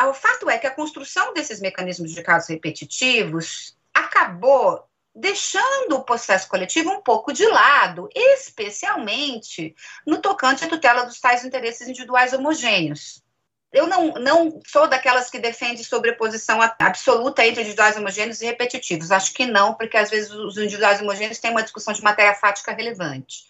O fato é que a construção desses mecanismos de casos repetitivos acabou deixando o processo coletivo um pouco de lado, especialmente no tocante à tutela dos tais interesses individuais homogêneos. Eu não, não sou daquelas que defende sobreposição absoluta entre individuais homogêneos e repetitivos. Acho que não, porque às vezes os individuais homogêneos têm uma discussão de matéria fática relevante.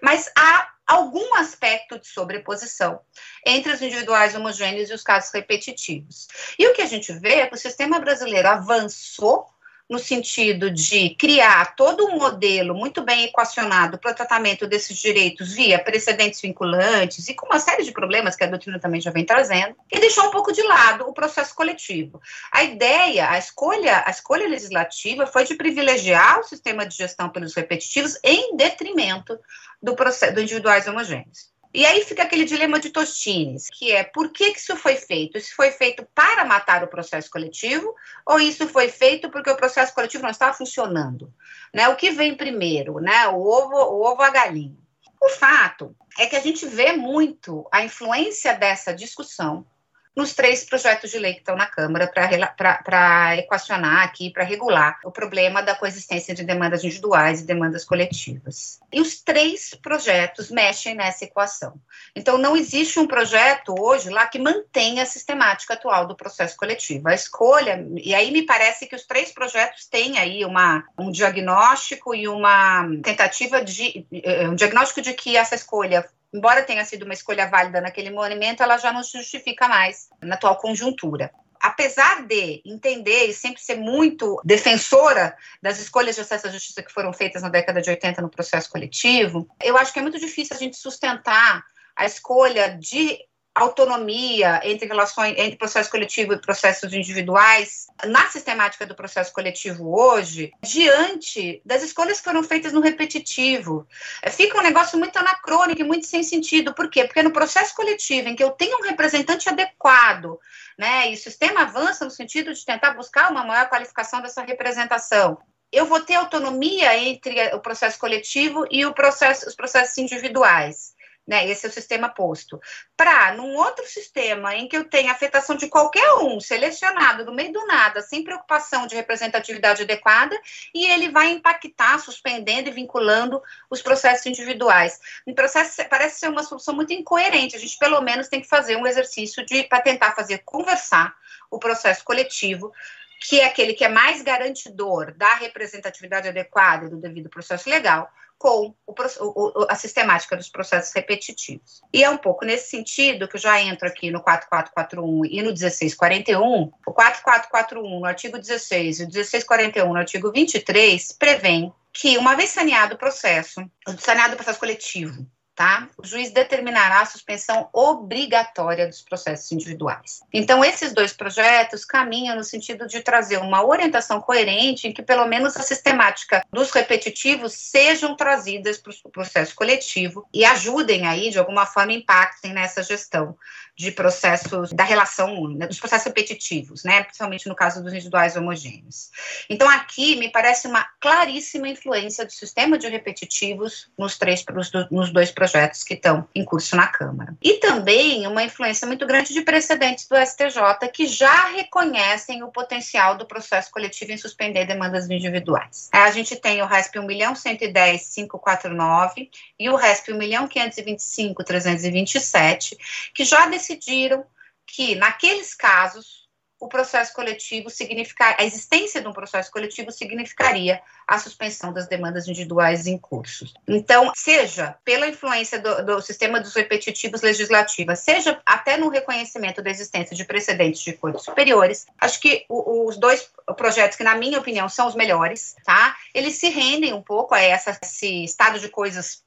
Mas há algum aspecto de sobreposição entre os individuais homogêneos e os casos repetitivos. E o que a gente vê é que o sistema brasileiro avançou no sentido de criar todo um modelo muito bem equacionado para o tratamento desses direitos via precedentes vinculantes e com uma série de problemas que a doutrina também já vem trazendo, e deixou um pouco de lado o processo coletivo. A ideia, a escolha, a escolha legislativa foi de privilegiar o sistema de gestão pelos repetitivos em detrimento do, processo, do individuais homogêneos. E aí fica aquele dilema de Tostines, que é por que, que isso foi feito? Isso foi feito para matar o processo coletivo ou isso foi feito porque o processo coletivo não estava funcionando? Né? O que vem primeiro, né? o ovo o ovo a galinha? O fato é que a gente vê muito a influência dessa discussão nos três projetos de lei que estão na Câmara para equacionar aqui, para regular o problema da coexistência de demandas individuais e demandas coletivas. E os três projetos mexem nessa equação. Então, não existe um projeto hoje lá que mantenha a sistemática atual do processo coletivo. A escolha, e aí me parece que os três projetos têm aí uma, um diagnóstico e uma tentativa de. Eh, um diagnóstico de que essa escolha embora tenha sido uma escolha válida naquele momento, ela já não se justifica mais na atual conjuntura. Apesar de entender e sempre ser muito defensora das escolhas de acesso à justiça que foram feitas na década de 80 no processo coletivo, eu acho que é muito difícil a gente sustentar a escolha de autonomia entre relações entre processo coletivo e processos individuais na sistemática do processo coletivo hoje, diante das escolhas que foram feitas no repetitivo. É, fica um negócio muito anacrônico e muito sem sentido. Por quê? Porque no processo coletivo, em que eu tenho um representante adequado, né, e o sistema avança no sentido de tentar buscar uma maior qualificação dessa representação, eu vou ter autonomia entre o processo coletivo e processo, os processos individuais né? Esse é o sistema posto. Para, num outro sistema em que eu tenha afetação de qualquer um, selecionado no meio do nada, sem preocupação de representatividade adequada, e ele vai impactar, suspendendo e vinculando os processos individuais. O processo parece ser uma solução muito incoerente. A gente, pelo menos, tem que fazer um exercício de para tentar fazer conversar o processo coletivo que é aquele que é mais garantidor da representatividade adequada e do devido processo legal, com o, o, a sistemática dos processos repetitivos. E é um pouco nesse sentido que eu já entro aqui no 4441 e no 1641. O 4441 no artigo 16 e o 1641 no artigo 23 prevêem que, uma vez saneado o processo, saneado o processo coletivo, tá? O juiz determinará a suspensão obrigatória dos processos individuais. Então, esses dois projetos caminham no sentido de trazer uma orientação coerente em que, pelo menos, a sistemática dos repetitivos sejam trazidas para o processo coletivo e ajudem aí, de alguma forma, impactem nessa gestão de processos da relação, dos processos repetitivos, né, principalmente no caso dos individuais homogêneos. Então, aqui me parece uma claríssima influência do sistema de repetitivos nos três, nos, dois projetos que estão em curso na Câmara. E também uma influência muito grande de precedentes do STJ que já reconhecem o potencial do processo coletivo em suspender demandas individuais. A gente tem o RESP 1.110.549 e o RESP 1.525.327, que já decidiram que, naqueles casos, o processo coletivo significar a existência de um processo coletivo significaria a suspensão das demandas individuais em curso. Então, seja pela influência do, do, sistema dos repetitivos legislativas, seja até no reconhecimento da existência de precedentes de cortes superiores, acho que o, os dois projetos que, na minha opinião, são os melhores, tá? Eles se rendem um pouco a essa, esse estado de coisas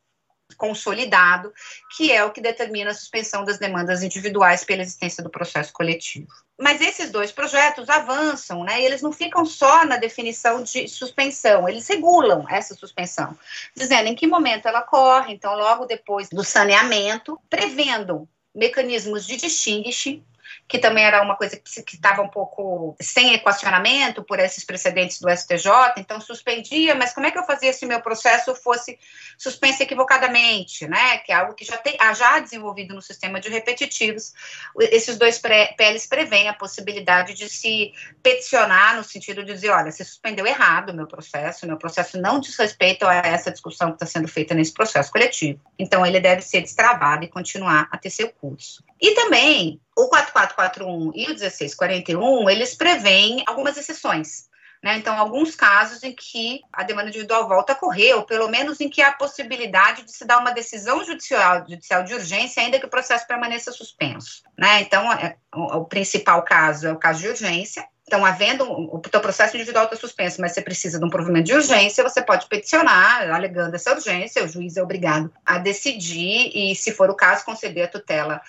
consolidado, que é o que determina a suspensão das demandas individuais pela existência do processo coletivo. Mas esses dois projetos avançam, né? E eles não ficam só na definição de suspensão, eles regulam essa suspensão, dizendo em que momento ela ocorre, então logo depois do saneamento, prevendo mecanismos de distinguish que também era uma coisa que estava um pouco sem equacionamento por esses precedentes do STJ, então suspendia, mas como é que eu fazia se meu processo fosse suspenso equivocadamente, né? Que é algo que já tem ah, já desenvolvido no sistema de repetitivos. Esses dois PLs prevêem a possibilidade de se peticionar no sentido de dizer, olha, você suspendeu errado o meu processo, meu processo não diz respeito a essa discussão que está sendo feita nesse processo coletivo. Então ele deve ser destravado e continuar a ter seu curso. E também o 4441 e o 1641, eles preveem algumas exceções. Né? Então, alguns casos em que a demanda individual volta a correr, ou pelo menos em que há possibilidade de se dar uma decisão judicial, judicial de urgência, ainda que o processo permaneça suspenso. Né? Então, é, o, o principal caso é o caso de urgência, então, havendo o teu processo individual está suspenso, mas você precisa de um provimento de urgência, você pode peticionar, alegando essa urgência, o juiz é obrigado a decidir e, se for o caso, conceder a tutela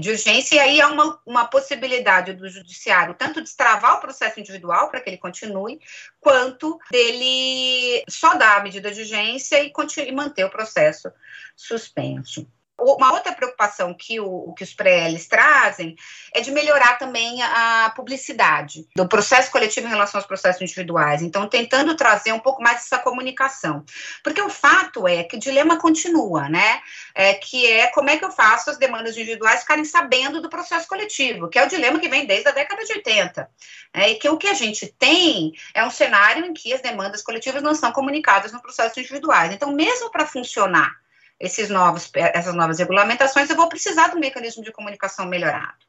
de urgência, e aí há uma, uma possibilidade do judiciário tanto destravar o processo individual para que ele continue, quanto dele só dar a medida de urgência e, e manter o processo suspenso. Uma outra preocupação que, o, que os pré-Ls trazem é de melhorar também a publicidade do processo coletivo em relação aos processos individuais. Então, tentando trazer um pouco mais essa comunicação. Porque o fato é que o dilema continua, né? É, que é como é que eu faço as demandas individuais ficarem sabendo do processo coletivo, que é o dilema que vem desde a década de 80. É, e que o que a gente tem é um cenário em que as demandas coletivas não são comunicadas no processo individuais. Então, mesmo para funcionar esses novos, essas novas regulamentações, eu vou precisar do mecanismo de comunicação melhorado.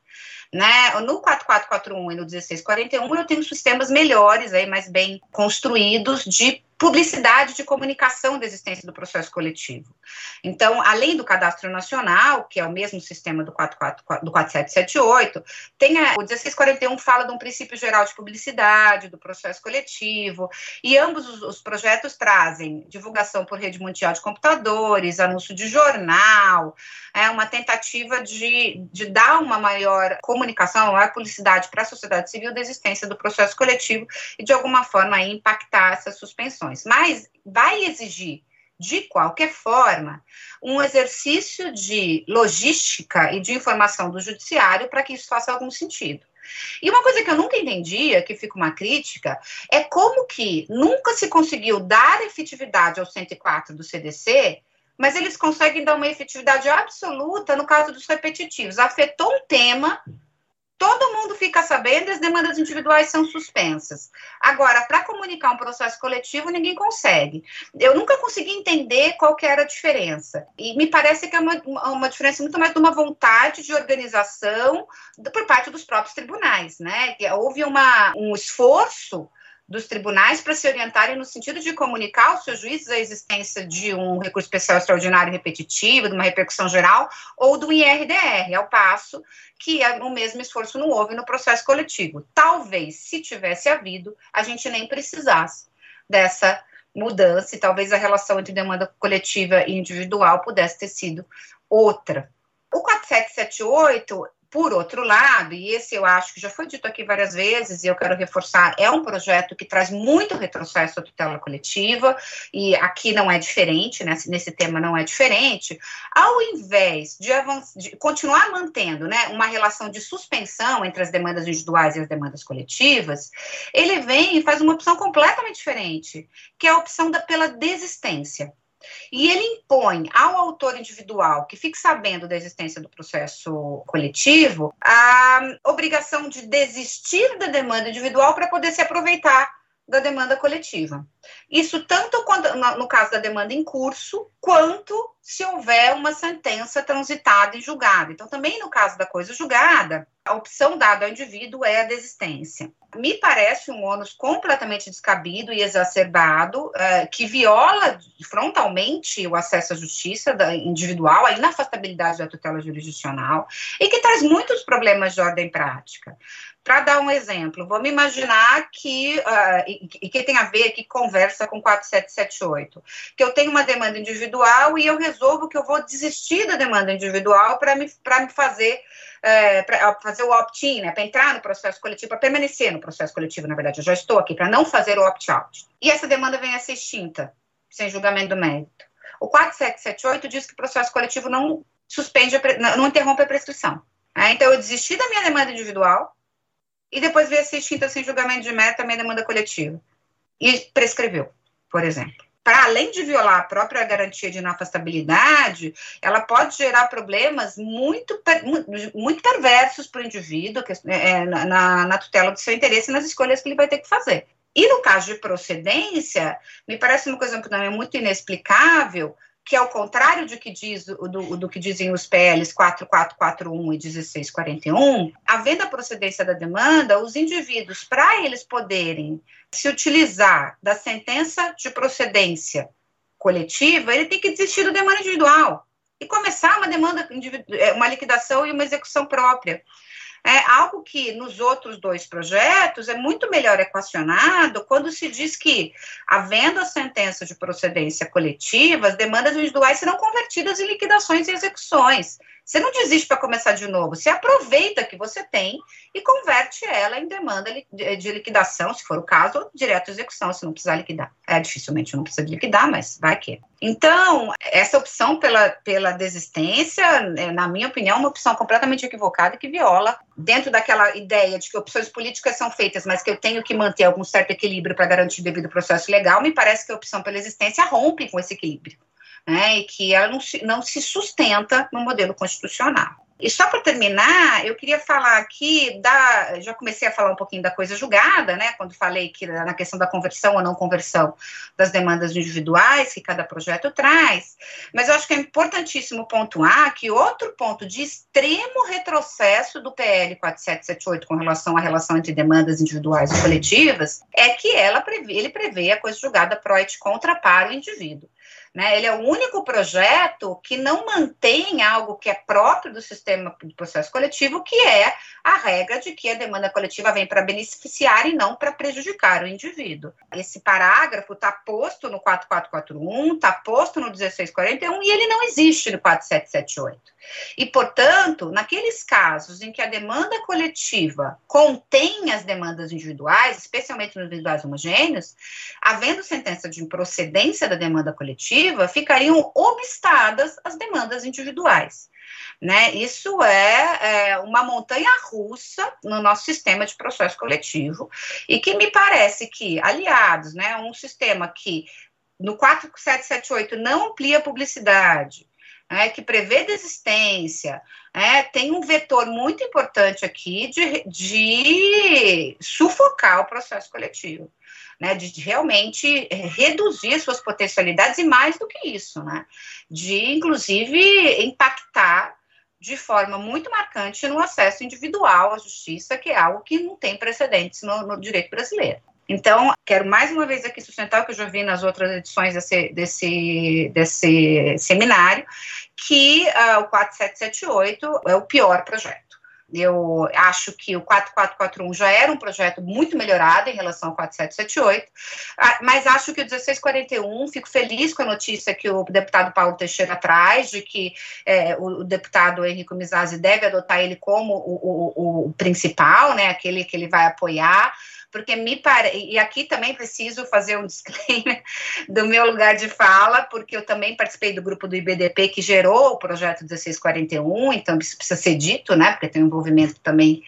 Né? No 4441 e no 1641 eu tenho sistemas melhores, aí, mais bem construídos de publicidade de comunicação da existência do processo coletivo. Então, além do cadastro nacional, que é o mesmo sistema do, 44, do 4778, tem a, o 1641 fala de um princípio geral de publicidade do processo coletivo, e ambos os, os projetos trazem divulgação por rede mundial de computadores, anúncio de jornal, é uma tentativa de, de dar uma maior comunicação, uma maior publicidade para a sociedade civil da existência do processo coletivo e, de alguma forma, impactar essas suspensões mas vai exigir, de qualquer forma, um exercício de logística e de informação do judiciário para que isso faça algum sentido. E uma coisa que eu nunca entendia, que fica uma crítica, é como que nunca se conseguiu dar efetividade ao 104 do CDC mas eles conseguem dar uma efetividade absoluta no caso dos repetitivos. Afetou um tema, todo mundo fica sabendo e as demandas individuais são suspensas. Agora, para comunicar um processo coletivo, ninguém consegue. Eu nunca consegui entender qual que era a diferença. E me parece que é uma, uma diferença muito mais de uma vontade de organização por parte dos próprios tribunais, né? Houve uma, um esforço dos tribunais para se orientarem no sentido de comunicar aos seus juízes a existência de um recurso especial extraordinário repetitivo, de uma repercussão geral, ou do IRDR, ao passo que o mesmo esforço não houve no processo coletivo. Talvez, se tivesse havido, a gente nem precisasse dessa mudança e talvez a relação entre demanda coletiva e individual pudesse ter sido outra. O 4778 por outro lado, e esse eu acho que já foi dito aqui várias vezes, e eu quero reforçar, é um projeto que traz muito retrocesso à tutela coletiva, e aqui não é diferente, né, nesse tema não é diferente, ao invés de, de continuar mantendo né, uma relação de suspensão entre as demandas individuais e as demandas coletivas, ele vem e faz uma opção completamente diferente, que é a opção da, pela desistência. E ele impõe ao autor individual que fique sabendo da existência do processo coletivo a obrigação de desistir da demanda individual para poder se aproveitar da demanda coletiva. Isso tanto quando, no caso da demanda em curso, quanto se houver uma sentença transitada e julgada. Então, também no caso da coisa julgada, a opção dada ao indivíduo é a desistência. Me parece um ônus completamente descabido e exacerbado, uh, que viola frontalmente o acesso à justiça da, individual, a inafastabilidade da tutela jurisdicional, e que traz muitos problemas de ordem prática. Para dar um exemplo, vamos imaginar que, uh, e, e, que tem a ver, que conversa com 4778, que eu tenho uma demanda individual e eu resolvo que eu vou desistir da demanda individual para me, me fazer é, para fazer o opt-in, né, para entrar no processo coletivo, para permanecer no processo coletivo, na verdade, eu já estou aqui, para não fazer o opt-out. E essa demanda vem a ser extinta, sem julgamento do mérito. O 4778 diz que o processo coletivo não suspende, não interrompe a prescrição. Né? Então, eu desisti da minha demanda individual, e depois veio a ser extinta sem julgamento de meta a minha demanda coletiva. E prescreveu, por exemplo. Para além de violar a própria garantia de inafastabilidade, ela pode gerar problemas muito, muito perversos para o indivíduo que, é, na, na tutela do seu interesse e nas escolhas que ele vai ter que fazer. E no caso de procedência, me parece uma coisa que não é muito inexplicável, que ao contrário do que, diz, do, do que dizem os PLs 4441 e 1641, havendo a procedência da demanda, os indivíduos, para eles poderem se utilizar da sentença de procedência coletiva, ele tem que desistir da demanda individual e começar uma demanda, é, uma liquidação e uma execução própria. É algo que nos outros dois projetos é muito melhor equacionado quando se diz que, havendo a sentença de procedência coletiva, as demandas individuais serão convertidas em liquidações e execuções. Você não desiste para começar de novo, você aproveita que você tem e converte ela em demanda de liquidação, se for o caso, direto à execução, se não precisar liquidar. É, dificilmente não precisa liquidar, mas vai que. Então, essa opção pela, pela desistência, é, na minha opinião, é uma opção completamente equivocada que viola, dentro daquela ideia de que opções políticas são feitas, mas que eu tenho que manter algum certo equilíbrio para garantir o devido processo legal, me parece que a opção pela existência rompe com esse equilíbrio né, e que ela não se, não se sustenta no modelo constitucional. E só para terminar, eu queria falar aqui da. Já comecei a falar um pouquinho da coisa julgada, né? Quando falei que na questão da conversão ou não conversão das demandas individuais que cada projeto traz, mas eu acho que é importantíssimo pontuar que outro ponto de extremo retrocesso do PL 4778 com relação à relação entre demandas individuais e coletivas é que ela prevê, ele prevê a coisa julgada pro et contra para o indivíduo. Né? Ele é o único projeto que não mantém algo que é próprio do sistema de processo coletivo, que é a regra de que a demanda coletiva vem para beneficiar e não para prejudicar o indivíduo. Esse parágrafo está posto no 4441, está posto no 1641 e ele não existe no 4778. E, portanto, naqueles casos em que a demanda coletiva contém as demandas individuais, especialmente nos individuais homogêneos, havendo sentença de improcedência da demanda coletiva, ficariam obstadas as demandas individuais. Né? Isso é, é, uma montanha russa no nosso sistema de processo coletivo e que me parece que, aliados, né, um sistema que no 4778 não amplia publicidade, né, que prevê desistência, é, tem um vetor muito importante aqui de, de sufocar o processo coletivo, né, de, realmente reduzir suas potencialidades e mais do que isso, né, de inclusive impactar de forma muito marcante no acesso individual à justiça, que é algo que não tem precedentes no, no direito brasileiro. Então, quero mais uma vez aqui sustentar o que eu já vi nas outras edições desse, desse, desse seminário, que uh, o 4778 é o pior projeto. Eu acho que o 4441 já era um projeto muito melhorado em relação ao 4778, ah, mas acho que o 1641, fico feliz com a notícia que o deputado Paulo Teixeira traz, de que é, o, o, deputado Henrique Mizazzi deve adotar ele como o, o, o principal, né, aquele que ele vai apoiar porque me parece, e aqui também preciso fazer um disclaimer do meu lugar de fala, porque eu também participei do grupo do IBDP que gerou o projeto 1641, então isso precisa ser dito, né, porque tem um envolvimento também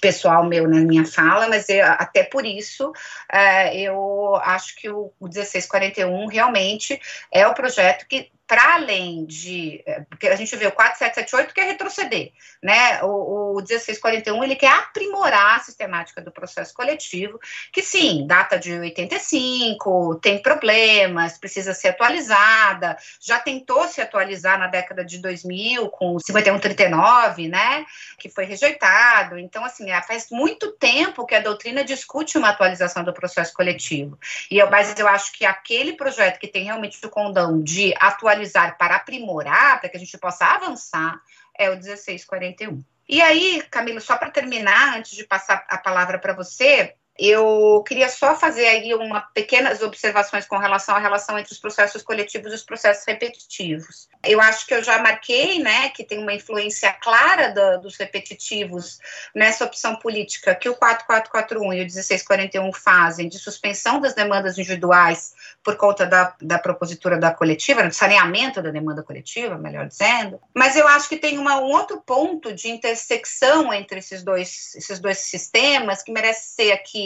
pessoal meu na minha fala, mas eu, até por isso é, eu acho que o, o 1641 realmente é o projeto que para além de. É, porque a gente vê o 4778 quer retroceder, né? O, o 1641 ele quer aprimorar a sistemática do processo coletivo, que sim, data de 85, tem problemas, precisa ser atualizada, já tentou se atualizar na década de 2000 com o 5139, né? Que foi rejeitado. Então, assim, é, faz muito tempo que a doutrina discute uma atualização do processo coletivo. E eu, mas eu acho que aquele projeto que tem realmente o condão de atualizar, para aprimorar, para que a gente possa avançar, é o 1641. E aí, Camilo, só para terminar, antes de passar a palavra para você, eu queria só fazer aí uma pequenas observações com relação à relação entre os processos coletivos e os processos repetitivos. Eu acho que eu já marquei, né, que tem uma influência clara dos repetitivos nessa opção política que o 4441 e o 1641 fazem de suspensão das demandas individuais por conta da, da propositura da coletiva, do saneamento da demanda coletiva, melhor dizendo. Mas eu acho que tem uma, um outro ponto de intersecção entre esses dois, esses dois sistemas que merece ser aqui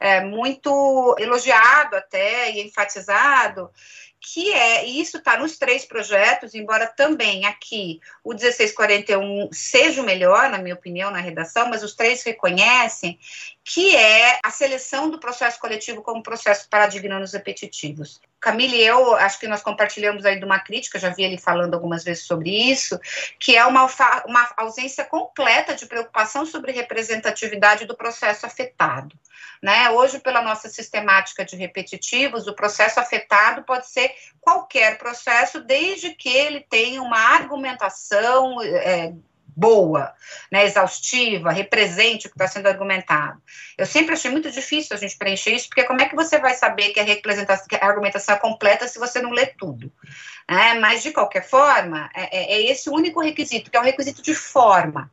é, muito elogiado até e enfatizado, que é, isso está nos três projetos, embora também aqui o 1641 seja o melhor, na minha opinião, na redação, mas os três reconhecem que é a seleção do processo coletivo como processo paradigmas repetitivos. Camille e eu, acho que nós compartilhamos aí de uma crítica, já vi ele falando algumas vezes sobre isso, que é uma, uma ausência completa de preocupação sobre representatividade do processo afetado. Né? Hoje, pela nossa sistemática de repetitivos, o processo afetado pode ser qualquer processo, desde que ele tenha uma argumentação é, boa, né, exaustiva, represente o que está sendo argumentado. Eu sempre achei muito difícil a gente preencher isso, porque como é que você vai saber que a, representação, que a argumentação é completa se você não lê tudo? É, mas, de qualquer forma, é, é, é esse o único requisito, que é um requisito de forma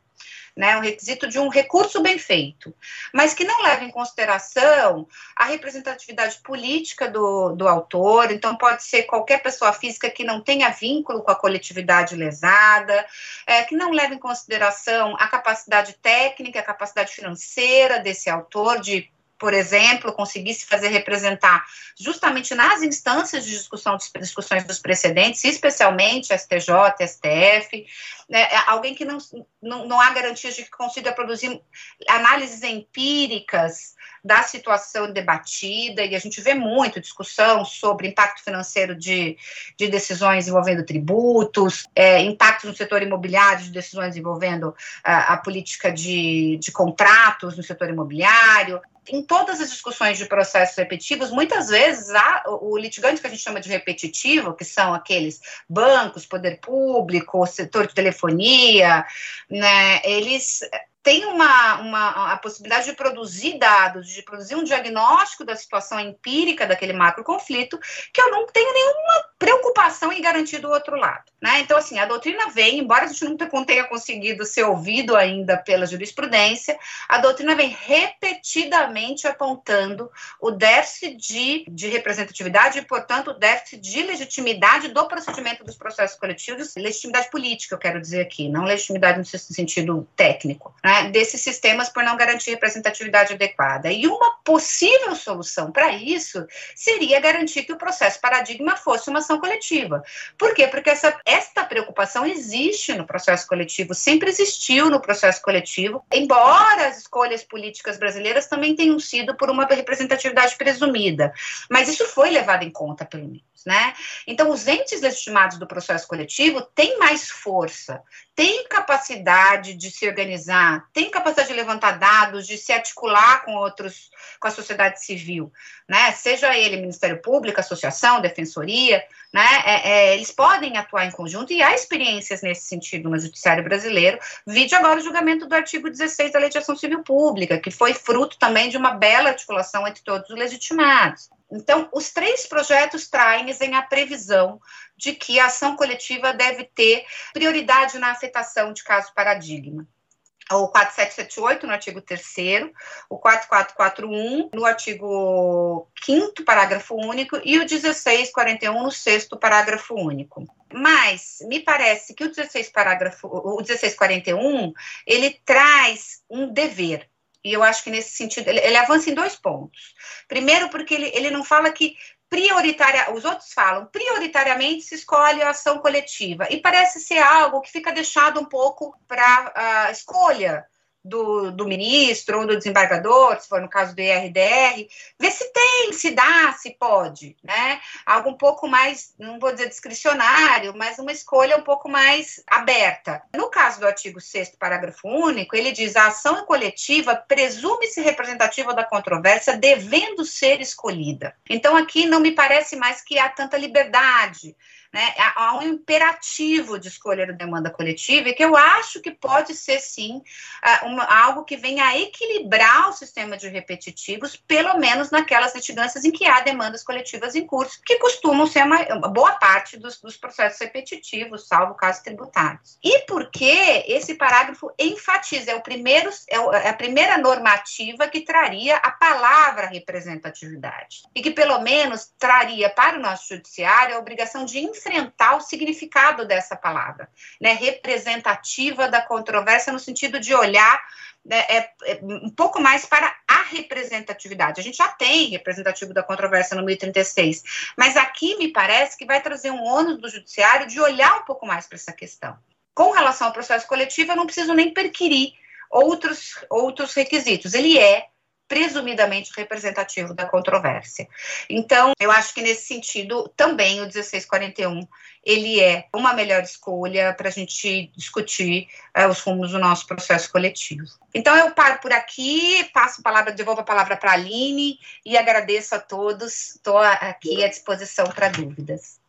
né, um requisito de um recurso bem feito, mas que não leva em consideração a representatividade política do, do autor, então pode ser qualquer pessoa física que não tenha vínculo com a coletividade lesada, é, que não leva em consideração a capacidade técnica, a capacidade financeira desse autor de por exemplo, conseguisse fazer representar justamente nas instâncias de discussão discussões dos precedentes, especialmente STJ, STF, né, é alguém que não, não, não há garantias de que consiga produzir análises empíricas da situação debatida, e a gente vê muito discussão sobre impacto financeiro de, de decisões envolvendo tributos, é, impactos no setor imobiliário de decisões envolvendo a, a política de, de contratos no setor imobiliário, em todas as discussões de processos repetitivos, muitas vezes há o litigante que a gente chama de repetitivo, que são aqueles bancos, poder público, setor de telefonia, né, eles têm uma, uma, a possibilidade de produzir dados, de produzir um diagnóstico da situação empírica daquele macro conflito, que eu não tenho nenhuma preocupação em garantir do outro lado. Né? Então, assim, a doutrina vem, embora a gente não tenha conseguido ser ouvido ainda pela jurisprudência, a doutrina vem repetidamente apontando o déficit de, de representatividade e, portanto, o déficit de legitimidade do procedimento dos processos coletivos, legitimidade política, eu quero dizer aqui, não legitimidade no sentido técnico, né? Desses sistemas por não garantir representatividade adequada. E uma possível solução para isso seria garantir que o processo paradigma fosse uma ação coletiva. Por quê? Porque essa esta preocupação existe no processo coletivo, sempre existiu no processo coletivo, embora as escolhas políticas brasileiras também tenham sido por uma representatividade presumida, mas isso foi levado em conta, pelo menos. Né? Então, os entes legitimados do processo coletivo têm mais força, têm capacidade de se organizar, têm capacidade de levantar dados, de se articular com outros, com a sociedade civil, né? Seja ele Ministério Público, associação, defensoria, né? É, é, eles podem atuar em conjunto e há experiências nesse sentido no judiciário brasileiro. Vide agora o julgamento do artigo 16 da Lei de Ação Civil Pública, que foi fruto também de uma bela articulação entre todos os legitimados. Então, os três projetos traem em a previsão de que a ação coletiva deve ter prioridade na aceitação de caso paradigma o 4778 no artigo 3 o 4441 no artigo 5 parágrafo único e o 1641 no 6 parágrafo único. Mas me parece que o 16 parágrafo o 1641 ele traz um dever e eu acho que nesse sentido ele, ele avança em dois pontos. Primeiro, porque ele, ele não fala que prioritária, os outros falam, prioritariamente se escolhe a ação coletiva. E parece ser algo que fica deixado um pouco para a escolha do, do ministro ou do desembargador, se for no caso do IRDR, ver se tem, se dá, se pode, né? Algo um pouco mais, não vou dizer discricionário, mas uma escolha um pouco mais aberta. No caso do artigo 6 parágrafo único, ele diz a ação coletiva presume-se representativa da controvérsia devendo ser escolhida. Então aqui não me parece mais que há tanta liberdade né, há um imperativo de escolher a demanda coletiva e que eu acho que pode ser, sim, uma, algo que venha a equilibrar o sistema de repetitivos, pelo menos naquelas litigâncias em que há demandas coletivas em curso, que costumam ser uma, uma boa parte dos, dos, processos repetitivos, salvo casos tributários. E porque esse parágrafo enfatiza, é, o primeiro, é, é a primeira normativa que traria a palavra representatividade, e que, pelo menos, traria para o nosso judiciário a obrigação de enfrentar o significado dessa palavra, né? Representativa da controvérsia no sentido de olhar né, é, é, um pouco mais para a representatividade. A gente já tem representativo da controvérsia no 1036, mas aqui me parece que vai trazer um ônus do judiciário de olhar um pouco mais para essa questão. Com relação ao processo coletivo, eu não preciso nem perquirir outros, outros requisitos. Ele é presumidamente representativo da controvérsia. Então, eu acho que nesse sentido, também o 1641 ele é uma melhor escolha para a gente discutir uh, os rumos do nosso processo coletivo. Então, eu paro por aqui, passo a palavra, devolvo a palavra para a Aline e agradeço a todos, estou aqui à disposição para dúvidas.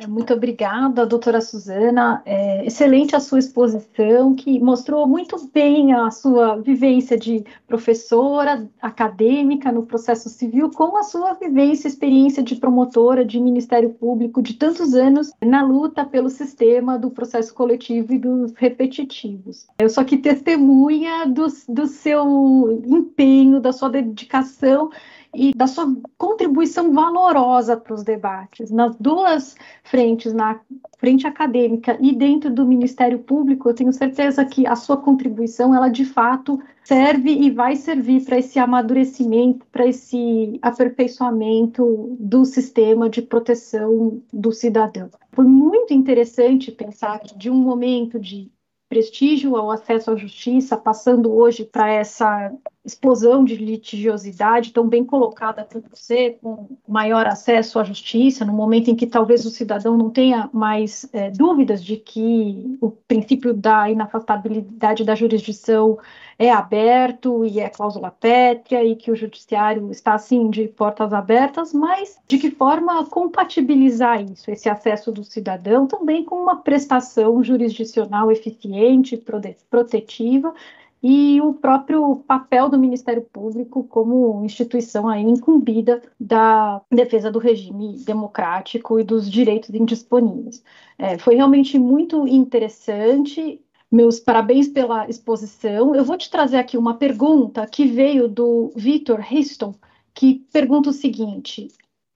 É, muito obrigada, doutora Suzana. É, excelente a sua exposição, que mostrou muito bem a sua vivência de professora acadêmica no processo civil, com a sua vivência, experiência de promotora de Ministério Público de tantos anos na luta pelo sistema do processo coletivo e dos repetitivos. Eu sou aqui testemunha do, do seu empenho, da sua dedicação e da sua contribuição valorosa para os debates. Nas duas frentes, na frente acadêmica e dentro do Ministério Público, eu tenho certeza que a sua contribuição, ela de fato serve e vai servir para esse amadurecimento, para esse aperfeiçoamento do sistema de proteção do cidadão. Foi muito interessante pensar que de um momento de prestígio ao acesso à justiça, passando hoje para essa explosão de litigiosidade tão bem colocada por você, com maior acesso à justiça, no momento em que talvez o cidadão não tenha mais é, dúvidas de que o princípio da inafastabilidade da jurisdição é aberto e é cláusula pétrea e que o judiciário está assim de portas abertas, mas de que forma compatibilizar isso, esse acesso do cidadão também com uma prestação jurisdicional eficiente, protetiva e o próprio papel do Ministério Público como instituição aí incumbida da defesa do regime democrático e dos direitos indisponíveis. É, foi realmente muito interessante. Meus parabéns pela exposição. Eu vou te trazer aqui uma pergunta que veio do Victor Histon, que pergunta o seguinte: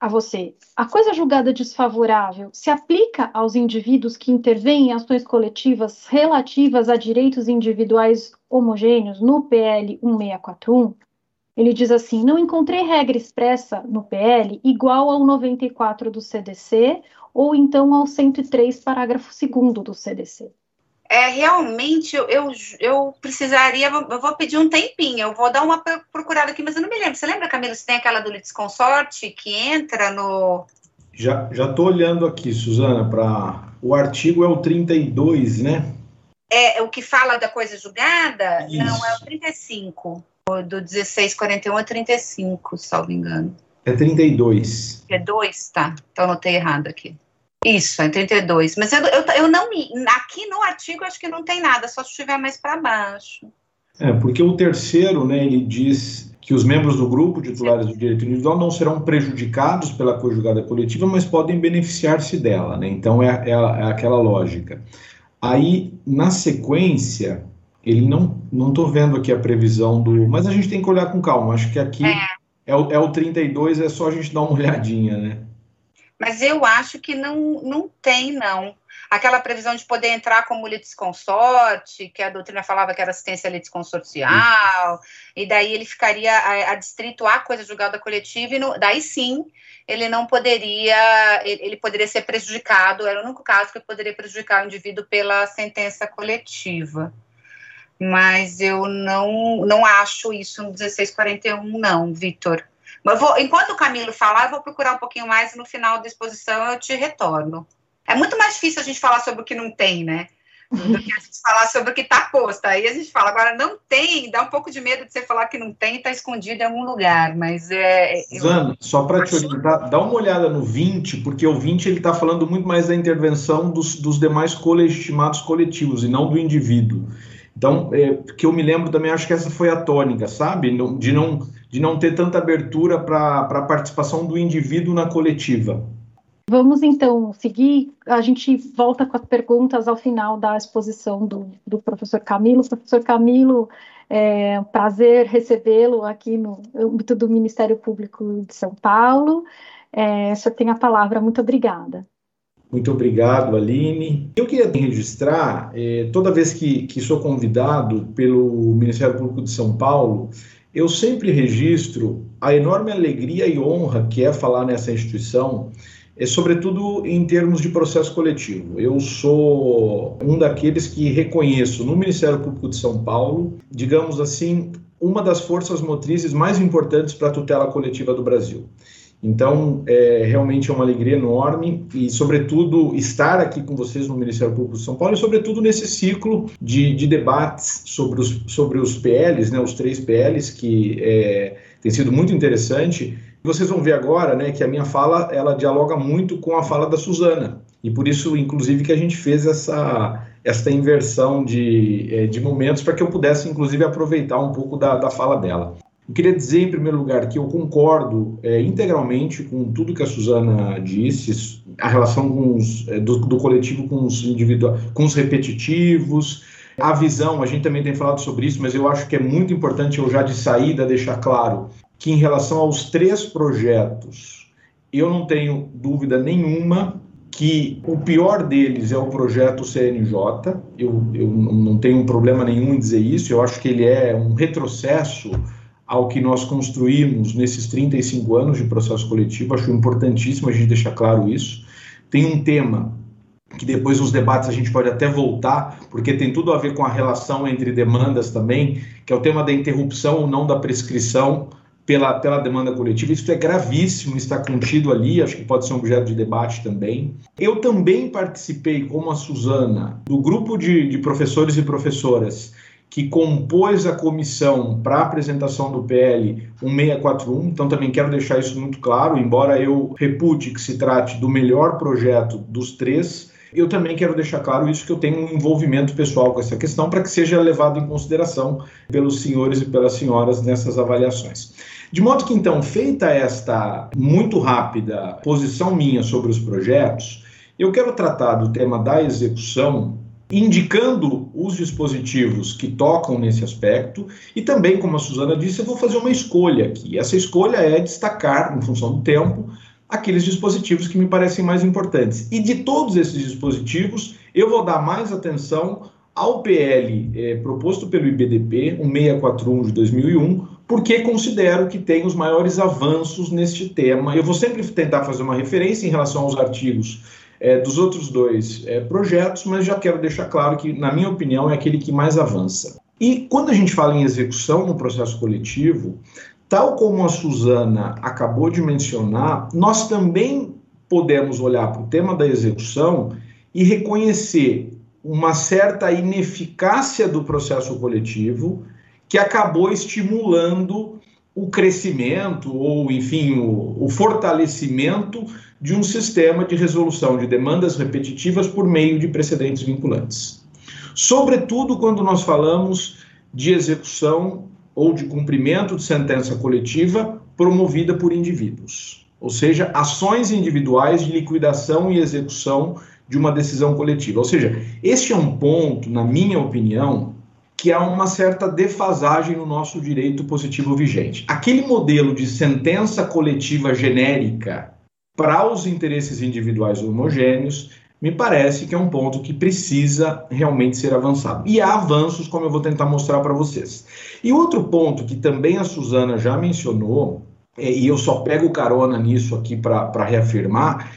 a você. A coisa julgada desfavorável se aplica aos indivíduos que intervêm em ações coletivas relativas a direitos individuais homogêneos no PL 1641? Ele diz assim: não encontrei regra expressa no PL igual ao 94 do CDC ou então ao 103, parágrafo 2 do CDC é, realmente eu, eu, eu, precisaria, eu vou pedir um tempinho, eu vou dar uma procurada aqui, mas eu não me lembro. Você lembra, Camila, se tem aquela do litisconsorte que entra no. Já estou olhando aqui, Suzana, para. O artigo é o 32, né? É, o que fala da coisa julgada? Isso. Não, é o 35. Do 1641 a 35, salvo engano. É 32. É 2, tá. Então anotei errado aqui. Isso, é 32. Mas eu, eu, eu não me. Aqui no artigo acho que não tem nada, só se estiver mais para baixo. É, porque o terceiro, né, ele diz que os membros do grupo titulares do direito individual não serão prejudicados pela conjugada coletiva, mas podem beneficiar-se dela, né? Então é, é, é, aquela lógica. Aí, na sequência, ele não não estou vendo aqui a previsão do, mas a gente tem que olhar com calma. Acho que aqui é, é, o, é o 32, é só a gente dar uma olhadinha, né? Mas eu acho que não, não tem, não. Aquela previsão de poder entrar como litisconsorte, que a doutrina falava que era assistência litisconsorcial, e daí ele ficaria a, a distrito a coisa julgada coletiva, e no, daí sim ele não poderia, ele, poderia ser prejudicado, era o único caso que poderia prejudicar o indivíduo pela sentença coletiva. Mas eu não, não acho isso no 1641, não, Vitor. Mas vou, enquanto o Camilo falar, eu vou procurar um pouquinho mais e no final da exposição eu te retorno. É muito mais difícil a gente falar sobre o que não tem, né? Do que a gente falar sobre o que está posto. Aí a gente fala, agora não tem, dá um pouco de medo de você falar que não tem, está escondido em algum lugar, mas é... Zana, eu... só para te orientar, dá uma olhada no 20, porque o 20 ele está falando muito mais da intervenção dos, dos demais colegitimados coletivos e não do indivíduo. Então, é, que eu me lembro também, acho que essa foi a tônica, sabe? De não de não ter tanta abertura para a participação do indivíduo na coletiva. Vamos então seguir. A gente volta com as perguntas ao final da exposição do, do professor Camilo. Professor Camilo, é um prazer recebê-lo aqui no âmbito do Ministério Público de São Paulo. É, o senhor tem a palavra. Muito obrigada. Muito obrigado, Aline. Eu queria registrar, eh, toda vez que, que sou convidado pelo Ministério Público de São Paulo, eu sempre registro a enorme alegria e honra que é falar nessa instituição, é, sobretudo em termos de processo coletivo. Eu sou um daqueles que reconheço no Ministério Público de São Paulo, digamos assim, uma das forças motrizes mais importantes para a tutela coletiva do Brasil. Então, é, realmente é uma alegria enorme e, sobretudo, estar aqui com vocês no Ministério Público de São Paulo e, sobretudo, nesse ciclo de, de debates sobre os, sobre os PLs, né, os três PLs, que é, tem sido muito interessante. Vocês vão ver agora né, que a minha fala ela dialoga muito com a fala da Suzana e por isso, inclusive, que a gente fez essa, essa inversão de, é, de momentos para que eu pudesse, inclusive, aproveitar um pouco da, da fala dela. Eu queria dizer, em primeiro lugar, que eu concordo é, integralmente com tudo que a Suzana disse, a relação os, é, do, do, coletivo com os com os repetitivos, a visão, a gente também tem falado sobre isso, mas eu acho que é muito importante eu já de saída deixar claro que em relação aos três projetos, eu não tenho dúvida nenhuma que o pior deles é o projeto CNJ. Eu, eu não tenho problema nenhum em dizer isso. Eu acho que ele é um retrocesso ao que nós construímos nesses 35 anos de processo coletivo. Acho importantíssimo a gente deixar claro isso. Tem um tema que depois nos debates a gente pode até voltar, porque tem tudo a ver com a relação entre demandas também, que é o tema da interrupção ou não da prescrição pela, pela demanda coletiva. Isso é gravíssimo, está contido ali, acho que pode ser um objeto de debate também. Eu também participei, como a Suzana, do grupo de, de professores e professoras que compôs a comissão para apresentação do PL 1641, então também quero deixar isso muito claro, embora eu repute que se trate do melhor projeto dos três, Eu também quero deixar claro isso, que eu tenho um envolvimento pessoal com essa questão para que seja levado em consideração pelos senhores e pelas senhoras nessas avaliações. De modo que, então, feita esta muito rápida posição minha sobre os projetos, eu quero tratar do tema da execução indicando os dispositivos que tocam nesse aspecto e também, como a Suzana disse, eu vou fazer uma escolha aqui. Essa escolha é destacar, em função do tempo, aqueles dispositivos que me parecem mais importantes. E de todos esses dispositivos, eu vou dar mais atenção ao PL eh, proposto pelo IBDP, o 641 de 2001, porque considero que tem os maiores avanços neste tema. Eu vou sempre tentar fazer uma referência em relação aos artigos é, dos outros dois é, projetos, mas já quero deixar claro que, na minha opinião, é aquele que mais avança. E quando a gente fala em execução no processo coletivo, tal como a Suzana acabou de mencionar, nós também podemos olhar para o tema da execução e reconhecer uma certa ineficácia do processo coletivo que acabou estimulando o crescimento ou, enfim, o, o fortalecimento de um sistema de resolução de demandas repetitivas por meio de precedentes vinculantes. Sobretudo quando nós falamos de execução ou de cumprimento de sentença coletiva promovida por indivíduos, ou seja, ações individuais de liquidação e execução de uma decisão coletiva. Ou seja, este é um ponto, na minha opinião, que há uma certa defasagem no nosso direito positivo vigente. Aquele modelo de sentença coletiva genérica para os interesses individuais homogêneos, me parece que é um ponto que precisa realmente ser avançado. E há avanços, como eu vou tentar mostrar para vocês. E outro ponto que também a Suzana já mencionou, é, e eu só pego carona nisso aqui para reafirmar,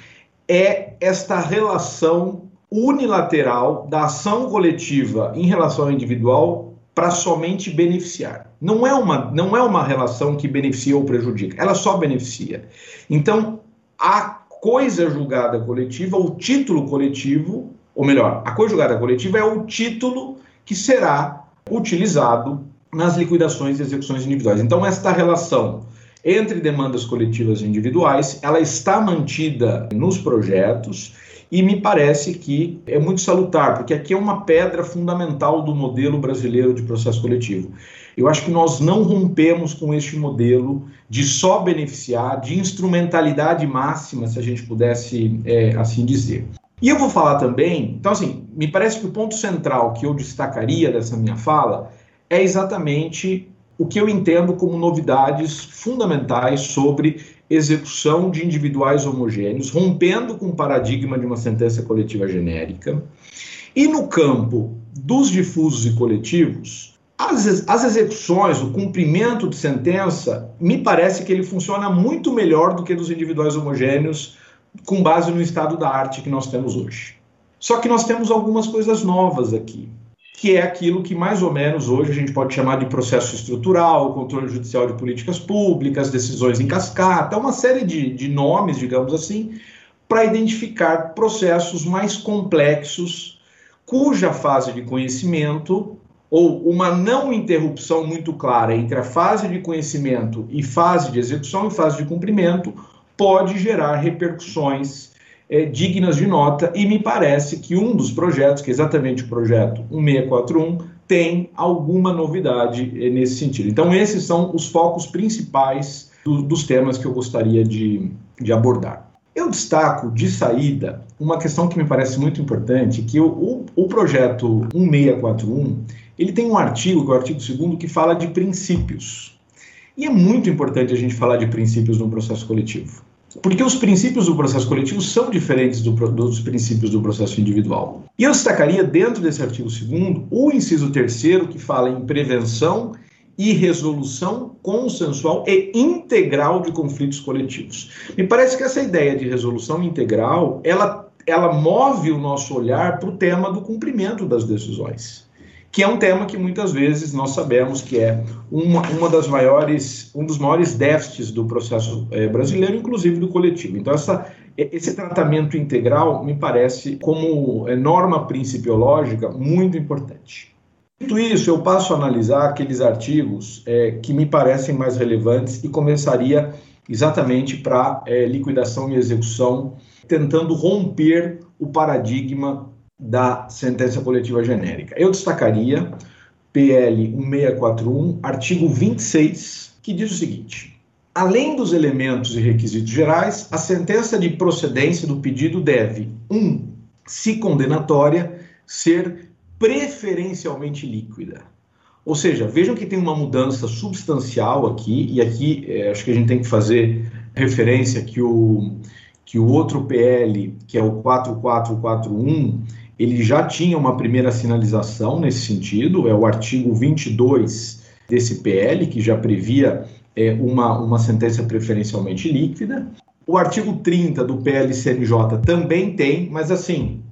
é esta relação unilateral da ação coletiva em relação ao individual para somente beneficiar. Não é uma não é uma relação que beneficia ou prejudica, ela só beneficia. Então, a coisa julgada coletiva, o título coletivo, ou melhor, a coisa julgada coletiva é o título que será utilizado nas liquidações e execuções individuais. Então, esta relação entre demandas coletivas e individuais, ela está mantida nos projetos e me parece que é muito salutar, porque aqui é uma pedra fundamental do modelo brasileiro de processo coletivo. Eu acho que nós não rompemos com este modelo de só beneficiar, de instrumentalidade máxima, se a gente pudesse é, assim dizer. E eu vou falar também, então assim, me parece que o ponto central que eu destacaria dessa minha fala é exatamente o que eu entendo como novidades fundamentais sobre execução de individuais homogêneos, rompendo com o paradigma de uma sentença coletiva genérica. E no campo dos difusos e coletivos, as, as execuções, o cumprimento de sentença, me parece que ele funciona muito melhor do que dos individuais homogêneos, com base no estado da arte que nós temos hoje. Só que nós temos algumas coisas novas aqui, que é aquilo que mais ou menos hoje a gente pode chamar de processo estrutural, controle judicial de políticas públicas, decisões em cascata, uma série de, de nomes, digamos assim, para identificar processos mais complexos, cuja fase de conhecimento ou uma não interrupção muito clara entre a fase de conhecimento e fase de execução e fase de cumprimento pode gerar repercussões é, dignas de nota, e me parece que um dos projetos, que é exatamente o projeto 1641, tem alguma novidade é, nesse sentido. Então, esses são os focos principais do, dos temas que eu gostaria de, de abordar. Eu destaco de saída uma questão que me parece muito importante, que o, o, o projeto 1641 ele tem um artigo, que é o artigo 2 que fala de princípios. E é muito importante a gente falar de princípios no processo coletivo. Porque os princípios do processo coletivo são diferentes do, dos princípios do processo individual. E eu destacaria dentro desse artigo 2 o inciso terceiro que fala em prevenção e resolução consensual e integral de conflitos coletivos. Me parece que essa ideia de resolução integral, ela, ela move o nosso olhar para o tema do cumprimento das decisões que é um tema que muitas vezes nós sabemos que é uma, uma das maiores, um dos maiores déficits do processo é, brasileiro, inclusive do coletivo. Então, essa, esse tratamento integral me parece, como é, norma principiológica, muito importante. Dito isso, eu passo a analisar aqueles artigos é, que me parecem mais relevantes e começaria exatamente para é, liquidação e execução, tentando romper o paradigma da sentença coletiva genérica. Eu destacaria PL 1641, artigo 26, que diz o seguinte: além dos elementos e requisitos gerais, a sentença de procedência do pedido deve 1. Um, se condenatória, ser preferencialmente líquida. Ou seja, vejam que tem uma mudança substancial aqui, e aqui é, acho que a gente tem que fazer referência que o, que o outro PL, que é o 4441, ele já tinha uma primeira sinalização nesse sentido, é o artigo 22 desse PL, que já previa é, uma, uma sentença preferencialmente líquida. O artigo 30 do PLCNJ também tem, mas assim,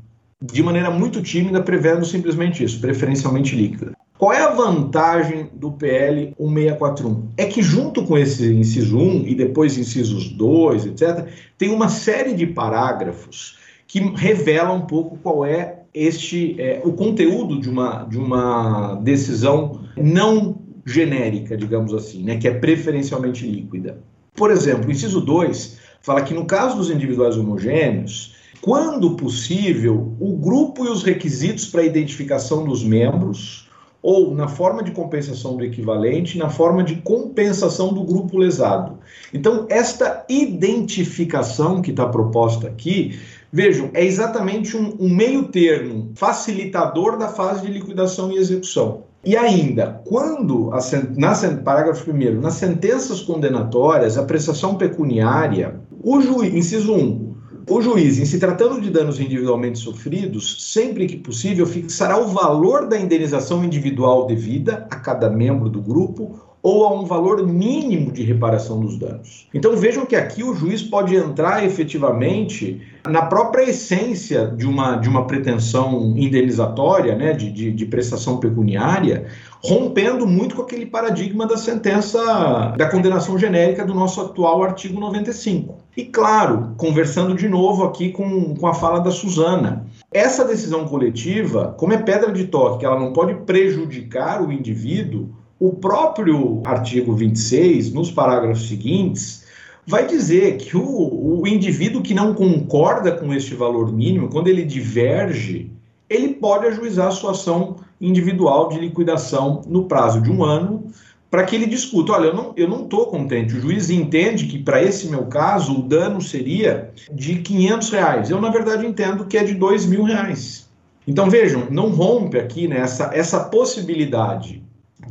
de maneira muito tímida, prevendo simplesmente isso, preferencialmente líquida. Qual é a vantagem do PL 1641? É que junto com esse inciso 1 e depois incisos 2, etc., tem uma série de parágrafos que revela um pouco qual é este é, o conteúdo de uma, de uma decisão não genérica, digamos assim, né, que é preferencialmente líquida. Por exemplo, o inciso 2 fala que no caso dos individuais homogêneos, quando possível, o grupo e os requisitos para identificação dos membros ou na forma de compensação do equivalente, na forma de compensação do grupo lesado. Então, esta identificação que está proposta aqui, vejam, é exatamente um, um meio termo facilitador da fase de liquidação e execução. E ainda, quando, a, na, parágrafo 1, nas sentenças condenatórias, a prestação pecuniária, o juiz, inciso 1, o juiz, em se tratando de danos individualmente sofridos, sempre que possível, fixará o valor da indenização individual devida a cada membro do grupo ou a um valor mínimo de reparação dos danos. Então vejam que aqui o juiz pode entrar efetivamente na própria essência de uma, de uma pretensão indenizatória, né, de, de, de prestação pecuniária, rompendo muito com aquele paradigma da sentença da condenação genérica do nosso atual artigo 95. E claro, conversando de novo aqui com, com a fala da Suzana, essa decisão coletiva, como é pedra de toque, ela não pode prejudicar o indivíduo, o próprio artigo 26, nos parágrafos seguintes, vai dizer que o, o indivíduo que não concorda com este valor mínimo, quando ele diverge, ele pode ajuizar a sua ação individual de liquidação no prazo de um ano, para que ele discuta, olha, eu não estou contente, o juiz entende que para esse meu caso o dano seria de 500 reais, eu na verdade entendo que é de 2 mil reais. Então vejam, não rompe aqui né, essa, essa possibilidade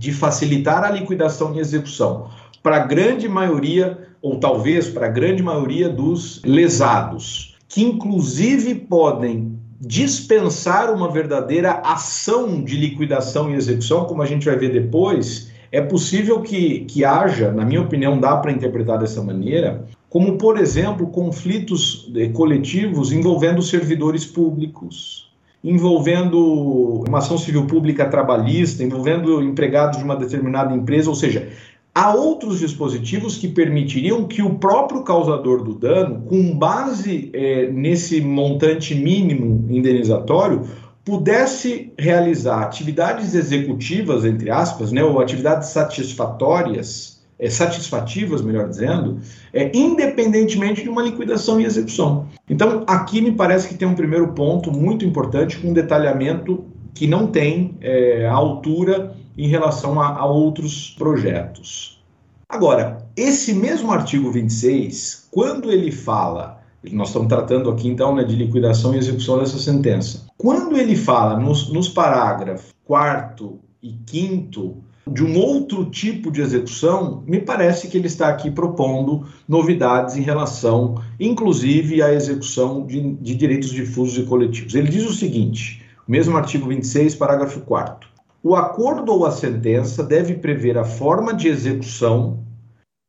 de facilitar a liquidação e execução para a grande maioria, ou talvez para a grande maioria dos lesados, que inclusive podem dispensar uma verdadeira ação de liquidação e execução, como a gente vai ver depois, é possível que, que haja, na minha opinião, dá para interpretar dessa maneira, como, por exemplo, conflitos eh, coletivos envolvendo servidores públicos, envolvendo uma ação civil pública trabalhista, envolvendo empregados de uma determinada empresa, ou seja, há outros dispositivos que permitiriam que o próprio causador do dano, com base é, nesse montante mínimo indenizatório, pudesse realizar atividades executivas, entre aspas, né, ou atividades satisfatórias é, satisfativas, melhor dizendo, é, independentemente de uma liquidação e execução. Então, aqui me parece que tem um primeiro ponto muito importante, com um detalhamento que não tem é, altura em relação a, a outros projetos. Agora, esse mesmo artigo 26, quando ele fala nós estamos tratando aqui então né, de liquidação e execução dessa sentença. Quando ele fala nos, nos parágrafos 4 e 5 de um outro tipo de execução, me parece que ele está aqui propondo novidades em relação, inclusive, à execução de, de direitos difusos e coletivos. Ele diz o seguinte, mesmo artigo 26, parágrafo 4 o acordo ou a sentença deve prever a forma de execução,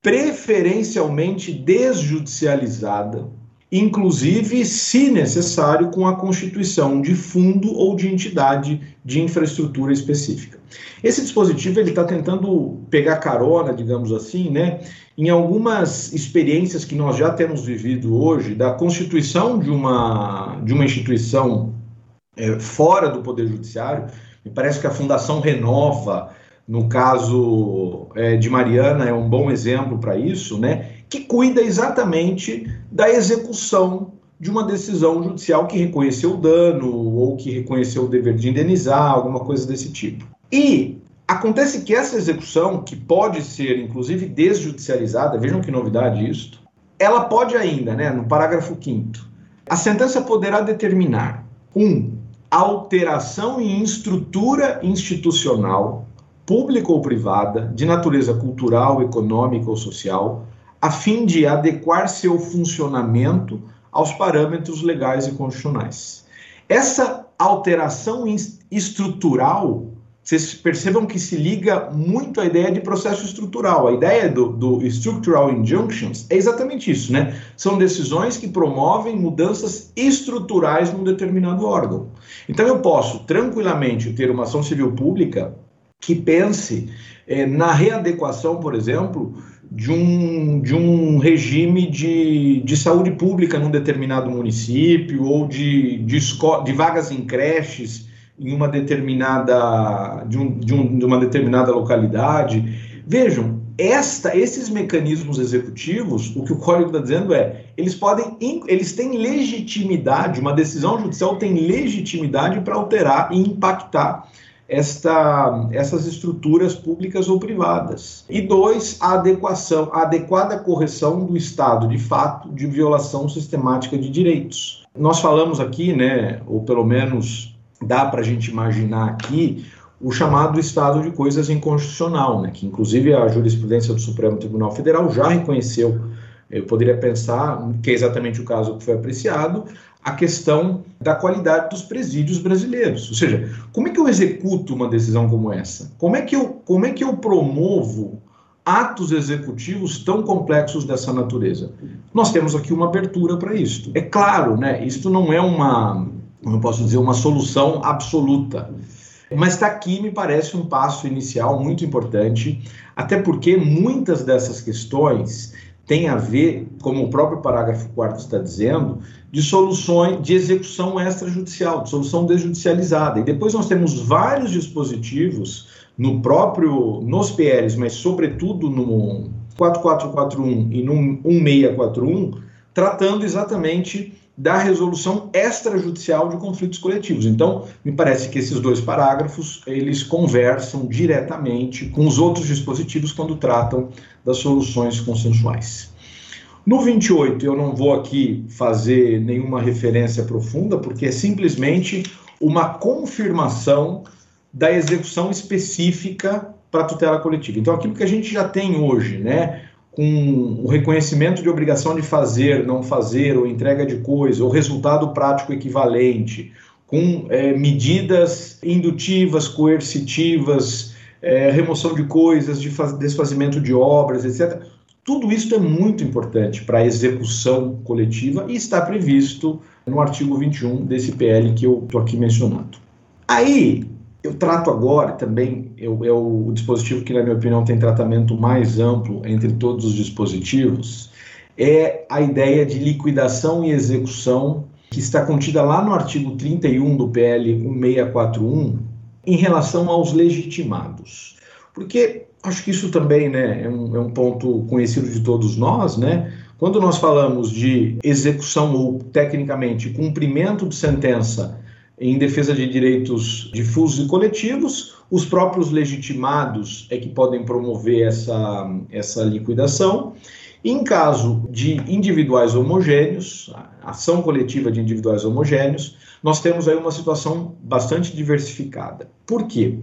preferencialmente desjudicializada, inclusive, se necessário, com a constituição de fundo ou de entidade de infraestrutura específica. Esse dispositivo ele está tentando pegar carona, digamos assim, né, em algumas experiências que nós já temos vivido hoje da constituição de uma de uma instituição é, fora do poder judiciário. Me parece que a Fundação Renova, no caso é, de Mariana, é um bom exemplo para isso, né? Que cuida exatamente da execução de uma decisão judicial que reconheceu o dano ou que reconheceu o dever de indenizar, alguma coisa desse tipo. E acontece que essa execução, que pode ser inclusive desjudicializada, vejam que novidade isso, ela pode ainda, né, no parágrafo 5 a sentença poderá determinar um alteração em estrutura institucional, pública ou privada, de natureza cultural, econômica ou social, a fim de adequar seu funcionamento aos parâmetros legais e constitucionais. Essa alteração estrutural, vocês percebam que se liga muito à ideia de processo estrutural. A ideia do, do structural injunctions é exatamente isso, né? São decisões que promovem mudanças estruturais num determinado órgão. Então eu posso tranquilamente ter uma ação civil pública que pense eh, na readequação, por exemplo, de um, de um regime de, de saúde pública num determinado município ou de, de, de vagas em creches em uma determinada de, um, de, um, de uma determinada localidade. Vejam, esta, esses mecanismos executivos, o que o código está dizendo é, eles podem, eles têm legitimidade, uma decisão judicial tem legitimidade para alterar e impactar esta, essas estruturas públicas ou privadas. E dois, a adequação, a adequada correção do estado de fato de violação sistemática de direitos. Nós falamos aqui, né, ou pelo menos dá para a gente imaginar aqui, o chamado estado de coisas inconstitucional, né, que inclusive a jurisprudência do Supremo Tribunal Federal já reconheceu eu poderia pensar, que é exatamente o caso que foi apreciado, a questão da qualidade dos presídios brasileiros. Ou seja, como é que eu executo uma decisão como essa? Como é que eu, como é que eu promovo atos executivos tão complexos dessa natureza? Nós temos aqui uma abertura para isso. É claro, né, isto não é uma, eu posso dizer, uma solução absoluta. Mas está aqui, me parece, um passo inicial muito importante, até porque muitas dessas questões tem a ver, como o próprio parágrafo 4 está dizendo, de soluções de execução extrajudicial, de solução desjudicializada. E depois nós temos vários dispositivos no próprio nos PLs, mas sobretudo no 4441 e no 1641, tratando exatamente da resolução extrajudicial de conflitos coletivos. Então, me parece que esses dois parágrafos, eles conversam diretamente com os outros dispositivos quando tratam das soluções consensuais. No 28, eu não vou aqui fazer nenhuma referência profunda, porque é simplesmente uma confirmação da execução específica para a tutela coletiva. Então, aquilo que a gente já tem hoje, né, com o reconhecimento de obrigação de fazer, não fazer, ou entrega de coisa, ou resultado prático equivalente, com é, medidas indutivas, coercitivas, é, remoção de coisas, de desfazimento de obras, etc. Tudo isso é muito importante para a execução coletiva e está previsto no artigo 21 desse PL que eu estou aqui mencionando. Aí, eu trato agora também, eu, é o dispositivo que, na minha opinião, tem tratamento mais amplo entre todos os dispositivos, é a ideia de liquidação e execução que está contida lá no artigo 31 do PL 1641 em relação aos legitimados. Porque acho que isso também né, é, um, é um ponto conhecido de todos nós, né? Quando nós falamos de execução ou, tecnicamente, cumprimento de sentença em defesa de direitos difusos e coletivos. Os próprios legitimados é que podem promover essa, essa liquidação. Em caso de individuais homogêneos, ação coletiva de individuais homogêneos, nós temos aí uma situação bastante diversificada. Por quê?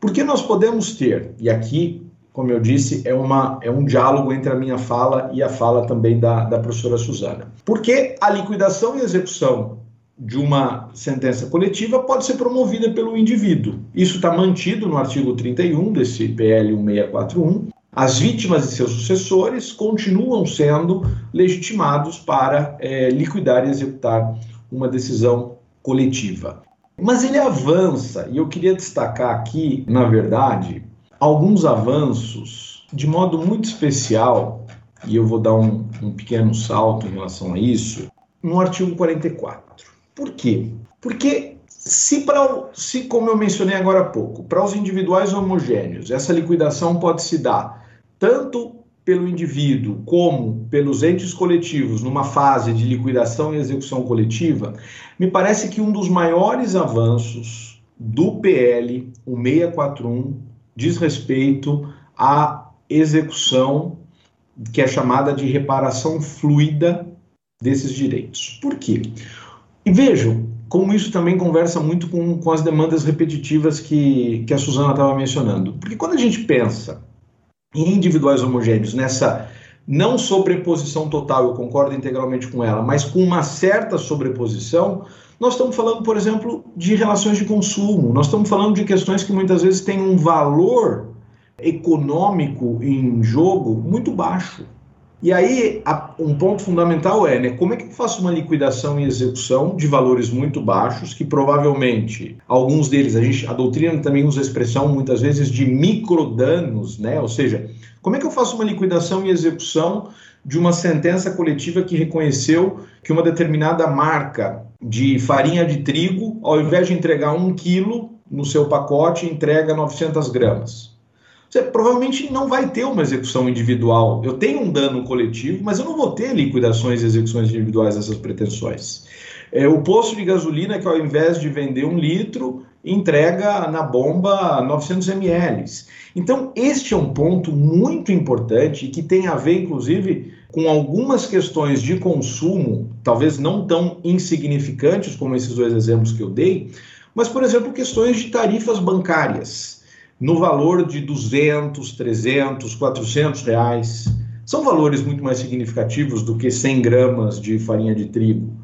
Porque nós podemos ter, e aqui, como eu disse, é, uma, é um diálogo entre a minha fala e a fala também da, da professora Suzana. Porque a liquidação e execução de uma sentença coletiva pode ser promovida pelo indivíduo. Isso está mantido no artigo 31 desse PL 1641. As vítimas e seus sucessores continuam sendo legitimados para é, liquidar e executar uma decisão coletiva. Mas ele avança, e eu queria destacar aqui, na verdade, alguns avanços de modo muito especial, e eu vou dar um, um pequeno salto em relação a isso, no artigo 44. Por quê? Porque se, para, se como eu mencionei agora há pouco, para os individuais homogêneos, essa liquidação pode se dar tanto pelo indivíduo como pelos entes coletivos numa fase de liquidação e execução coletiva, me parece que um dos maiores avanços do PL, o 641, diz respeito à execução que é chamada de reparação fluida desses direitos. Por quê? E vejam como isso também conversa muito com, com as demandas repetitivas que, que a Suzana estava mencionando. Porque quando a gente pensa em individuais homogêneos, nessa não sobreposição total, eu concordo integralmente com ela, mas com uma certa sobreposição, nós estamos falando, por exemplo, de relações de consumo, nós estamos falando de questões que muitas vezes têm um valor econômico em jogo muito baixo. E aí, um ponto fundamental é, né, como é que eu faço uma liquidação e execução de valores muito baixos, que provavelmente, alguns deles, a, gente, a doutrina também usa a expressão, muitas vezes, de microdanos, né, ou seja, como é que eu faço uma liquidação e execução de uma sentença coletiva que reconheceu que uma determinada marca de farinha de trigo, ao invés de entregar um quilo no seu pacote, entrega 900 gramas você provavelmente não vai ter uma execução individual. Eu tenho um dano coletivo, mas eu não vou ter liquidações e execuções individuais dessas pretensões. É, o posto de gasolina que ao invés de vender um litro, entrega na bomba 900 ml. Então, este é um ponto muito importante que tem a ver, inclusive, com algumas questões de consumo, talvez não tão insignificantes como esses dois exemplos que eu dei, mas, por exemplo, questões de tarifas bancárias no valor de 200, 300, 400 reais. São valores muito mais significativos do que 100 gramas de farinha de trigo.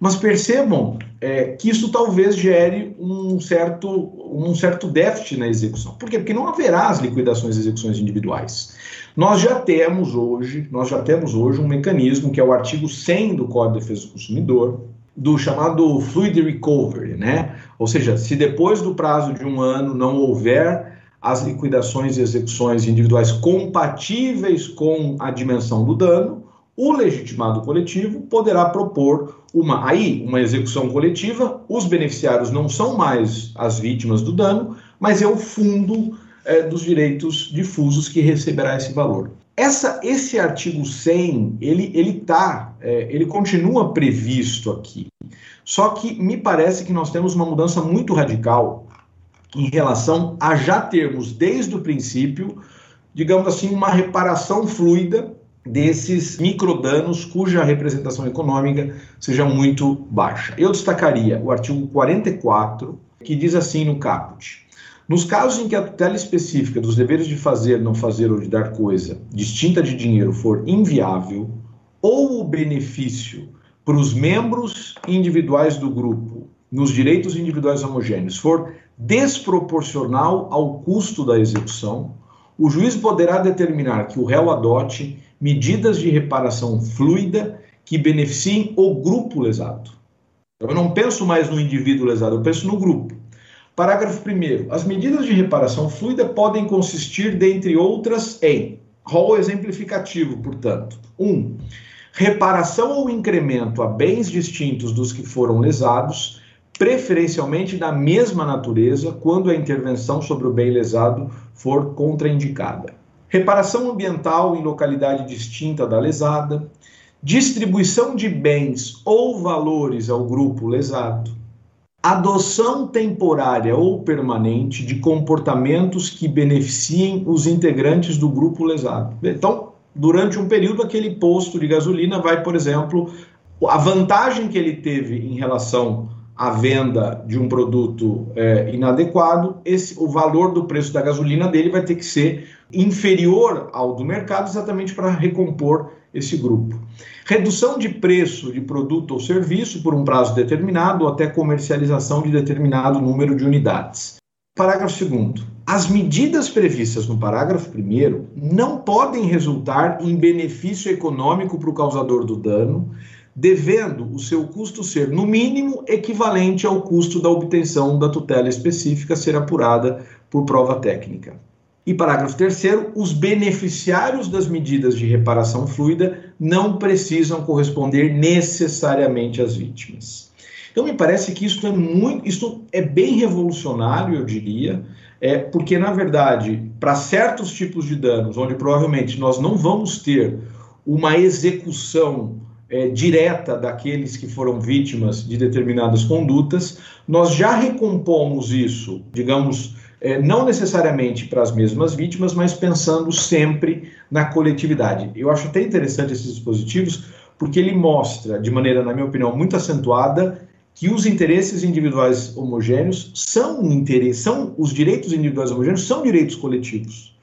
Mas percebam é, que isso talvez gere um certo, um certo déficit na execução. Por quê? Porque não haverá as liquidações e execuções individuais. Nós já temos hoje, nós já temos hoje um mecanismo que é o artigo 100 do Código de Defesa do Consumidor, do chamado fluid recovery, né? Ou seja, se depois do prazo de um ano não houver as liquidações e execuções individuais compatíveis com a dimensão do dano, o legitimado coletivo poderá propor uma aí uma execução coletiva. Os beneficiários não são mais as vítimas do dano, mas é o fundo é, dos direitos difusos que receberá esse valor. Essa, esse artigo 100, ele, ele tá, é, ele continua previsto aqui. Só que me parece que nós temos uma mudança muito radical em relação a já termos desde o princípio, digamos assim, uma reparação fluida desses microdanos cuja representação econômica seja muito baixa. Eu destacaria o artigo 44, que diz assim no caput: nos casos em que a tutela específica dos deveres de fazer, não fazer ou de dar coisa distinta de dinheiro for inviável, ou o benefício para os membros individuais do grupo, nos direitos individuais homogêneos, for desproporcional ao custo da execução, o juiz poderá determinar que o réu adote medidas de reparação fluida que beneficiem o grupo lesado. Eu não penso mais no indivíduo lesado, eu penso no grupo. Parágrafo 1. As medidas de reparação fluida podem consistir, dentre outras, em rol exemplificativo, portanto. 1. Um, reparação ou incremento a bens distintos dos que foram lesados, preferencialmente da mesma natureza, quando a intervenção sobre o bem lesado for contraindicada. Reparação ambiental em localidade distinta da lesada, distribuição de bens ou valores ao grupo lesado, adoção temporária ou permanente de comportamentos que beneficiem os integrantes do grupo lesado. Então, durante um período, aquele posto de gasolina vai, por exemplo, a vantagem que ele teve em relação à venda de um produto é, inadequado, esse, o valor do preço da gasolina dele vai ter que ser inferior ao do mercado, exatamente para recompor esse grupo. Redução de preço de produto ou serviço por um prazo determinado ou até comercialização de determinado número de unidades. Parágrafo 2. As medidas previstas no parágrafo 1 não podem resultar em benefício econômico para o causador do dano, devendo o seu custo ser, no mínimo, equivalente ao custo da obtenção da tutela específica ser apurada por prova técnica. E parágrafo terceiro, os beneficiários das medidas de reparação fluida não precisam corresponder necessariamente às vítimas. Então me parece que isso é muito, isso é bem revolucionário, eu diria, é porque na verdade, para certos tipos de danos, onde provavelmente nós não vamos ter uma execução é, direta daqueles que foram vítimas de determinadas condutas, nós já recompomos isso, digamos, é, não necessariamente para as mesmas vítimas, mas pensando sempre na coletividade. Eu acho até interessante esses dispositivos, porque ele mostra, de maneira, na minha opinião, muito acentuada, que os interesses individuais homogêneos são, interesse, são os direitos individuais homogêneos são direitos coletivos.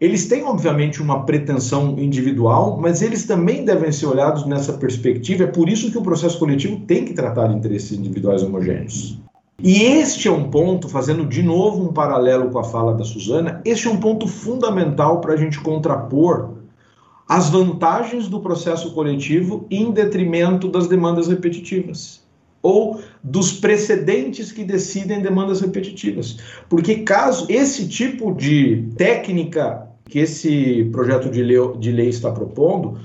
Eles têm, obviamente, uma pretensão individual, mas eles também devem ser olhados nessa perspectiva. É por isso que o processo coletivo tem que tratar de interesses individuais homogêneos. E este é um ponto, fazendo de novo um paralelo com a fala da Suzana, este é um ponto fundamental para a gente contrapor as vantagens do processo coletivo em detrimento das demandas repetitivas ou dos precedentes que decidem demandas repetitivas. Porque caso esse tipo de técnica que esse projeto de lei, de lei está propondo,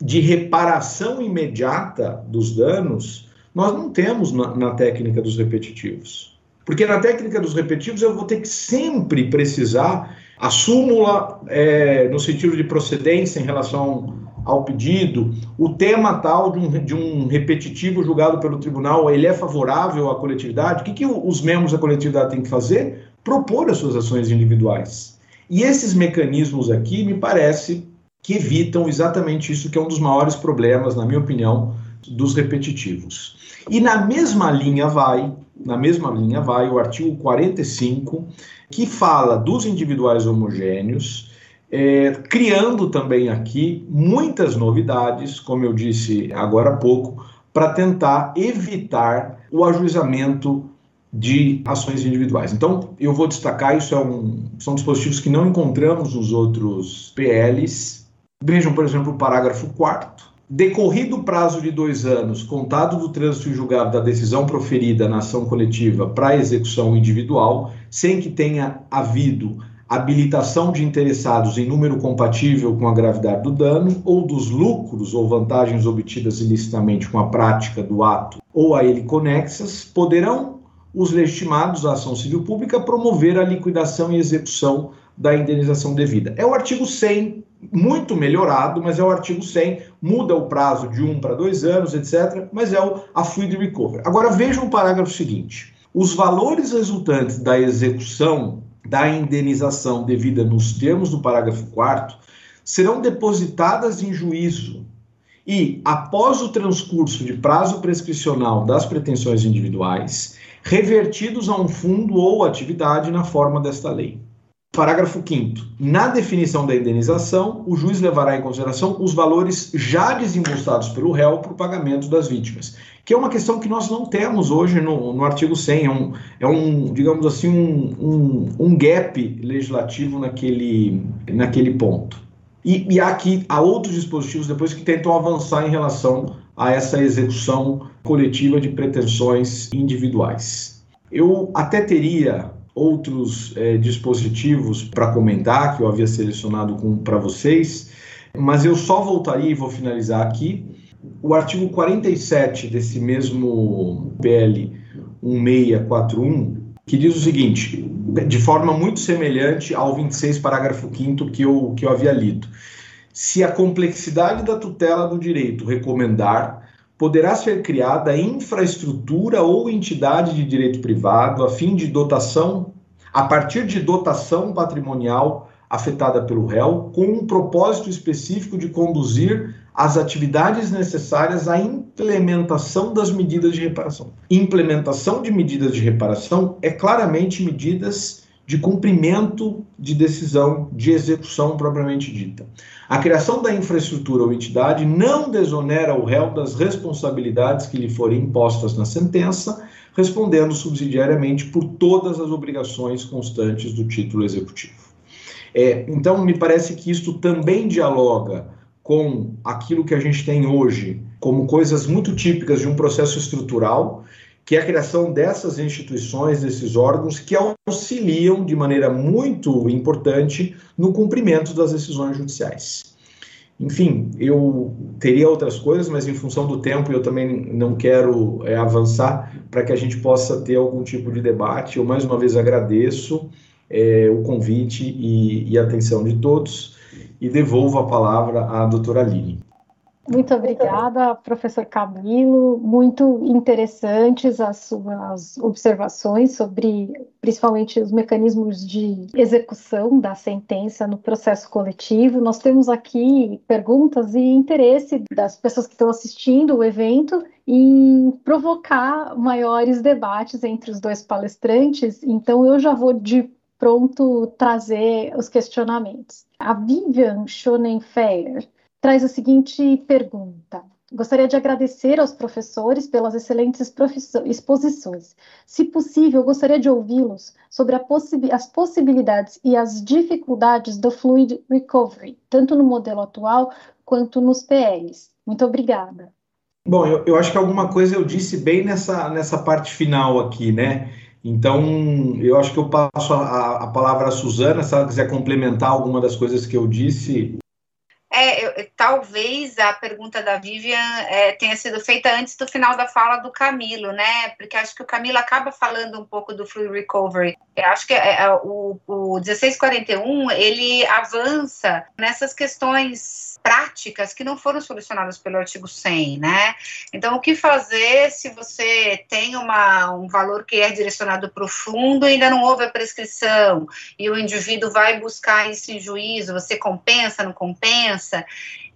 de reparação imediata dos danos, nós não temos na, na técnica dos repetitivos. Porque na técnica dos repetitivos eu vou ter que sempre precisar a súmula é, no sentido de procedência em relação ao pedido, o tema tal de um, de um, repetitivo julgado pelo tribunal, ele é favorável à coletividade, o que, que os membros da coletividade têm que fazer? Propor as suas ações individuais. E esses mecanismos aqui, me parece que evitam exatamente isso, que é um dos maiores problemas, na minha opinião, dos repetitivos. E na mesma linha vai, na mesma linha vai o artigo 45, que fala dos individuais homogêneos, é, criando também aqui muitas novidades, como eu disse agora há pouco, para tentar evitar o ajuizamento de ações individuais. Então, eu vou destacar, isso é um, são dispositivos que não encontramos nos outros PLs. Vejam, por exemplo, o parágrafo 4 Decorrido o prazo de dois anos, contado do trânsito julgado da decisão proferida na ação coletiva para execução individual, sem que tenha havido habilitação de interessados em número compatível com a gravidade do dano ou dos lucros ou vantagens obtidas ilicitamente com a prática do ato ou a ele conexas, poderão os legitimados à ação civil pública promover a liquidação e execução da indenização devida. É o artigo 100, muito melhorado, mas é o artigo 100, muda o prazo de um para dois anos, etc., mas é o, a Fluid Recovery. Agora vejam o parágrafo seguinte. Os valores resultantes da execução da indenização devida nos termos do parágrafo 4 serão depositadas em juízo e, após o transcurso de prazo prescricional das pretensões individuais, revertidos a um fundo ou atividade na forma desta lei. Parágrafo 5. Na definição da indenização, o juiz levará em consideração os valores já desembolsados pelo réu para o pagamento das vítimas, que é uma questão que nós não temos hoje no, no artigo 100. É um, é um digamos assim, um, um, um gap legislativo naquele, naquele ponto. E, e aqui há outros dispositivos depois que tentam avançar em relação a essa execução coletiva de pretensões individuais. Eu até teria outros é, dispositivos para comentar que eu havia selecionado para vocês, mas eu só voltaria e vou finalizar aqui. O artigo 47 desse mesmo PL 1641, que diz o seguinte, de forma muito semelhante ao 26, parágrafo 5 que eu, que eu havia lido. Se a complexidade da tutela do direito recomendar, poderá ser criada infraestrutura ou entidade de direito privado a fim de dotação, a partir de dotação patrimonial afetada pelo réu, com um propósito específico de conduzir as atividades necessárias à implementação das medidas de reparação. Implementação de medidas de reparação é claramente medidas de cumprimento de decisão de execução propriamente dita. A criação da infraestrutura ou entidade não desonera o réu das responsabilidades que lhe forem impostas na sentença, respondendo subsidiariamente por todas as obrigações constantes do título executivo. É, então, me parece que isto também dialoga com aquilo que a gente tem hoje como coisas muito típicas de um processo estrutural que é a criação dessas instituições, desses órgãos que auxiliam de maneira muito importante no cumprimento das decisões judiciais. Enfim, eu teria outras coisas, mas em função do tempo eu também não quero é, avançar para que a gente possa ter algum tipo de debate. Eu mais uma vez agradeço é, o convite e, e a atenção de todos e devolvo a palavra à doutora Aline. Muito obrigada, professor Camilo. Muito interessantes as suas observações sobre, principalmente, os mecanismos de execução da sentença no processo coletivo. Nós temos aqui perguntas e interesse das pessoas que estão assistindo o evento em provocar maiores debates entre os dois palestrantes. Então, eu já vou de pronto trazer os questionamentos. A Vivian Schonenfeier traz a seguinte pergunta. Gostaria de agradecer aos professores pelas excelentes exposições. Se possível, gostaria de ouvi-los sobre possi as possibilidades e as dificuldades do Fluid Recovery, tanto no modelo atual quanto nos PLs. Muito obrigada. Bom, eu, eu acho que alguma coisa eu disse bem nessa, nessa parte final aqui, né? Então, eu acho que eu passo a, a palavra à Suzana, se ela quiser complementar alguma das coisas que eu disse, é, eu, talvez a pergunta da Vivian é, tenha sido feita antes do final da fala do Camilo, né? Porque acho que o Camilo acaba falando um pouco do Fluid Recovery. Eu acho que é, é, o, o 1641 ele avança nessas questões práticas que não foram solucionadas pelo artigo 100, né? Então, o que fazer se você tem uma, um valor que é direcionado para o fundo e ainda não houve a prescrição e o indivíduo vai buscar isso em juízo, você compensa, não compensa?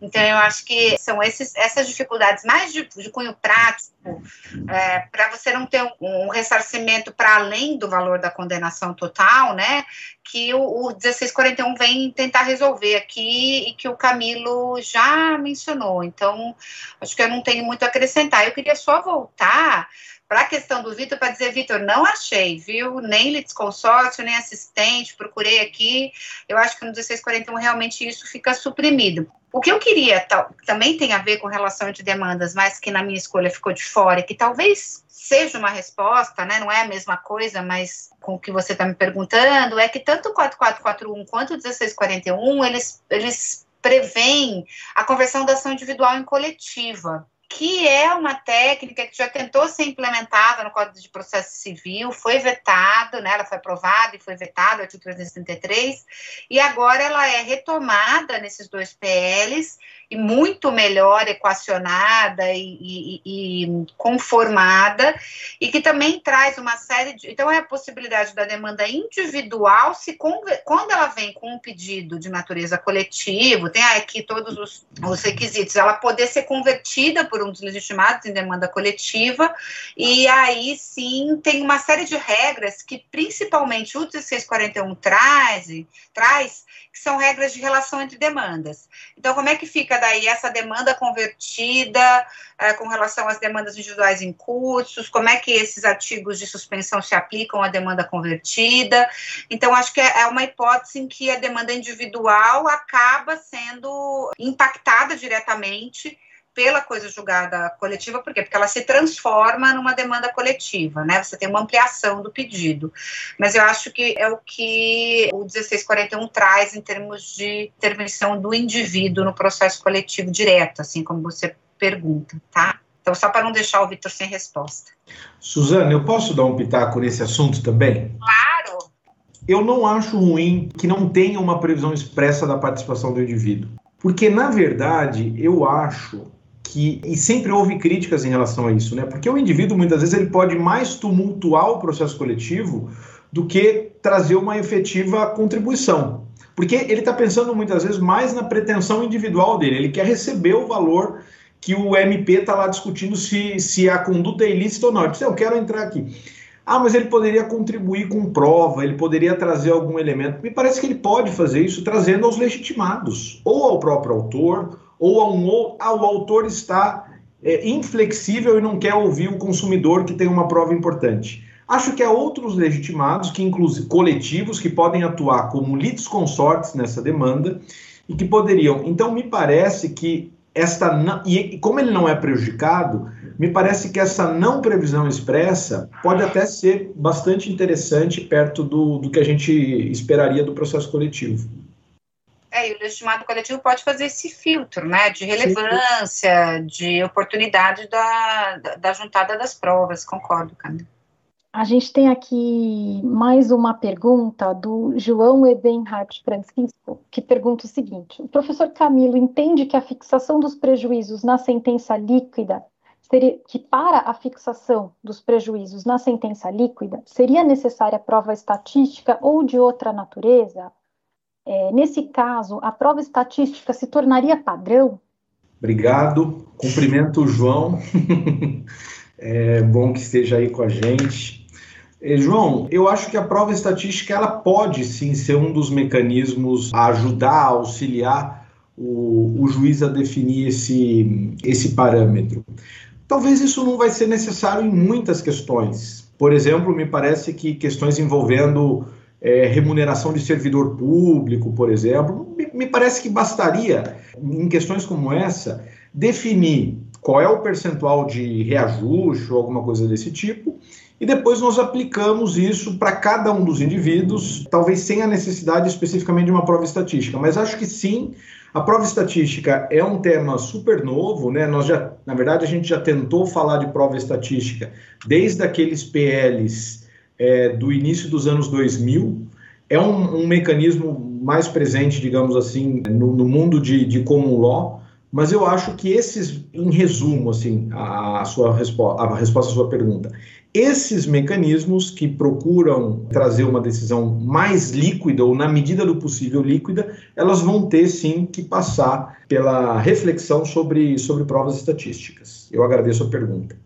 Então, eu acho que são esses, essas dificuldades mais de, de cunho prático, é, para você não ter um, um ressarcimento para além do valor da condenação total, né? Que o, o 1641 vem tentar resolver aqui e que o Camilo já mencionou. Então, acho que eu não tenho muito a acrescentar. Eu queria só voltar para a questão do Vitor, para dizer, Vitor, não achei, viu? Nem litisconsórcio, nem assistente, procurei aqui. Eu acho que no 1641 realmente isso fica suprimido. O que eu queria tal, também tem a ver com relação de demandas, mas que na minha escolha ficou de fora, que talvez seja uma resposta, né? Não é a mesma coisa, mas com o que você está me perguntando, é que tanto o 4441 quanto o 1641, eles, eles prevêem a conversão da ação individual em coletiva que é uma técnica que já tentou ser implementada no Código de Processo Civil, foi vetado, né, ela foi aprovada e foi vetada, artigo 333, e agora ela é retomada nesses dois PLs, e muito melhor equacionada e, e, e, conformada, e que também traz uma série de. Então, é a possibilidade da demanda individual, se quando ela vem com um pedido de natureza coletivo, tem aqui todos os, os requisitos, ela poder ser convertida por um dos legitimados em demanda coletiva, e aí sim tem uma série de regras que, principalmente, o 1641 traz, traz que são regras de relação entre demandas. Então, como é que fica daí essa demanda convertida é, com relação às demandas individuais em cursos? Como é que esses artigos de suspensão se aplicam à demanda convertida? Então, acho que é, é uma hipótese em que a demanda individual acaba sendo impactada diretamente pela coisa julgada coletiva, por quê? Porque ela se transforma numa demanda coletiva, né? Você tem uma ampliação do pedido. Mas eu acho que é o que o 1641 traz em termos de intervenção do indivíduo no processo coletivo direto, assim como você pergunta, tá? Então, só para não deixar o Vitor sem resposta. Suzana, eu posso dar um pitaco nesse assunto também? Claro! Eu não acho ruim que não tenha uma previsão expressa da participação do indivíduo. Porque, na verdade, eu acho que e sempre houve críticas em relação a isso, né? Porque o indivíduo muitas vezes ele pode mais tumultuar o processo coletivo do que trazer uma efetiva contribuição. Porque ele está pensando muitas vezes mais na pretensão individual dele, ele quer receber o valor que o MP está lá discutindo se, se a conduta é ilícita ou não. Ele diz, eu quero entrar aqui. Ah, mas ele poderia contribuir com prova, ele poderia trazer algum elemento. Me parece que ele pode fazer isso trazendo aos legitimados, ou ao próprio autor, ou a um, ah, autor está é, inflexível e não quer ouvir o consumidor que tem uma prova importante. Acho que há outros legitimados, que inclusive coletivos, que podem atuar como litisconsortes nessa demanda e que poderiam. Então, me parece que esta e como ele não é prejudicado, me parece que essa não previsão expressa pode até ser bastante interessante perto do, do que a gente esperaria do processo coletivo. É, e o legitimado coletivo pode fazer esse filtro, né, de relevância, Sim. de oportunidade da, da, da, juntada das provas, concordo, Camila. A gente tem aqui mais uma pergunta do João Ebenhardt Francisco, que pergunta o seguinte: o professor Camilo entende que a fixação dos prejuízos na sentença líquida seria que para a fixação dos prejuízos na sentença líquida seria necessária prova estatística ou de outra natureza? É, nesse caso, a prova estatística se tornaria padrão? Obrigado. Cumprimento o João. é bom que esteja aí com a gente. É, João, eu acho que a prova estatística ela pode sim ser um dos mecanismos a ajudar, a auxiliar o, o juiz a definir esse, esse parâmetro. Talvez isso não vai ser necessário em muitas questões. Por exemplo, me parece que questões envolvendo é, remuneração de servidor público, por exemplo, me, me parece que bastaria, em questões como essa, definir qual é o percentual de reajuste ou alguma coisa desse tipo, e depois nós aplicamos isso para cada um dos indivíduos, talvez sem a necessidade especificamente de uma prova estatística, mas acho que sim, a prova estatística é um tema super novo, né? Nós já, na verdade, a gente já tentou falar de prova estatística desde aqueles PLs é, do início dos anos 2000. É um, um mecanismo mais presente, digamos assim, no, no mundo de, de common law, mas eu acho que esses, em resumo, assim, a, sua resposta, a resposta à sua pergunta, esses mecanismos que procuram trazer uma decisão mais líquida ou na medida do possível líquida, elas vão ter sim que passar pela reflexão sobre, sobre provas estatísticas. Eu agradeço a pergunta.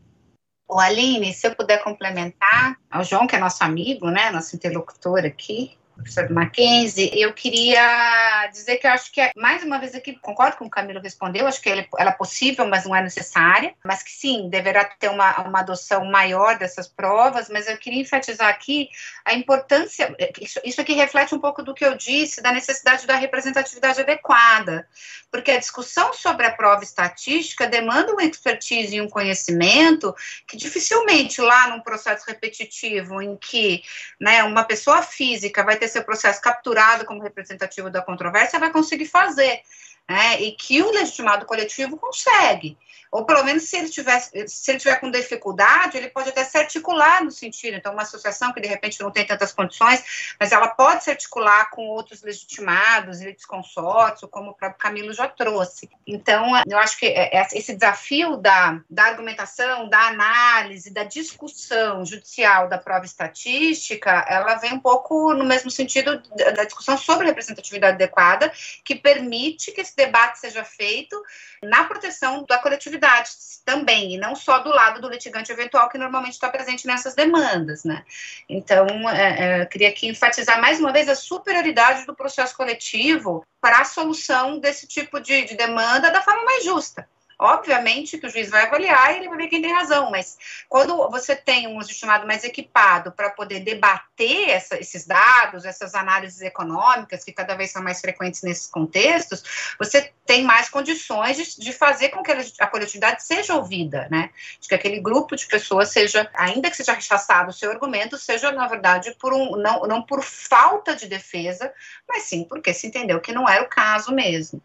O Aline, se eu puder complementar, ao João, que é nosso amigo, né, nosso interlocutor aqui, professor Mackenzie, eu queria dizer que eu acho que, é, mais uma vez aqui, concordo com o Camilo respondeu, acho que ela é possível, mas não é necessária, mas que sim, deverá ter uma, uma adoção maior dessas provas, mas eu queria enfatizar aqui a importância, isso, isso aqui reflete um pouco do que eu disse, da necessidade da representatividade adequada, porque a discussão sobre a prova estatística demanda uma expertise e um conhecimento que dificilmente lá num processo repetitivo em que né, uma pessoa física vai ter seu processo capturado como representativo da controvérsia, vai conseguir fazer. Né, e que o legitimado coletivo consegue ou pelo menos se ele tiver, se ele tiver com dificuldade, ele pode até se articular no sentido. Então, uma associação que de repente não tem tantas condições, mas ela pode se articular com outros legitimados, consórcio, como o próprio Camilo já trouxe. Então, eu acho que é, é, esse desafio da, da argumentação, da análise, da discussão judicial da prova estatística, ela vem um pouco no mesmo sentido da discussão sobre representatividade adequada, que permite que esse debate seja feito na proteção da coletividade também, e não só do lado do litigante eventual que normalmente está presente nessas demandas, né? Então, é, é, queria aqui enfatizar mais uma vez a superioridade do processo coletivo para a solução desse tipo de, de demanda da forma mais justa. Obviamente que o juiz vai avaliar e ele vai ver quem tem razão, mas quando você tem um legitimado mais equipado para poder debater essa, esses dados, essas análises econômicas, que cada vez são mais frequentes nesses contextos, você tem mais condições de, de fazer com que a, coletividade seja ouvida, né? De que aquele grupo de pessoas seja, ainda que seja rechaçado o seu argumento, seja, na verdade, por um, não, não por falta de defesa, mas sim porque se entendeu que não era o caso mesmo.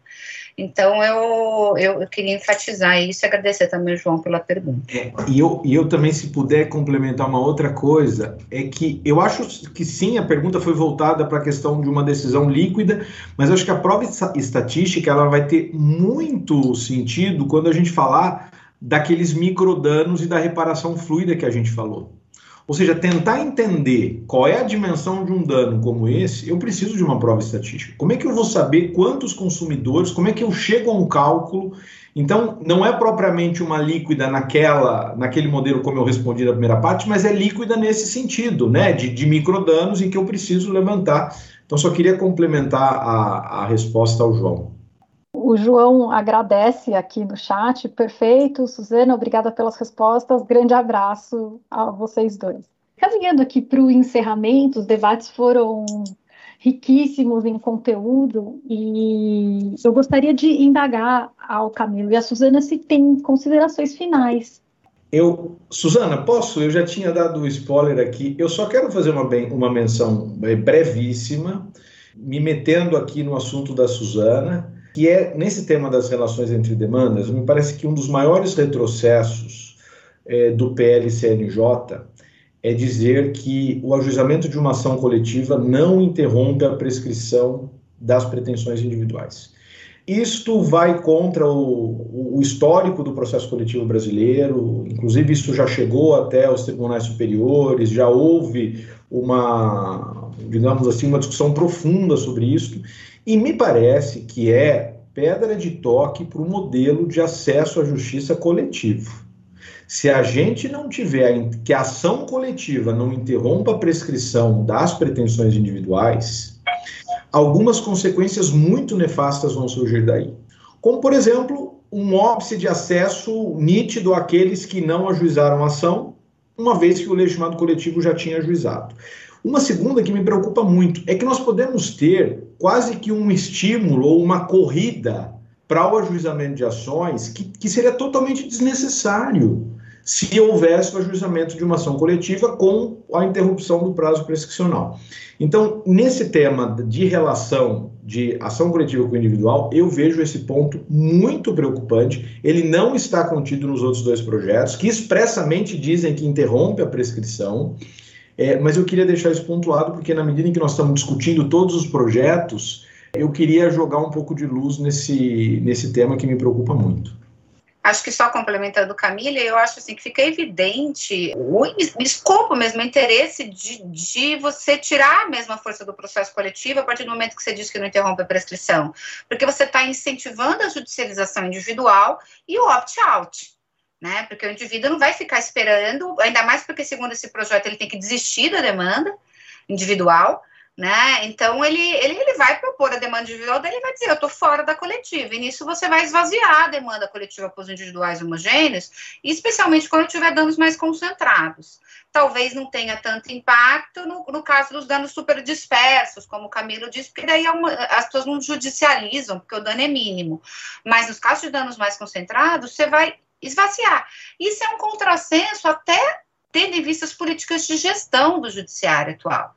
Então, eu, eu, eu queria enfatizar isso e agradecer também, João, pela pergunta. É, e, eu, e eu também, se puder complementar uma outra coisa, é que eu acho que sim, a pergunta foi voltada para a questão de uma decisão líquida, mas acho que a prova estatística ela vai ter muito sentido quando a gente falar daqueles microdanos e da reparação fluida que a gente falou. Ou seja, tentar entender qual é a dimensão de um dano como esse, eu preciso de uma prova estatística. Como é que eu vou saber quantos consumidores, como é que eu chego a um cálculo? Então, não é propriamente uma líquida naquela, naquele modelo como eu respondi na primeira parte, mas é líquida nesse sentido, né? De, de microdanos em que eu preciso levantar. Então, só queria complementar a, a resposta ao João. O João agradece aqui no chat. Perfeito, Suzana, obrigada pelas respostas. Grande abraço a vocês dois. Caminhando aqui para o encerramento, os debates foram riquíssimos em conteúdo e eu gostaria de indagar ao Camilo e à Suzana se tem considerações finais. Eu, Suzana, posso? Eu já tinha dado o spoiler aqui. Eu só quero fazer uma, uma menção brevíssima me metendo aqui no assunto da Suzana, que é nesse tema das relações entre demandas, me parece que um dos maiores retrocessos é, do PLCNJ é dizer que o ajuizamento de uma ação coletiva não interrompe a prescrição das pretensões individuais. Isto vai contra o, o, histórico do processo coletivo brasileiro, inclusive isso já chegou até os tribunais superiores, já houve uma, digamos assim, uma discussão profunda sobre isso, e me parece que é pedra de toque para o modelo de acesso à justiça coletivo. Se a gente não tiver que a ação coletiva não interrompa a prescrição das pretensões individuais, algumas consequências muito nefastas vão surgir daí. Como, por exemplo, um óbice de acesso nítido àqueles que não ajuizaram a ação, uma vez que o legitimado coletivo já tinha ajuizado. Uma segunda que me preocupa muito é que nós podemos ter quase que um estímulo ou uma corrida para o ajuizamento de ações que, que seria totalmente desnecessário se houvesse o ajuizamento de uma ação coletiva com a interrupção do prazo prescricional. Então, nesse tema de relação de ação coletiva com individual, eu vejo esse ponto muito preocupante. Ele não está contido nos outros dois projetos, que expressamente dizem que interrompe a prescrição. É, mas eu queria deixar isso pontuado, porque na medida em que nós estamos discutindo todos os projetos, eu queria jogar um pouco de luz nesse, nesse tema que me preocupa muito. Acho que só complementando Camila, eu acho assim que fica evidente o escopo mesmo, o interesse de, de você tirar a mesma força do processo coletivo a partir do momento que você diz que não interrompe a prescrição. Porque você está incentivando a judicialização individual e o opt-out. Né? Porque o indivíduo não vai ficar esperando, ainda mais porque, segundo esse projeto, ele tem que desistir da demanda individual né? Então ele, ele, ele vai propor a demanda individual, daí ele vai dizer, eu estou fora da coletiva, e nisso você vai esvaziar a demanda coletiva para os individuais homogêneos, especialmente quando tiver danos mais concentrados. Talvez não tenha tanto impacto no, no caso dos danos super dispersos, como o Camilo disse, porque daí é uma, as pessoas não judicializam, porque o dano é mínimo. Mas nos casos de danos mais concentrados, você vai esvaziar. Isso é um contrassenso até tendo em vista as políticas de gestão do judiciário atual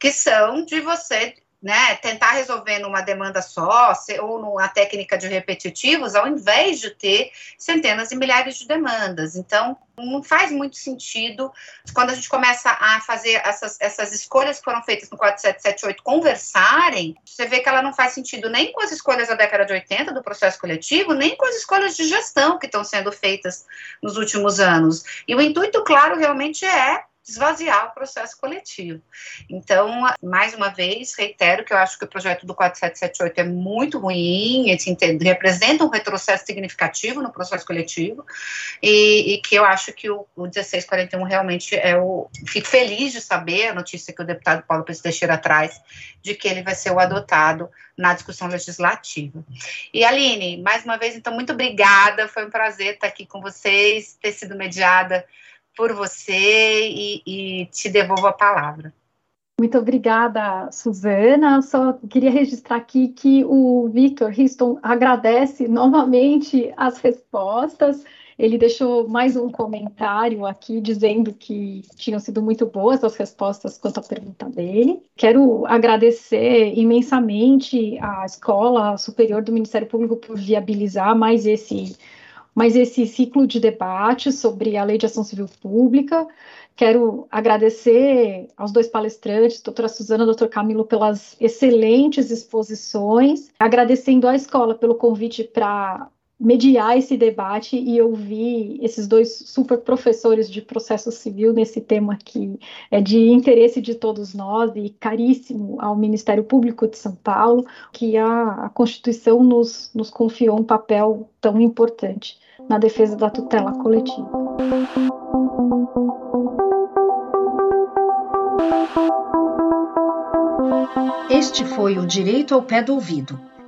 que são de você né, tentar resolver numa demanda só, ou numa técnica de repetitivos, ao invés de ter centenas e milhares de demandas. Então, não faz muito sentido quando a gente começa a fazer essas, essas escolhas que foram feitas no 4778 conversarem, você vê que ela não faz sentido nem com as escolhas da década de 80 do processo coletivo, nem com as escolhas de gestão que estão sendo feitas nos últimos anos. E o intuito, claro, realmente é esvaziar o processo coletivo. Então, mais uma vez, reitero que eu acho que o projeto do 4778 é muito ruim, representa um retrocesso significativo no processo coletivo, e, e que eu acho que o, o 1641 realmente é o. Fico feliz de saber a notícia que o deputado Paulo Pérez Teixeira traz, de que ele vai ser o adotado na discussão legislativa. E Aline, mais uma vez, então, muito obrigada, foi um prazer estar aqui com vocês, ter sido mediada por você e, e te devolvo a palavra. Muito obrigada, Suzana. Só queria registrar aqui que o Victor Histon agradece novamente as respostas. Ele deixou mais um comentário aqui dizendo que tinham sido muito boas as respostas quanto à pergunta dele. Quero agradecer imensamente à Escola Superior do Ministério Público por viabilizar mais esse mas esse ciclo de debate sobre a Lei de Ação Civil Pública. Quero agradecer aos dois palestrantes, doutora Suzana e doutor Camilo, pelas excelentes exposições, agradecendo à escola pelo convite para mediar esse debate e ouvir esses dois super professores de processo civil nesse tema que é de interesse de todos nós e caríssimo ao Ministério Público de São Paulo, que a, a Constituição nos, nos confiou um papel tão importante na defesa da tutela coletiva. Este foi o Direito ao Pé do Ouvido